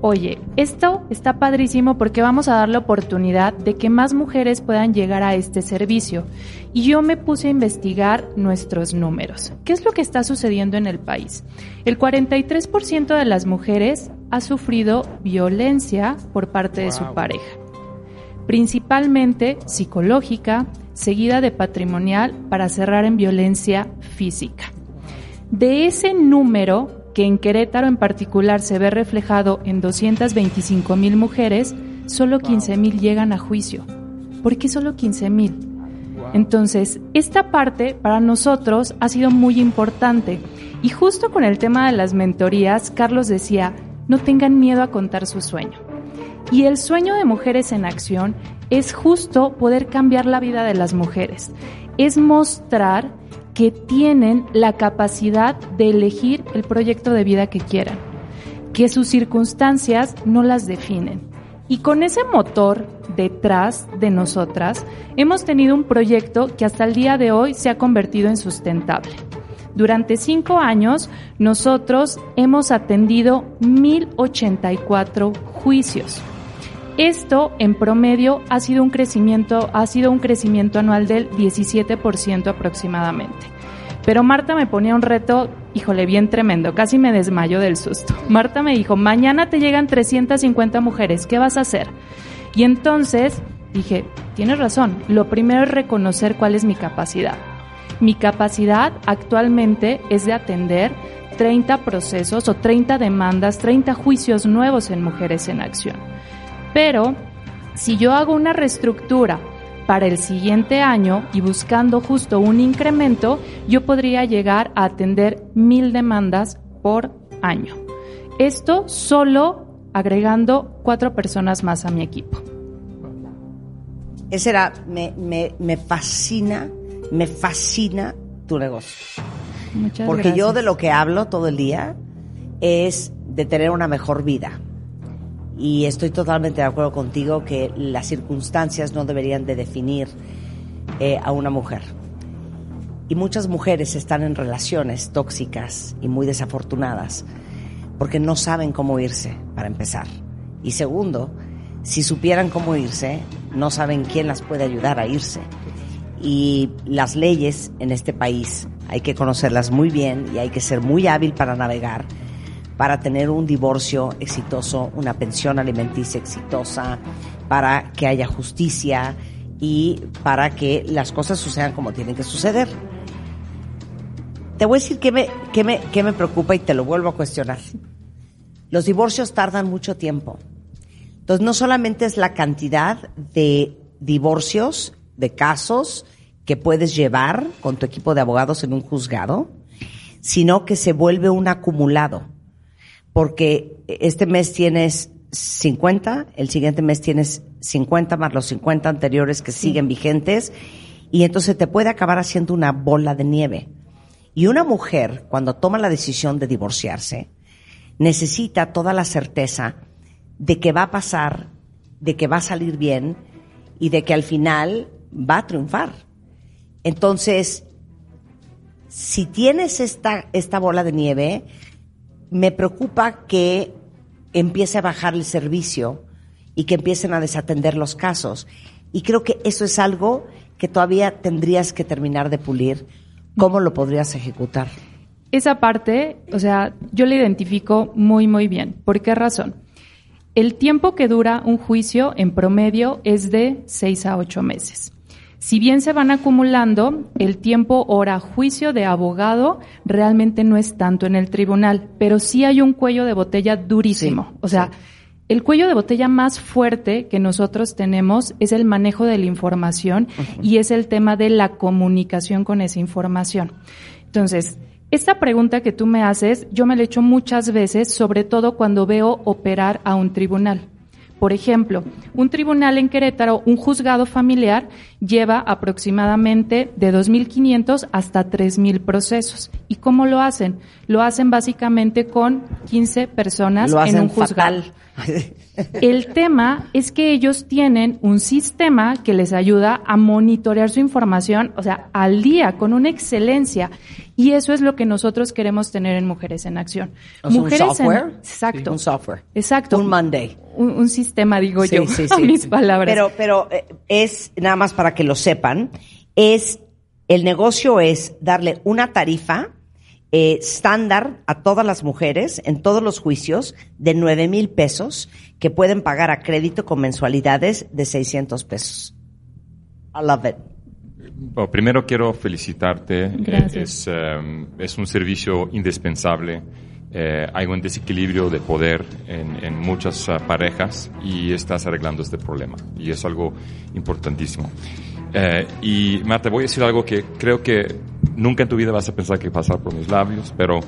Speaker 17: oye, esto está padrísimo porque vamos a dar la oportunidad de que más mujeres puedan llegar a este servicio. Y yo me puse a investigar nuestros números. ¿Qué es lo que está sucediendo en el país? El 43% de las mujeres ha sufrido violencia por parte de su pareja principalmente psicológica, seguida de patrimonial para cerrar en violencia física. De ese número, que en Querétaro en particular se ve reflejado en 225 mil mujeres, solo 15 mil llegan a juicio. ¿Por qué solo 15 mil? Entonces, esta parte para nosotros ha sido muy importante. Y justo con el tema de las mentorías, Carlos decía, no tengan miedo a contar su sueño. Y el sueño de Mujeres en Acción es justo poder cambiar la vida de las mujeres. Es mostrar que tienen la capacidad de elegir el proyecto de vida que quieran, que sus circunstancias no las definen. Y con ese motor detrás de nosotras, hemos tenido un proyecto que hasta el día de hoy se ha convertido en sustentable. Durante cinco años, nosotros hemos atendido 1.084 juicios. Esto, en promedio, ha sido un crecimiento, ha sido un crecimiento anual del 17% aproximadamente. Pero Marta me ponía un reto, híjole, bien tremendo, casi me desmayo del susto. Marta me dijo, mañana te llegan 350 mujeres, ¿qué vas a hacer? Y entonces dije, tienes razón, lo primero es reconocer cuál es mi capacidad. Mi capacidad actualmente es de atender 30 procesos o 30 demandas, 30 juicios nuevos en Mujeres en Acción. Pero si yo hago una reestructura para el siguiente año y buscando justo un incremento, yo podría llegar a atender mil demandas por año. Esto solo agregando cuatro personas más a mi equipo.
Speaker 4: Ese era, me, me, me fascina, me fascina tu negocio.
Speaker 17: Muchas
Speaker 4: Porque yo de lo que hablo todo el día es de tener una mejor vida. Y estoy totalmente de acuerdo contigo que las circunstancias no deberían de definir eh, a una mujer. Y muchas mujeres están en relaciones tóxicas y muy desafortunadas porque no saben cómo irse, para empezar. Y segundo, si supieran cómo irse, no saben quién las puede ayudar a irse. Y las leyes en este país hay que conocerlas muy bien y hay que ser muy hábil para navegar, para tener un divorcio exitoso, una pensión alimenticia exitosa, para que haya justicia y para que las cosas sucedan como tienen que suceder. Te voy a decir qué me, qué me, qué me preocupa y te lo vuelvo a cuestionar. Los divorcios tardan mucho tiempo. Entonces, no solamente es la cantidad de divorcios, de casos que puedes llevar con tu equipo de abogados en un juzgado, sino que se vuelve un acumulado. Porque este mes tienes 50, el siguiente mes tienes 50 más los 50 anteriores que siguen vigentes, y entonces te puede acabar haciendo una bola de nieve. Y una mujer, cuando toma la decisión de divorciarse, necesita toda la certeza de que va a pasar, de que va a salir bien y de que al final va a triunfar. Entonces, si tienes esta, esta bola de nieve, me preocupa que empiece a bajar el servicio y que empiecen a desatender los casos. Y creo que eso es algo que todavía tendrías que terminar de pulir. ¿Cómo lo podrías ejecutar?
Speaker 17: Esa parte, o sea, yo la identifico muy, muy bien. ¿Por qué razón? El tiempo que dura un juicio en promedio es de seis a ocho meses. Si bien se van acumulando, el tiempo hora juicio de abogado realmente no es tanto en el tribunal, pero sí hay un cuello de botella durísimo. o sea, el cuello de botella más fuerte que nosotros tenemos es el manejo de la información y es el tema de la comunicación con esa información. Entonces, esta pregunta que tú me haces, yo me la he hecho muchas veces, sobre todo cuando veo operar a un tribunal. Por ejemplo, un tribunal en Querétaro, un juzgado familiar, lleva aproximadamente de 2.500 hasta 3.000 procesos. ¿Y cómo lo hacen? Lo hacen básicamente con 15 personas
Speaker 4: Lo
Speaker 17: en un juzgado.
Speaker 4: fatal.
Speaker 17: El tema es que ellos tienen un sistema que les ayuda a monitorear su información, o sea, al día, con una excelencia. Y eso es lo que nosotros queremos tener en Mujeres en Acción.
Speaker 4: O sea, un
Speaker 17: Mujeres en-
Speaker 4: software.
Speaker 17: Exacto.
Speaker 4: Un software.
Speaker 17: Exacto.
Speaker 4: Un Monday.
Speaker 17: Un, un sistema, digo
Speaker 4: Sí,
Speaker 17: yo,
Speaker 4: sí.
Speaker 17: mis palabras.
Speaker 4: Pero, pero eh, es, nada más para que lo sepan, es, el negocio es darle una tarifa eh, estándar a todas las mujeres en todos los juicios de 9 mil pesos que pueden pagar a crédito con mensualidades de 600 pesos. I love it.
Speaker 7: Bueno, primero quiero felicitarte. Eh,
Speaker 17: Gracias.
Speaker 7: Es, eh, es un servicio indispensable. Eh, hay un desequilibrio de poder en, en muchas ah, parejas y estás arreglando este problema. Y es algo importantísimo. Eh, y Marta, voy a decir algo que creo que nunca en tu vida vas a pensar que pasar por mis labios, pero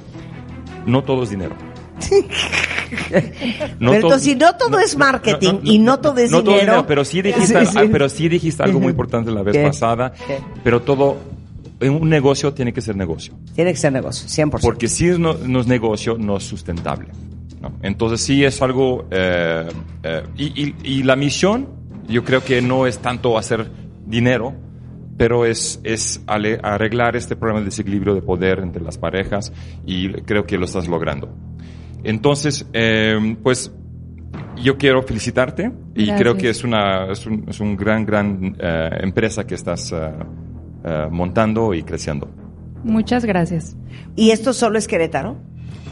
Speaker 7: no todo es dinero. No
Speaker 4: pero entonces, si no todo es marketing y no todo es
Speaker 7: no todo
Speaker 4: dinero.
Speaker 7: pero sí dijiste,
Speaker 4: Sí, sí.
Speaker 7: pero sí dijiste algo muy importante la vez
Speaker 4: ¿Qué?
Speaker 7: pasada.
Speaker 4: ¿Qué?
Speaker 7: Pero todo, un negocio tiene que ser negocio.
Speaker 4: Tiene que ser negocio, 100%.
Speaker 7: Porque si no, no es negocio, no es sustentable. ¿no? Entonces sí es algo... eh, eh, y, y- y la misión, yo creo que no es tanto hacer dinero, pero es, es arreglar este problema de desequilibrio de poder entre las parejas y creo que lo estás logrando. Entonces, eh, pues yo quiero felicitarte y
Speaker 17: Gracias.
Speaker 7: creo que es una es un, es un gran, gran eh, empresa que estás eh, montando y creciendo.
Speaker 17: Muchas gracias.
Speaker 4: ¿Y esto solo es Querétaro?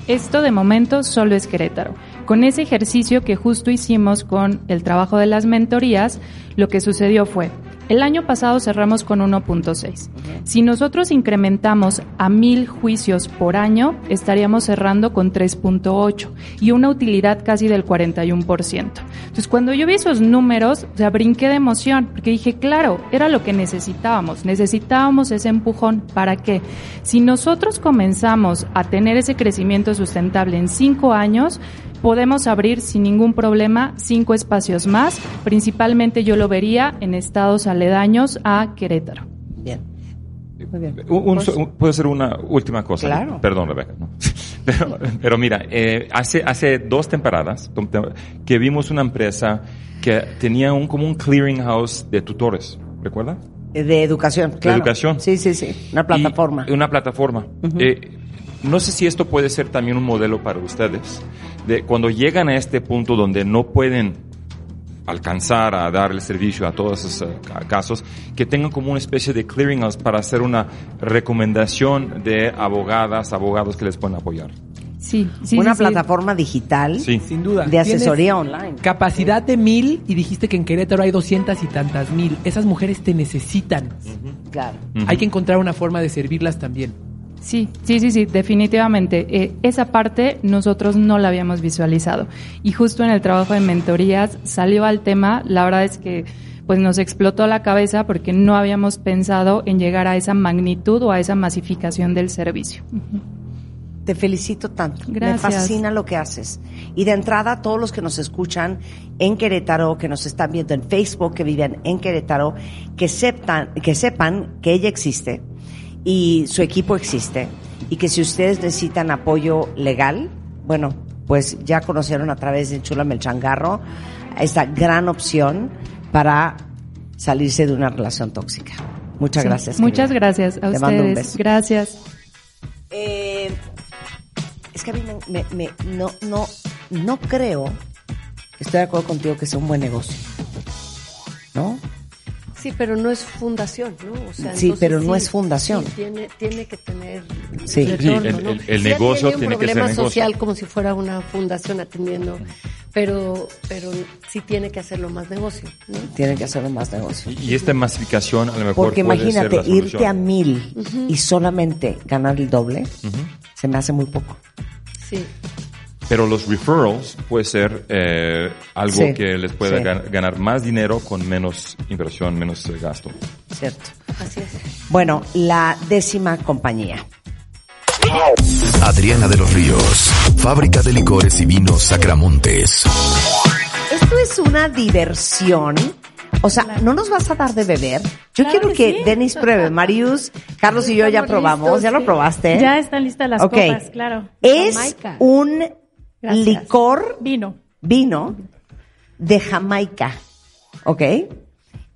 Speaker 17: Esto de momento solo es Querétaro. Con ese ejercicio que justo hicimos con el trabajo de las mentorías, lo que sucedió fue, el año pasado cerramos con 1.6. Si nosotros incrementamos a mil juicios por año, estaríamos cerrando con 3.8 y una utilidad casi del 41%. Entonces, cuando yo vi esos números, o sea, brinqué de emoción, porque dije, claro, era lo que necesitábamos. Necesitábamos ese empujón. ¿Para qué? Si nosotros comenzamos a tener ese crecimiento sustentable en cinco años, podemos abrir sin ningún problema cinco espacios más. Principalmente yo lo vería en estados aledaños a Querétaro.
Speaker 4: Bien. Muy bien.
Speaker 7: Un- un- un- ¿Puedo hacer una última cosa?
Speaker 4: Claro.
Speaker 7: Perdón, Rebeca. ¿no? Pero, pero mira, eh, hace, hace dos temporadas que vimos una empresa que tenía un, como un clearinghouse de tutores, ¿recuerda?
Speaker 4: De educación,
Speaker 7: De
Speaker 4: claro.
Speaker 7: educación.
Speaker 4: Sí, sí, sí. Una plataforma.
Speaker 7: Y una plataforma. Eh, no sé si esto puede ser también un modelo para ustedes. De cuando llegan a este punto donde no pueden alcanzar a dar el servicio a todos esos eh, ca- casos, que tengan como una especie de clearinghouse para hacer una recomendación de abogadas, abogados que les puedan apoyar.
Speaker 17: Sí, sí,
Speaker 4: Una
Speaker 17: sí, sí.
Speaker 4: plataforma digital
Speaker 7: Sí.
Speaker 6: Sin duda.
Speaker 4: de asesoría online.
Speaker 6: Capacidad de mil y dijiste que en Querétaro hay doscientas y tantas mil. Esas mujeres te necesitan.
Speaker 4: Claro.
Speaker 6: Hay que encontrar una forma de servirlas también.
Speaker 17: Sí, sí, sí, sí, definitivamente. Eh, esa parte nosotros no la habíamos visualizado. Y justo en el trabajo de mentorías salió al tema, la verdad es que pues nos explotó la cabeza porque no habíamos pensado en llegar a esa magnitud o a esa masificación del servicio.
Speaker 4: Te felicito tanto.
Speaker 17: Gracias.
Speaker 4: Me fascina lo que haces. Y de entrada, todos los que nos escuchan en Querétaro, que nos están viendo en Facebook, que viven en Querétaro, que sepan, que sepan que ella existe y su equipo existe y que si ustedes necesitan apoyo legal, bueno, pues ya conocieron a través de Chula Melchangarro esta gran opción para salirse de una relación tóxica. Muchas
Speaker 17: Sí,
Speaker 4: gracias.
Speaker 17: Muchas
Speaker 4: querida.
Speaker 17: gracias a
Speaker 4: Te mando un
Speaker 17: ustedes.
Speaker 4: beso.
Speaker 17: Gracias.
Speaker 4: Eh, es que a mí me, me- me- no, no, no creo, estoy de acuerdo contigo que sea un buen negocio. ¿No?
Speaker 5: Sí, pero no es fundación, ¿no? O sea,
Speaker 4: Sí,
Speaker 5: entonces
Speaker 4: pero no es fundación.
Speaker 5: sí, tiene, tiene que tener
Speaker 4: Sí.
Speaker 5: retorno,
Speaker 7: Sí, el-
Speaker 5: ¿no?
Speaker 7: el- el
Speaker 5: Sí,
Speaker 7: negocio
Speaker 5: un
Speaker 7: tiene que ser
Speaker 5: problema
Speaker 7: negocio.
Speaker 5: social como si fuera una fundación atendiendo, pero, pero sí tiene que hacerlo más negocio, ¿no?
Speaker 4: Tienen que hacerlo más negocio.
Speaker 7: Y esta masificación a lo mejor
Speaker 4: Porque
Speaker 7: puede ser
Speaker 4: imagínate,
Speaker 7: la
Speaker 4: irte a mil y solamente ganar el doble, se me hace muy poco.
Speaker 5: Sí.
Speaker 7: Pero los referrals puede ser eh, algo
Speaker 4: Sí,
Speaker 7: que les pueda
Speaker 4: sí.
Speaker 7: gan- ganar más dinero con menos inversión, menos eh, gasto.
Speaker 4: Cierto.
Speaker 5: Así es.
Speaker 4: Bueno, la décima compañía.
Speaker 1: Adriana de los Ríos, Fábrica de Licores y Vinos Sacramontes.
Speaker 4: Esto es una diversión. O sea, ¿no nos vas a dar de beber? Yo
Speaker 18: Claro
Speaker 4: quiero
Speaker 18: que
Speaker 4: que
Speaker 18: sí.
Speaker 4: Denis pruebe. Marius, Carlos y yo ya probamos.
Speaker 18: listos,
Speaker 4: ¿Ya lo probaste?
Speaker 18: Ya están listas las
Speaker 4: Ok.
Speaker 18: copas, claro.
Speaker 4: Es
Speaker 18: Jamaica.
Speaker 4: un
Speaker 18: Gracias.
Speaker 4: licor.
Speaker 18: Vino.
Speaker 4: Vino de Jamaica. ¿Ok?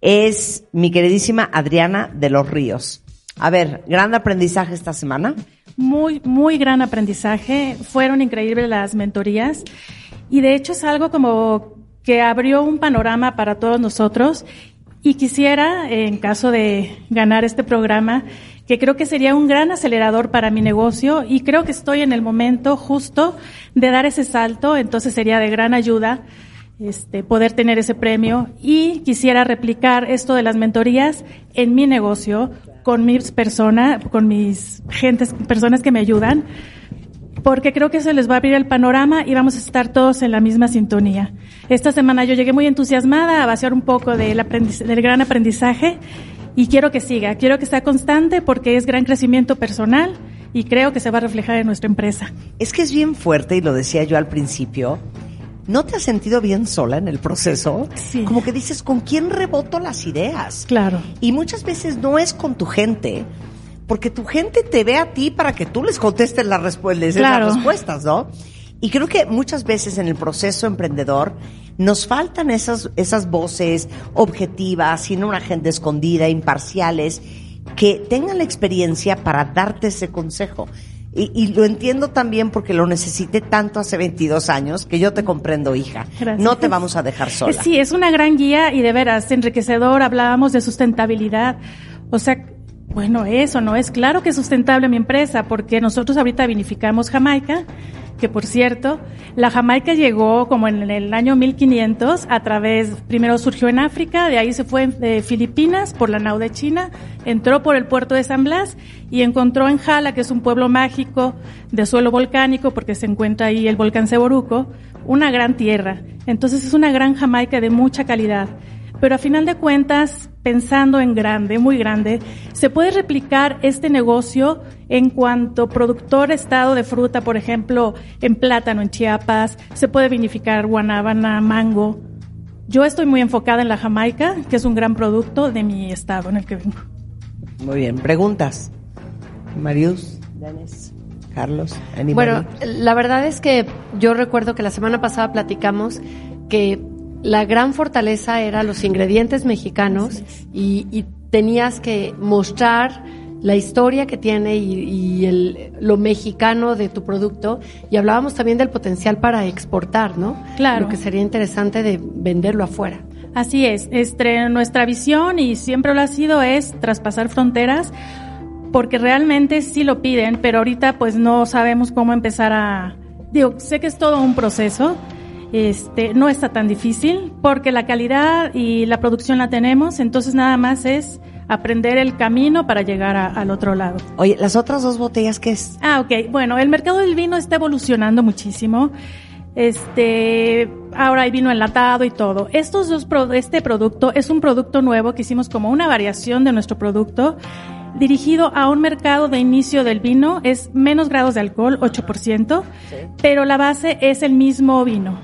Speaker 4: Es mi queridísima Adriana de los Ríos. A ver, gran aprendizaje esta semana.
Speaker 18: Muy, muy gran aprendizaje. Fueron increíbles las mentorías. Y de hecho es algo como que abrió un panorama para todos nosotros. Y quisiera, en caso de ganar este programa, que creo que sería un gran acelerador para mi negocio y creo que estoy en el momento justo de dar ese salto, entonces sería de gran ayuda este, poder tener ese premio y quisiera replicar esto de las mentorías en mi negocio con mis personas, con mis gentes, personas que me ayudan, porque creo que se les va a abrir el panorama y vamos a estar todos en la misma sintonía. Esta semana yo llegué muy entusiasmada a vaciar un poco del, aprendiz- del gran aprendizaje y quiero que siga, quiero que sea constante porque es gran crecimiento personal y creo que se va a reflejar en nuestra empresa.
Speaker 4: Es que es bien fuerte y lo decía yo al principio. ¿No te has sentido bien sola en el proceso?
Speaker 18: Sí.
Speaker 4: Como que dices, ¿con quién reboto las ideas?
Speaker 18: Claro.
Speaker 4: Y muchas veces no es con tu gente, porque tu gente te ve a ti para que tú les contestes las, respu- les des
Speaker 18: Claro.
Speaker 4: las respuestas, ¿no? Y creo que muchas veces en el proceso emprendedor nos faltan esas, esas voces objetivas, sin una agenda escondida, imparciales, que tengan la experiencia para darte ese consejo. Y, y lo entiendo también porque lo necesité tanto hace 22 años que yo te comprendo, hija.
Speaker 18: Gracias.
Speaker 4: No te vamos a dejar sola.
Speaker 18: Sí, es una gran guía y de veras enriquecedor. Hablábamos de sustentabilidad. O sea, bueno, eso no es claro que es sustentable mi empresa porque nosotros ahorita vinificamos Jamaica, que por cierto, la Jamaica llegó como en el año 1500 a través, primero surgió en África, de ahí se fue de Filipinas por la nao de China, entró por el puerto de San Blas y encontró en Jala, que es un pueblo mágico de suelo volcánico porque se encuentra ahí el volcán Ceboruco, una gran tierra. Entonces es una gran Jamaica de mucha calidad. Pero a final de cuentas, pensando en grande, muy grande, se puede replicar este negocio en cuanto productor estado de fruta, por ejemplo, en plátano en Chiapas, se puede vinificar guanábana, mango. Yo estoy muy enfocada en la Jamaica, que es un gran producto de mi estado en el que vengo.
Speaker 4: Muy bien, preguntas. Marius, Denis, Carlos, anybody?
Speaker 5: Bueno, la verdad es que yo recuerdo que la semana pasada platicamos que la gran fortaleza era los ingredientes mexicanos y, y tenías que mostrar la historia que tiene y, y el, lo mexicano de tu producto y hablábamos también del potencial para exportar, ¿no?
Speaker 18: Claro.
Speaker 5: Lo que sería interesante de venderlo afuera.
Speaker 18: Así es, este, nuestra visión y siempre lo ha sido es traspasar fronteras porque realmente sí lo piden, pero ahorita pues no sabemos cómo empezar a digo, sé que es todo un proceso. Este, no está tan difícil porque la calidad y la producción la tenemos, entonces nada más es aprender el camino para llegar a- al otro lado.
Speaker 4: Oye, las otras dos botellas, ¿qué es?
Speaker 18: Ah, ok. Bueno, el mercado del vino está evolucionando muchísimo. Este, ahora hay vino enlatado y todo. Estos dos, este producto es un producto nuevo que hicimos como una variación de nuestro producto dirigido a un mercado de inicio del vino. Es menos grados de alcohol, 8%, pero la base es el mismo vino.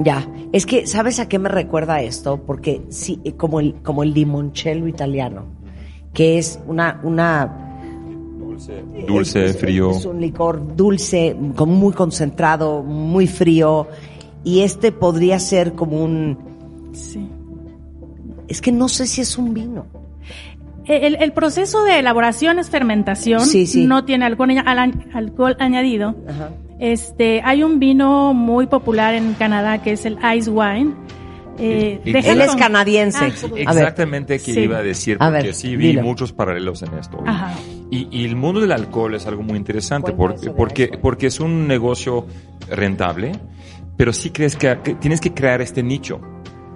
Speaker 4: Ya, es que, ¿sabes a qué me recuerda esto? Porque sí, eh, como el, como el limoncello italiano, que es una, una
Speaker 7: Dulce,
Speaker 4: es-
Speaker 7: frío.
Speaker 4: Es un licor dulce, con muy concentrado, muy frío. Y este podría ser como un.
Speaker 18: Sí.
Speaker 4: Es que no sé si es un vino.
Speaker 18: El, el proceso de elaboración es fermentación,
Speaker 4: Sí, sí.
Speaker 18: no tiene alcohol, al- alcohol añadido.
Speaker 4: Ajá.
Speaker 18: Este, hay un vino muy popular en Canadá que es el ice wine. eh,
Speaker 7: Y- y-
Speaker 18: dejan
Speaker 7: Él es
Speaker 4: canadiense.
Speaker 18: Ah,
Speaker 4: ver.
Speaker 7: Exactamente que
Speaker 18: Sí.
Speaker 7: iba a decir,
Speaker 4: A
Speaker 7: porque
Speaker 4: ver,
Speaker 7: sí vi
Speaker 4: dilo.
Speaker 7: muchos paralelos en esto. Y-
Speaker 18: Ajá.
Speaker 7: Y, y el mundo del alcohol es algo muy interesante porque, porque, porque es un negocio rentable, pero sí crees que, que tienes que crear este nicho.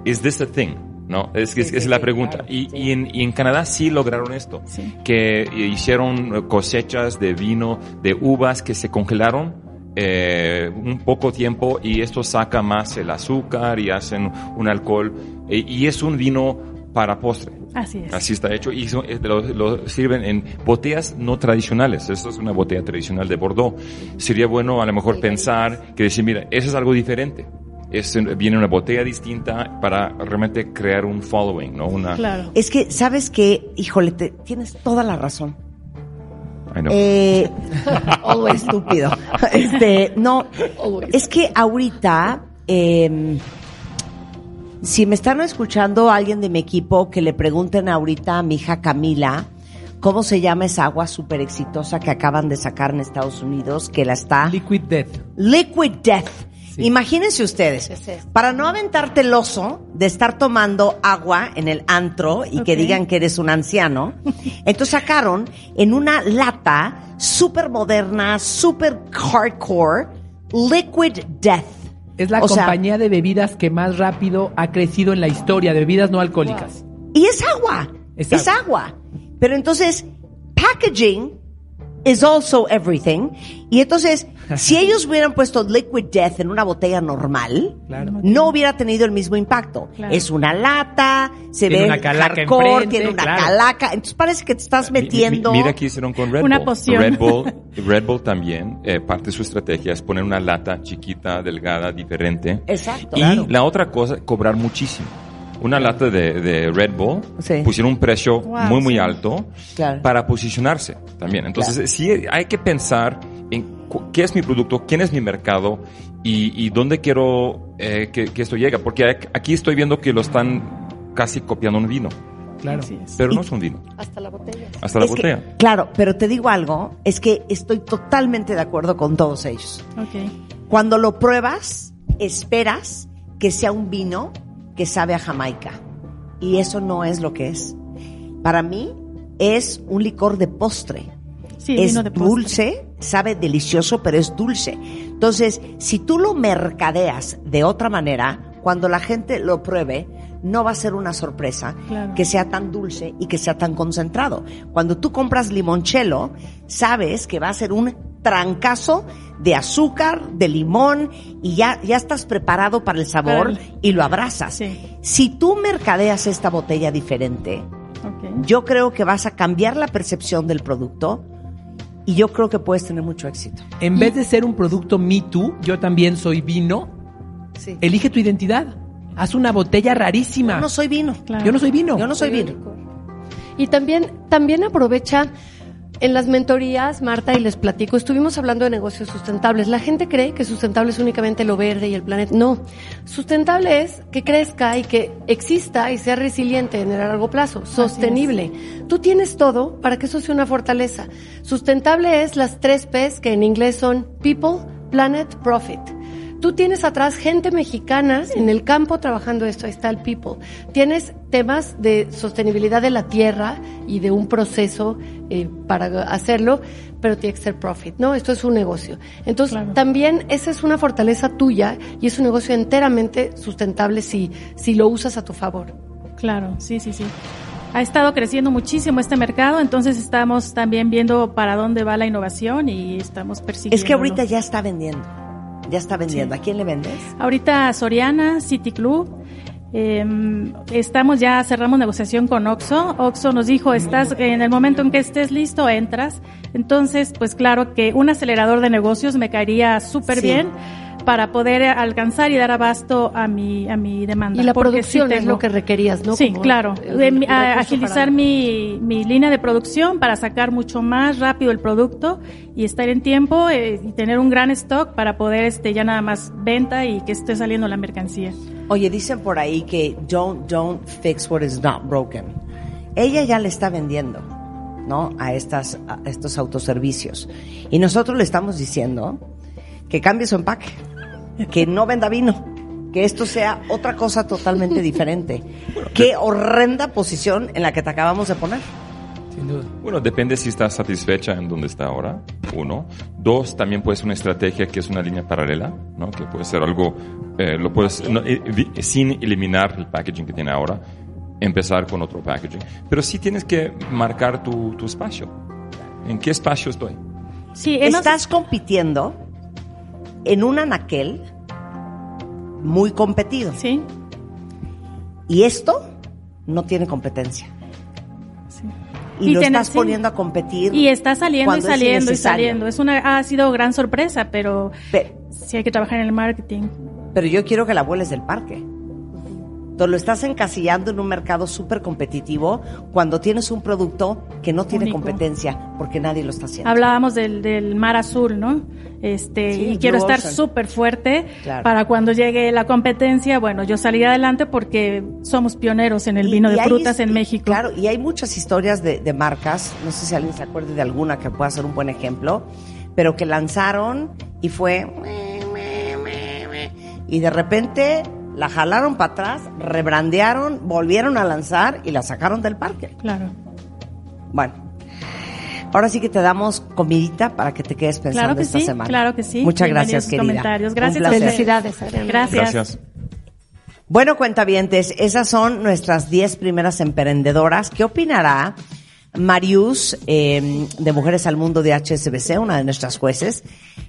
Speaker 7: ¿Is this a thing? ¿No? Es, es,
Speaker 4: Sí,
Speaker 7: es
Speaker 4: sí,
Speaker 7: la
Speaker 4: sí,
Speaker 7: pregunta.
Speaker 4: claro,
Speaker 7: y,
Speaker 4: sí.
Speaker 7: y, en, y en Canadá sí lograron esto. Que hicieron cosechas de vino, de uvas que se congelaron eh, un poco tiempo y esto saca más el azúcar y hacen un alcohol. eh, y es un vino para postre.
Speaker 18: Así es.
Speaker 7: Así está hecho y son- eh, lo, lo sirven en botellas no tradicionales. Esto es una botella tradicional de Bordeaux. Sería bueno a lo mejor pensar que decir, mira, eso es algo diferente. Es, en- viene una botella distinta para realmente crear un following, ¿no? Una,
Speaker 4: Es que, ¿sabes qué? Híjole, te- tienes toda la razón.
Speaker 7: I know.
Speaker 4: Eh, estúpido. Este, no, es que ahorita, eh, si me están escuchando alguien de mi equipo, que le pregunten ahorita a mi hija Camila cómo se llama esa agua súper exitosa que acaban de sacar en Estados Unidos, que la está...
Speaker 6: Liquid Death.
Speaker 4: Liquid Death. Imagínense ustedes, para no aventarte el oso de estar tomando agua en el antro y que digan que eres un anciano, entonces sacaron en una lata súper moderna, súper hardcore, Liquid Death.
Speaker 6: Es la
Speaker 4: O sea,
Speaker 6: compañía de bebidas que más rápido ha crecido en la historia de bebidas no alcohólicas.
Speaker 4: Y es agua.
Speaker 6: Es
Speaker 4: Es agua. Pero entonces, packaging is also everything. Y entonces, si ellos hubieran puesto Liquid Death en una botella normal, no hubiera tenido el mismo impacto.
Speaker 6: Claro.
Speaker 4: Es una lata, se
Speaker 6: Tiene
Speaker 4: ve
Speaker 6: una calaca
Speaker 4: hardcore,
Speaker 6: enfrente,
Speaker 4: tiene una
Speaker 7: claro.
Speaker 4: calaca. Entonces parece que te estás
Speaker 7: Mi- mi-
Speaker 4: metiendo...
Speaker 7: mira qué hicieron con Red
Speaker 4: Una
Speaker 7: Bull.
Speaker 4: poción.
Speaker 7: Red Bull, Red Bull también, eh, parte de su estrategia es poner una lata chiquita, delgada, diferente.
Speaker 4: Exacto.
Speaker 7: Y
Speaker 4: Claro.
Speaker 7: la otra cosa, cobrar muchísimo. Una lata de, de Red Bull
Speaker 4: Sí.
Speaker 7: pusieron un precio
Speaker 4: Wow,
Speaker 7: muy, muy alto
Speaker 4: Claro.
Speaker 7: para posicionarse también. Entonces,
Speaker 4: Claro.
Speaker 7: sí hay que pensar en qué es mi producto, quién es mi mercado y, y dónde quiero eh, que, que esto llegue. Porque ac- aquí estoy viendo que lo están casi copiando un vino.
Speaker 6: Claro.
Speaker 7: Pero no es un vino.
Speaker 14: Hasta la botella.
Speaker 7: Hasta la
Speaker 4: Es que,
Speaker 7: botella.
Speaker 4: claro, pero te digo algo, es que estoy totalmente de acuerdo con todos ellos. Cuando lo pruebas, esperas que sea un vino que sabe a Jamaica. Y eso no es lo que es. Para mí es un licor de postre.
Speaker 18: Sí,
Speaker 4: es
Speaker 18: vino de postre.
Speaker 4: dulce, sabe delicioso, pero es dulce. Entonces, si tú lo mercadeas de otra manera, cuando la gente lo pruebe, no va a ser una sorpresa
Speaker 18: Claro.
Speaker 4: que sea tan dulce y que sea tan concentrado. Cuando tú compras limoncello, sabes que va a ser un trancazo de azúcar, de limón y ya, ya estás preparado para el sabor
Speaker 18: Para
Speaker 4: y lo abrazas. Si tú mercadeas esta botella diferente, yo creo que vas a cambiar la percepción del producto y yo creo que puedes tener mucho éxito.
Speaker 6: En vez de ser un producto Me Too, yo también soy vino.
Speaker 4: Sí.
Speaker 6: Elige tu identidad. Haz una botella rarísima.
Speaker 4: Yo no soy vino.
Speaker 6: Yo no soy vino.
Speaker 4: Yo no soy vino.
Speaker 5: Y también, también aprovecha en las mentorías, Marta, y les platico, estuvimos hablando de negocios sustentables. La gente cree que sustentable es únicamente lo verde y el planeta. No. Sustentable es que crezca y que exista y sea resiliente en el largo plazo, sostenible. Tú tienes todo para que eso sea una fortaleza. Sustentable es las tres P's que en inglés son People, Planet, Profit. Tú tienes atrás gente mexicana en el campo trabajando esto, ahí está el people. Tienes temas de sostenibilidad de la tierra y de un proceso eh, para hacerlo, pero tiene que ser profit, ¿no? Esto es un negocio. Entonces, también esa es una fortaleza tuya y es un negocio enteramente sustentable si, si lo usas a tu favor.
Speaker 18: Claro, sí, sí, sí. Ha estado creciendo muchísimo este mercado, entonces estamos también viendo para dónde va la innovación y estamos persiguiendo.
Speaker 4: Es que ahorita ya está vendiendo. Ya está vendiendo. ¿A quién le vendes?
Speaker 18: Ahorita Soriana, City Club. eh, estamos ya, cerramos negociación con Oxo. Oxo nos dijo, estás en el momento en que estés listo, entras. Entonces, pues claro que un acelerador de negocios me caería súper
Speaker 5: Sí.
Speaker 18: bien para poder alcanzar y dar abasto a mi, a mi demanda.
Speaker 5: Y la
Speaker 18: Porque
Speaker 5: producción
Speaker 18: sí
Speaker 5: es lo que requerías, ¿no?
Speaker 18: Sí,
Speaker 5: Como
Speaker 18: claro.
Speaker 5: el- el
Speaker 18: agilizar
Speaker 5: para-
Speaker 18: mi, mi línea de producción para sacar mucho más rápido el producto y estar en tiempo eh, y tener un gran stock para poder este ya nada más venta y que esté saliendo la mercancía.
Speaker 4: Oye, dicen por ahí que don't, don't fix what is not broken. Ella ya le está vendiendo, ¿no? A, estas, a estos autoservicios. Y nosotros le estamos diciendo que cambie su empaque, que no venda vino, que esto sea otra cosa totalmente diferente. Qué horrenda posición en la que te acabamos de poner.
Speaker 6: Sin duda.
Speaker 7: Bueno, depende si estás satisfecha en donde está ahora, uno. Dos, también puede ser una estrategia que es una línea paralela, ¿no? Que puede ser algo, eh, lo puedes, no, eh, sin eliminar el packaging que tiene ahora, empezar con otro packaging. Pero sí tienes que marcar tu, tu espacio. ¿En qué espacio estoy?
Speaker 18: Sí, hemos-
Speaker 4: Estás compitiendo en un anaquel muy competido.
Speaker 18: Sí.
Speaker 4: Y esto no tiene competencia. Y,
Speaker 18: Y
Speaker 4: lo estás
Speaker 18: sí.
Speaker 4: poniendo a competir.
Speaker 18: Y está saliendo y saliendo y saliendo. Es una, ha sido gran sorpresa, pero sí hay que trabajar en el marketing.
Speaker 4: Pero yo quiero que la vueles del parque. Entonces lo estás encasillando en un mercado súper competitivo cuando tienes un producto que no tiene
Speaker 18: Único.
Speaker 4: competencia porque nadie lo está haciendo.
Speaker 18: Hablábamos del, del mar azul, ¿no? Este,
Speaker 4: Sí,
Speaker 18: y quiero
Speaker 4: Blue
Speaker 18: estar súper fuerte
Speaker 4: Claro.
Speaker 18: para cuando llegue la competencia. Bueno, yo salí adelante porque somos pioneros en el vino
Speaker 4: Y
Speaker 18: de
Speaker 4: hay
Speaker 18: frutas
Speaker 4: his-
Speaker 18: en México.
Speaker 4: Claro, y hay muchas historias de, de marcas, no sé si alguien se acuerde de alguna que pueda ser un buen ejemplo, pero que lanzaron y fue... Y de repente la jalaron para atrás, rebrandearon, volvieron a lanzar y la sacaron del parque.
Speaker 18: Claro.
Speaker 4: Bueno, ahora sí que te damos comidita para que te quedes pensando
Speaker 18: Claro que
Speaker 4: esta
Speaker 18: sí,
Speaker 4: semana.
Speaker 18: claro que sí.
Speaker 4: Muchas
Speaker 18: Bienvenidos
Speaker 4: gracias,
Speaker 18: sus
Speaker 4: querida.
Speaker 18: comentarios. Gracias
Speaker 4: placer.
Speaker 18: ustedes. Gracias.
Speaker 4: Bueno, cuentavientes, esas son nuestras 10 primeras emprendedoras. ¿Qué opinará Marius eh, de Mujeres al Mundo de HSBC, una de nuestras jueces?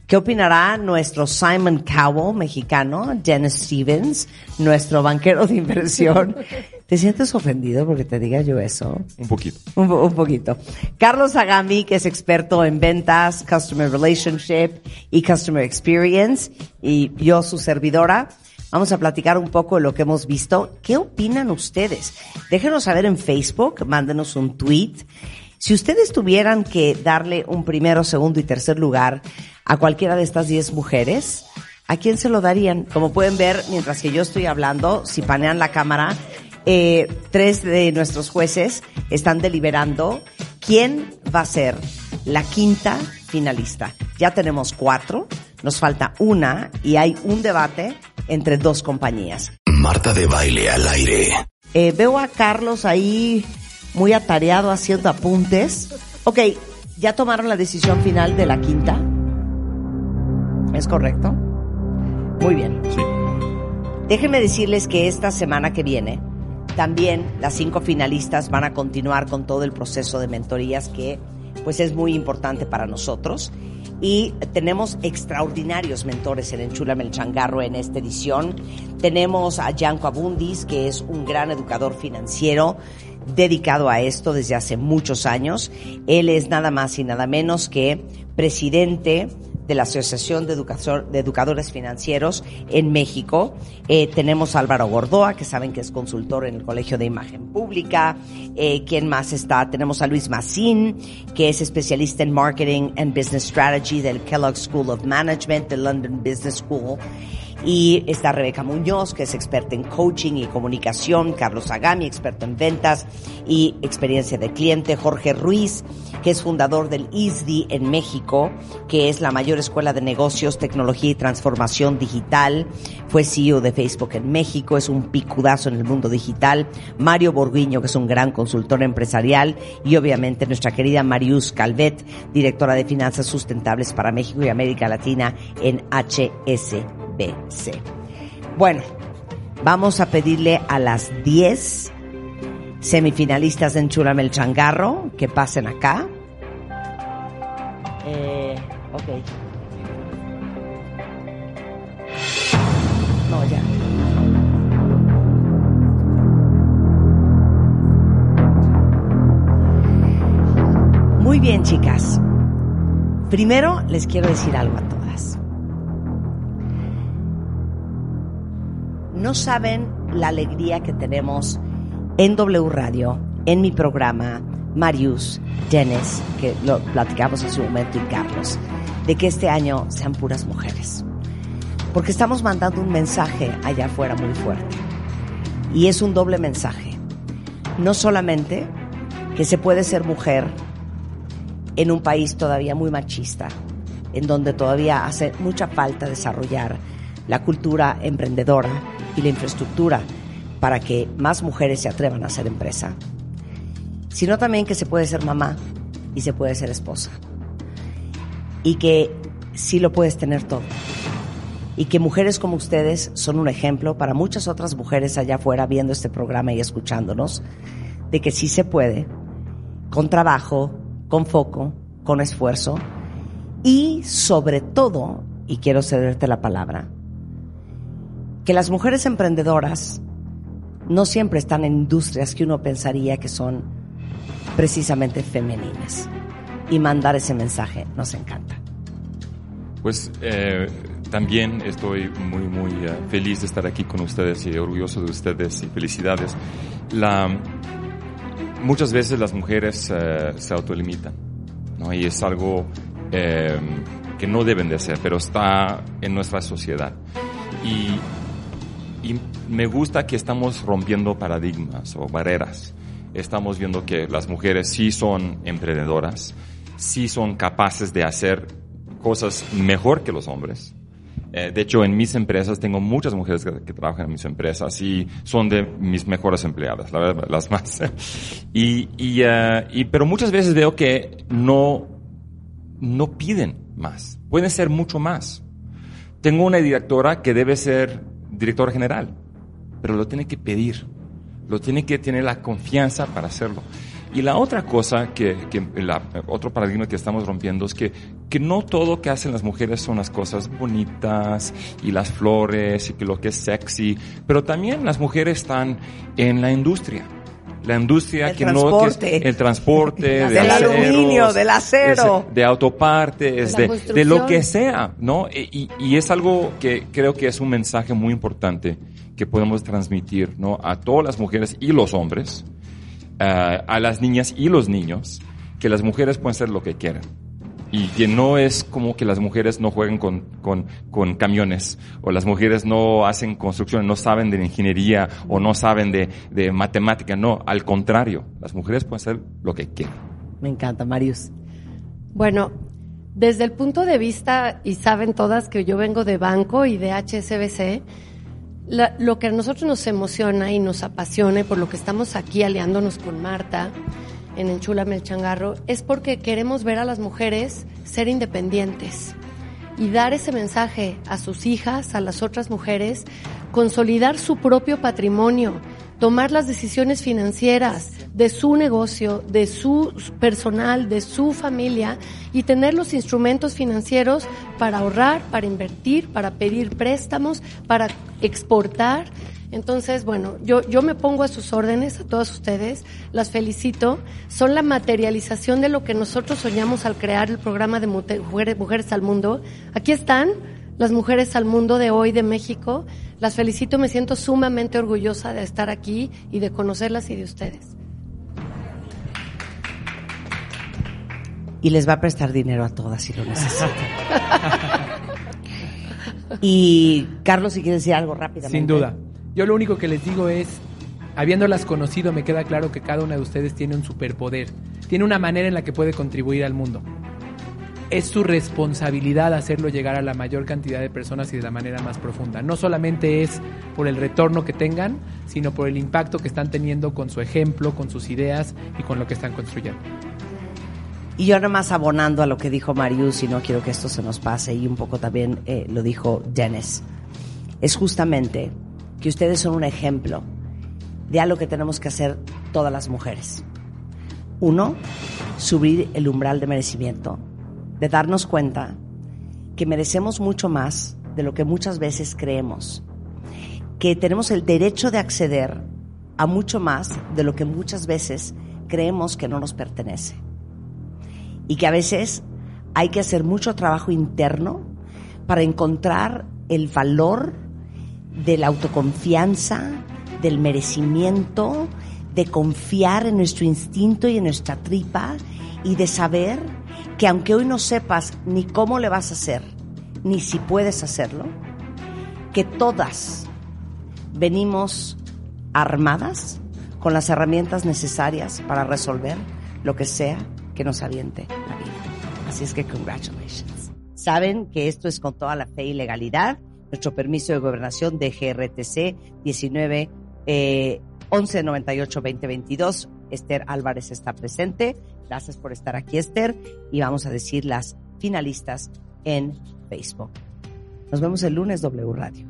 Speaker 4: ¿Qué opinará nuestro Simon Cowell mexicano, Dennis Stevens, nuestro banquero de inversión? ¿Te sientes ofendido porque te diga yo eso?
Speaker 7: Un poquito.
Speaker 4: Un, po- un poquito. Carlos Agami, que es experto en ventas, Customer Relationship y Customer Experience, y yo, su servidora, vamos a platicar un poco de lo que hemos visto. ¿Qué opinan ustedes? Déjenos saber en Facebook, mándenos un tweet. Si ustedes tuvieran que darle un primero, segundo y tercer lugar a cualquiera de estas 10 mujeres, ¿a quién se lo darían? Como pueden ver, mientras que yo estoy hablando, si panean la cámara, eh, tres de nuestros jueces están deliberando quién va a ser la quinta finalista. Ya tenemos cuatro, nos falta una y hay un debate entre dos compañías.
Speaker 1: Marta de baile al aire.
Speaker 4: Eh, veo a Carlos ahí muy atareado haciendo apuntes. Ok, ¿ya tomaron la decisión final de la quinta? ¿Es correcto? Muy bien. Déjenme decirles que esta semana que viene también las cinco finalistas van a continuar con todo el proceso de mentorías que pues es muy importante para nosotros y tenemos extraordinarios mentores en Enchúlame el Changarro en esta edición. Tenemos a Gianco Abundis, que es un gran educador financiero dedicado a esto desde hace muchos años. Él es nada más y nada menos que presidente de la Asociación de, Educador- de Educadores Financieros en México. Eh, tenemos a Álvaro Gordoa, que saben que es consultor en el Colegio de Imagen Pública. Eh, ¿Quién más está? Tenemos a Luis Massín, que es especialista en Marketing and Business Strategy del Kellogg School of Management, de London Business School. Y está Rebeca Muñoz, que es experta en coaching y comunicación, Carlos Agami, experto en ventas y experiencia de cliente, Jorge Ruiz, que es fundador del ISDI en México, que es la mayor escuela de negocios, tecnología y transformación digital, fue CEO de Facebook en México, es un picudazo en el mundo digital, Mario Borguiño, que es un gran consultor empresarial, y obviamente nuestra querida Marius Calvet, directora de finanzas sustentables para México y América Latina en HSBC. Bueno, vamos a pedirle a las 10 semifinalistas de Enchúlame el Changarro que pasen acá. Eh, ok. No, ya. Muy bien, chicas. Primero les quiero decir algo a todas. No saben la alegría que tenemos en W Radio, en mi programa, Marius, Dennis, que lo platicamos hace un momento, y Carlos, de que este año sean puras mujeres. Porque estamos mandando un mensaje allá afuera muy fuerte. Y es un doble mensaje. No solamente que se puede ser mujer en un país todavía muy machista, en donde todavía hace mucha falta desarrollar la cultura emprendedora y la infraestructura para que más mujeres se atrevan a hacer empresa, sino también que se puede ser mamá y se puede ser esposa. Y que sí lo puedes tener todo. Y que mujeres como ustedes son un ejemplo para muchas otras mujeres allá afuera viendo este programa y escuchándonos, de que sí se puede, con trabajo, con foco, con esfuerzo y sobre todo, y quiero cederte la palabra, que las mujeres emprendedoras no siempre están en industrias que uno pensaría que son precisamente femeninas. Y mandar ese mensaje nos encanta.
Speaker 7: Pues eh, también estoy muy, muy eh, feliz de estar aquí con ustedes y orgulloso de ustedes y felicidades. La, muchas veces las mujeres eh, se autolimitan, ¿no? Y es algo que no deben de hacer, pero está en nuestra sociedad. Y, y me gusta que estamos rompiendo paradigmas o barreras. Estamos viendo que las mujeres sí son emprendedoras, sí son capaces de hacer cosas mejor que los hombres. Eh, de hecho, en mis empresas tengo muchas mujeres que, que, trabajan en mis empresas y son de mis mejores empleadas, la verdad, las más. y, y, uh, y, pero muchas veces veo que no, no piden más. Pueden ser mucho más. Tengo una directora que debe ser directora general, pero lo tiene que pedir. Lo tiene que tener la confianza para hacerlo. Y la otra cosa que, que la, otro paradigma que estamos rompiendo es que, que no todo que hacen las mujeres son las cosas bonitas y las flores y que lo que es sexy, pero también las mujeres están en la industria. La industria
Speaker 4: El
Speaker 7: que
Speaker 4: transporte.
Speaker 7: no que es el transporte de
Speaker 4: Del
Speaker 7: aceros,
Speaker 4: aluminio, del acero.
Speaker 7: es de autopartes, de, de lo que sea, ¿no? Y, y es algo que creo que es un mensaje muy importante que podemos transmitir, ¿no? A todas las mujeres y los hombres, eh, a las niñas y los niños, que las mujeres pueden ser lo que quieran. Y que no es como que las mujeres no jueguen con, con, con camiones, o las mujeres no hacen construcción, no saben de ingeniería, o no saben de, de matemática. No, al contrario, las mujeres pueden ser lo que quieran.
Speaker 4: Me encanta, Marius.
Speaker 5: Bueno, desde el punto de vista, y saben todas que yo vengo de banco y de HSBC, la- lo que a nosotros nos emociona y nos apasiona y por lo que estamos aquí aliándonos con Marta en Enchúlame el Changarro es porque queremos ver a las mujeres ser independientes y dar ese mensaje a sus hijas, a las otras mujeres, consolidar su propio patrimonio, tomar las decisiones financieras de su negocio, de su personal, de su familia y tener los instrumentos financieros para ahorrar, para invertir, para pedir préstamos, para exportar. Entonces, bueno, yo, yo me pongo a sus órdenes, a todas ustedes, las felicito. Son la materialización de lo que nosotros soñamos al crear el programa de Mujeres al Mundo. Aquí están las mujeres al mundo de hoy de México. Las felicito, me siento sumamente orgullosa de estar aquí y de conocerlas y de ustedes.
Speaker 4: Y les va a prestar dinero a todas si lo necesitan. y Carlos, si quieres decir algo rápidamente.
Speaker 6: Sin duda. Yo lo único que les digo es, habiéndolas conocido, me queda claro que cada una de ustedes tiene un superpoder, tiene una manera en la que puede contribuir al mundo. Es su responsabilidad hacerlo llegar a la mayor cantidad de personas y de la manera más profunda. No solamente es por el retorno que tengan, sino por el impacto que están teniendo con su ejemplo, con sus ideas y con lo que están construyendo.
Speaker 4: Y yo nada más abonando a lo que dijo Marius, y no quiero que esto se nos pase, y un poco también eh, lo dijo Dennis, es justamente que ustedes son un ejemplo de algo que tenemos que hacer todas las mujeres. Uno, subir el umbral de merecimiento, de darnos cuenta que merecemos mucho más de lo que muchas veces creemos, que tenemos el derecho de acceder a mucho más de lo que muchas veces creemos que no nos pertenece y que a veces hay que hacer mucho trabajo interno para encontrar el valor de la autoconfianza, del merecimiento, de confiar en nuestro instinto y en nuestra tripa y de saber que aunque hoy no sepas ni cómo le vas a hacer, ni si puedes hacerlo, que todas venimos armadas con las herramientas necesarias para resolver lo que sea que nos aviente la vida. Así es que congratulations. Saben que esto es con toda la fe y legalidad, nuestro permiso de gobernación de GRTC 19 eh, 1198 2022. Esther Álvarez está presente. Gracias por estar aquí, Esther. Y vamos a decir las finalistas en Facebook. Nos vemos el lunes W Radio.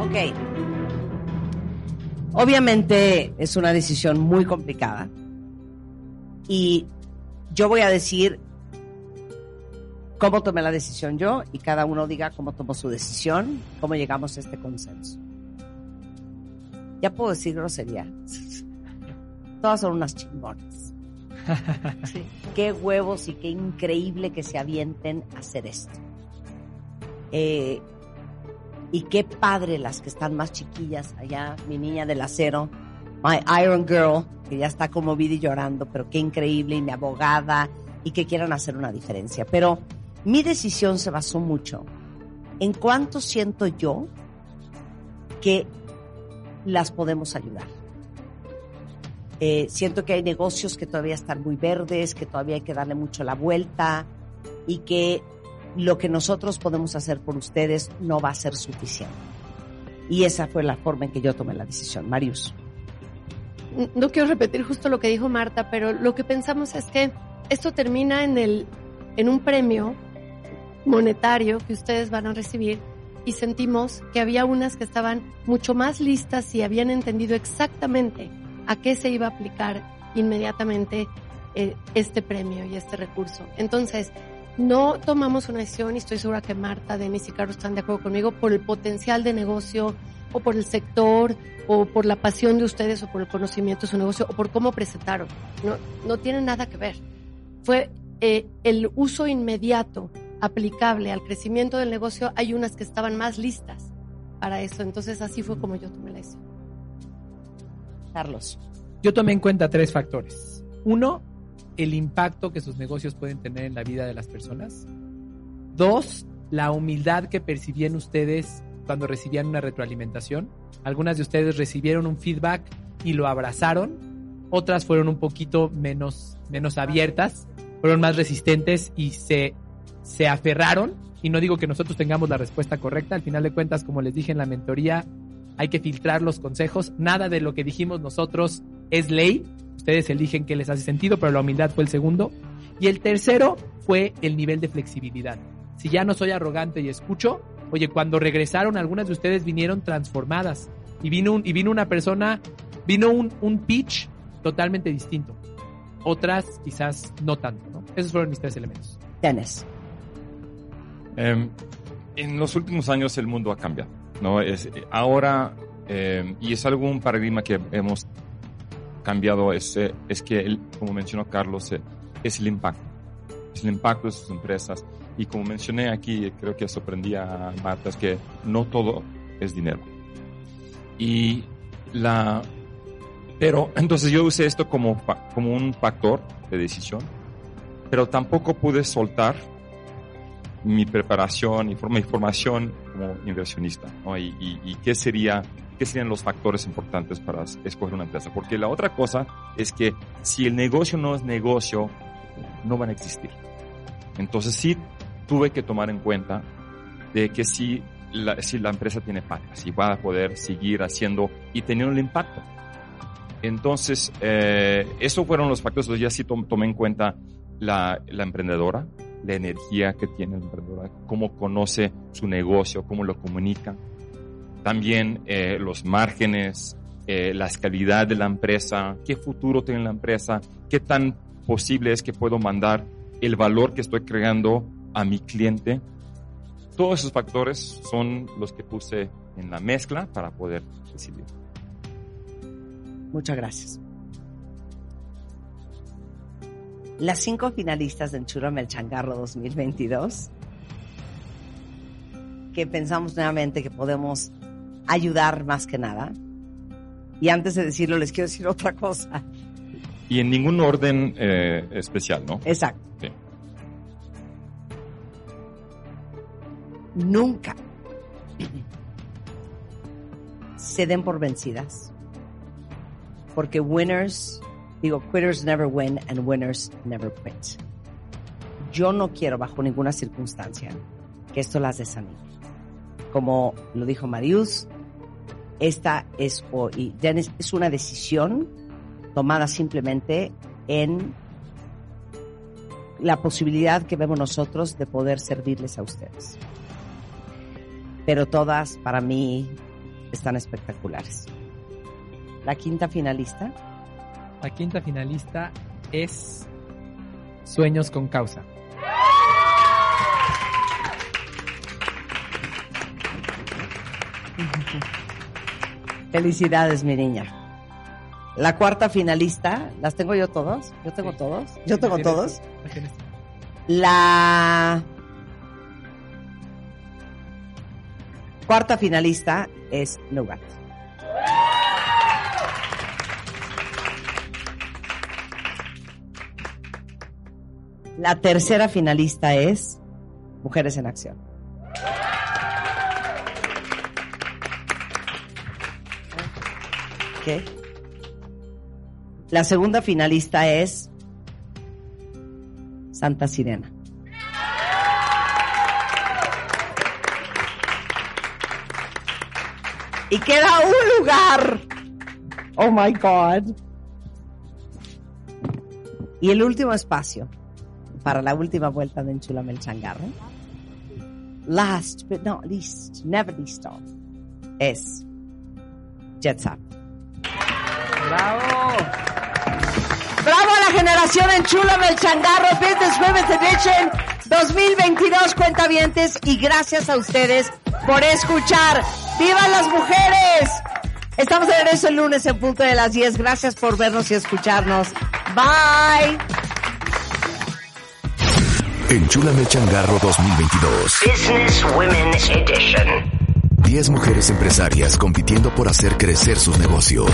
Speaker 4: Ok. Obviamente es una decisión muy complicada. Y yo voy a decir cómo tomé la decisión yo y cada uno diga cómo tomó su decisión, cómo llegamos a este consenso. Ya puedo decir grosería. Todas son unas chingonas. Sí. Qué huevos y qué increíble que se avienten a hacer esto. Eh, y qué padre las que están más chiquillas allá, mi niña del acero, my Iron Girl, que ya está conmovida y llorando, pero qué increíble, y mi abogada, y que quieran hacer una diferencia. Pero mi decisión se basó mucho en cuánto siento yo que las podemos ayudar. Eh, siento que hay negocios que todavía están muy verdes, que todavía hay que darle mucho la vuelta y que lo que nosotros podemos hacer por ustedes no va a ser suficiente. Y esa fue la forma en que yo tomé la decisión. Marius.
Speaker 5: no quiero repetir justo lo que dijo Marta, pero lo que pensamos es que esto termina en el en un premio monetario que ustedes van a recibir y sentimos que había unas que estaban mucho más listas y habían entendido exactamente a qué se iba a aplicar inmediatamente eh, este premio y este recurso. Entonces, no tomamos una decisión y estoy segura que Marta, Denis y Carlos están de acuerdo conmigo por el potencial de negocio o por el sector o por la pasión de ustedes o por el conocimiento de su negocio o por cómo presentaron. No, no tiene nada que ver. Fue eh, el uso inmediato aplicable al crecimiento del negocio. Hay unas que estaban más listas para eso. Entonces así fue como yo tomé la decisión.
Speaker 4: Carlos.
Speaker 6: Yo tomé en cuenta tres factores. Uno, el impacto que sus negocios pueden tener en la vida de las personas. Dos, la humildad que percibían ustedes cuando recibían una retroalimentación. Algunas de ustedes recibieron un feedback y lo abrazaron. Otras fueron un poquito menos, menos abiertas, fueron más resistentes y se, se aferraron. Y no digo que nosotros tengamos la respuesta correcta. Al final de cuentas, como les dije en la mentoría, hay que filtrar los consejos. Nada de lo que dijimos nosotros es ley. Ustedes eligen qué les hace sentido, pero la humildad fue el segundo. Y el tercero fue el nivel de flexibilidad. Si ya no soy arrogante y escucho, oye, cuando regresaron, algunas de ustedes vinieron transformadas. Y vino, y vino una persona, vino un, un pitch totalmente distinto. Otras quizás no tanto. Esos fueron mis tres elementos.
Speaker 4: Dennis.
Speaker 7: Eh, en los últimos años el mundo ha cambiado, ¿no? Es, ahora, eh, y es algo, un paradigma que hemos cambiado, es, eh, es que, el, como mencionó Carlos, eh, es el impacto. Es el impacto de sus empresas. Y como mencioné aquí, creo que sorprendí a Marta, es que no todo es dinero. Y la, pero entonces yo usé esto como, como un factor de decisión, pero tampoco pude soltar mi preparación y forma mi formación como inversionista, ¿no? Y, qué sería, qué serían los factores importantes para es- escoger una empresa. Porque la otra cosa es que si el negocio no es negocio, no van a existir. Entonces sí tuve que tomar en cuenta de que si la, si la empresa tiene patas, si va a poder seguir haciendo y teniendo el impacto. Entonces, eh, esos fueron los factores. Entonces, ya sí tom- tomé en cuenta la emprendedora, la energía que tiene la emprendedora, cómo conoce su negocio, cómo lo comunica. También eh, los márgenes, eh, la calidad de la empresa, qué futuro tiene la empresa, qué tan posible es que puedo mandar el valor que estoy creando a mi cliente. Todos esos factores son los que puse en la mezcla para poder decidir.
Speaker 4: Muchas gracias. Las cinco finalistas del Churro Changarro 2022, que pensamos nuevamente que podemos ayudar más que nada. Y antes de decirlo, les quiero decir otra cosa.
Speaker 7: Y en ningún orden eh, especial, ¿no?
Speaker 4: Exacto.
Speaker 7: Sí.
Speaker 4: Nunca se den por vencidas. Porque winners, digo, quitters never win and winners never quit. Yo no quiero bajo ninguna circunstancia que esto las desanime. Como lo dijo Marius, esta es, y es una decisión tomada simplemente en la posibilidad que vemos nosotros de poder servirles a ustedes. Pero todas, para mí, están espectaculares. La quinta finalista.
Speaker 6: La quinta finalista es Sueños con Causa.
Speaker 4: Felicidades, mi niña. La cuarta finalista, ¿las tengo yo todos? ¿Yo tengo todos? ¿Yo tengo todos?
Speaker 6: tú. La
Speaker 4: cuarta finalista es Nougat. La tercera finalista es Mujeres en Acción. La segunda finalista es Santa Sirena. Y queda un lugar. Oh my God. Y el último espacio para la última vuelta de Enchulame el Changarro. Last but not least, never least of, es Jetsap. ¡Bravo! ¡Bravo a la generación Enchúlame el Changarro Business Women's Edition 2022 cuentavientes y gracias a ustedes por escuchar. ¡Vivan las mujeres! Estamos de regreso el lunes en punto de las 10. Gracias por vernos y escucharnos. Bye.
Speaker 1: Enchúlame el changarro 2022.
Speaker 2: Business Women Edition.
Speaker 1: 10 mujeres empresarias compitiendo por hacer crecer sus negocios.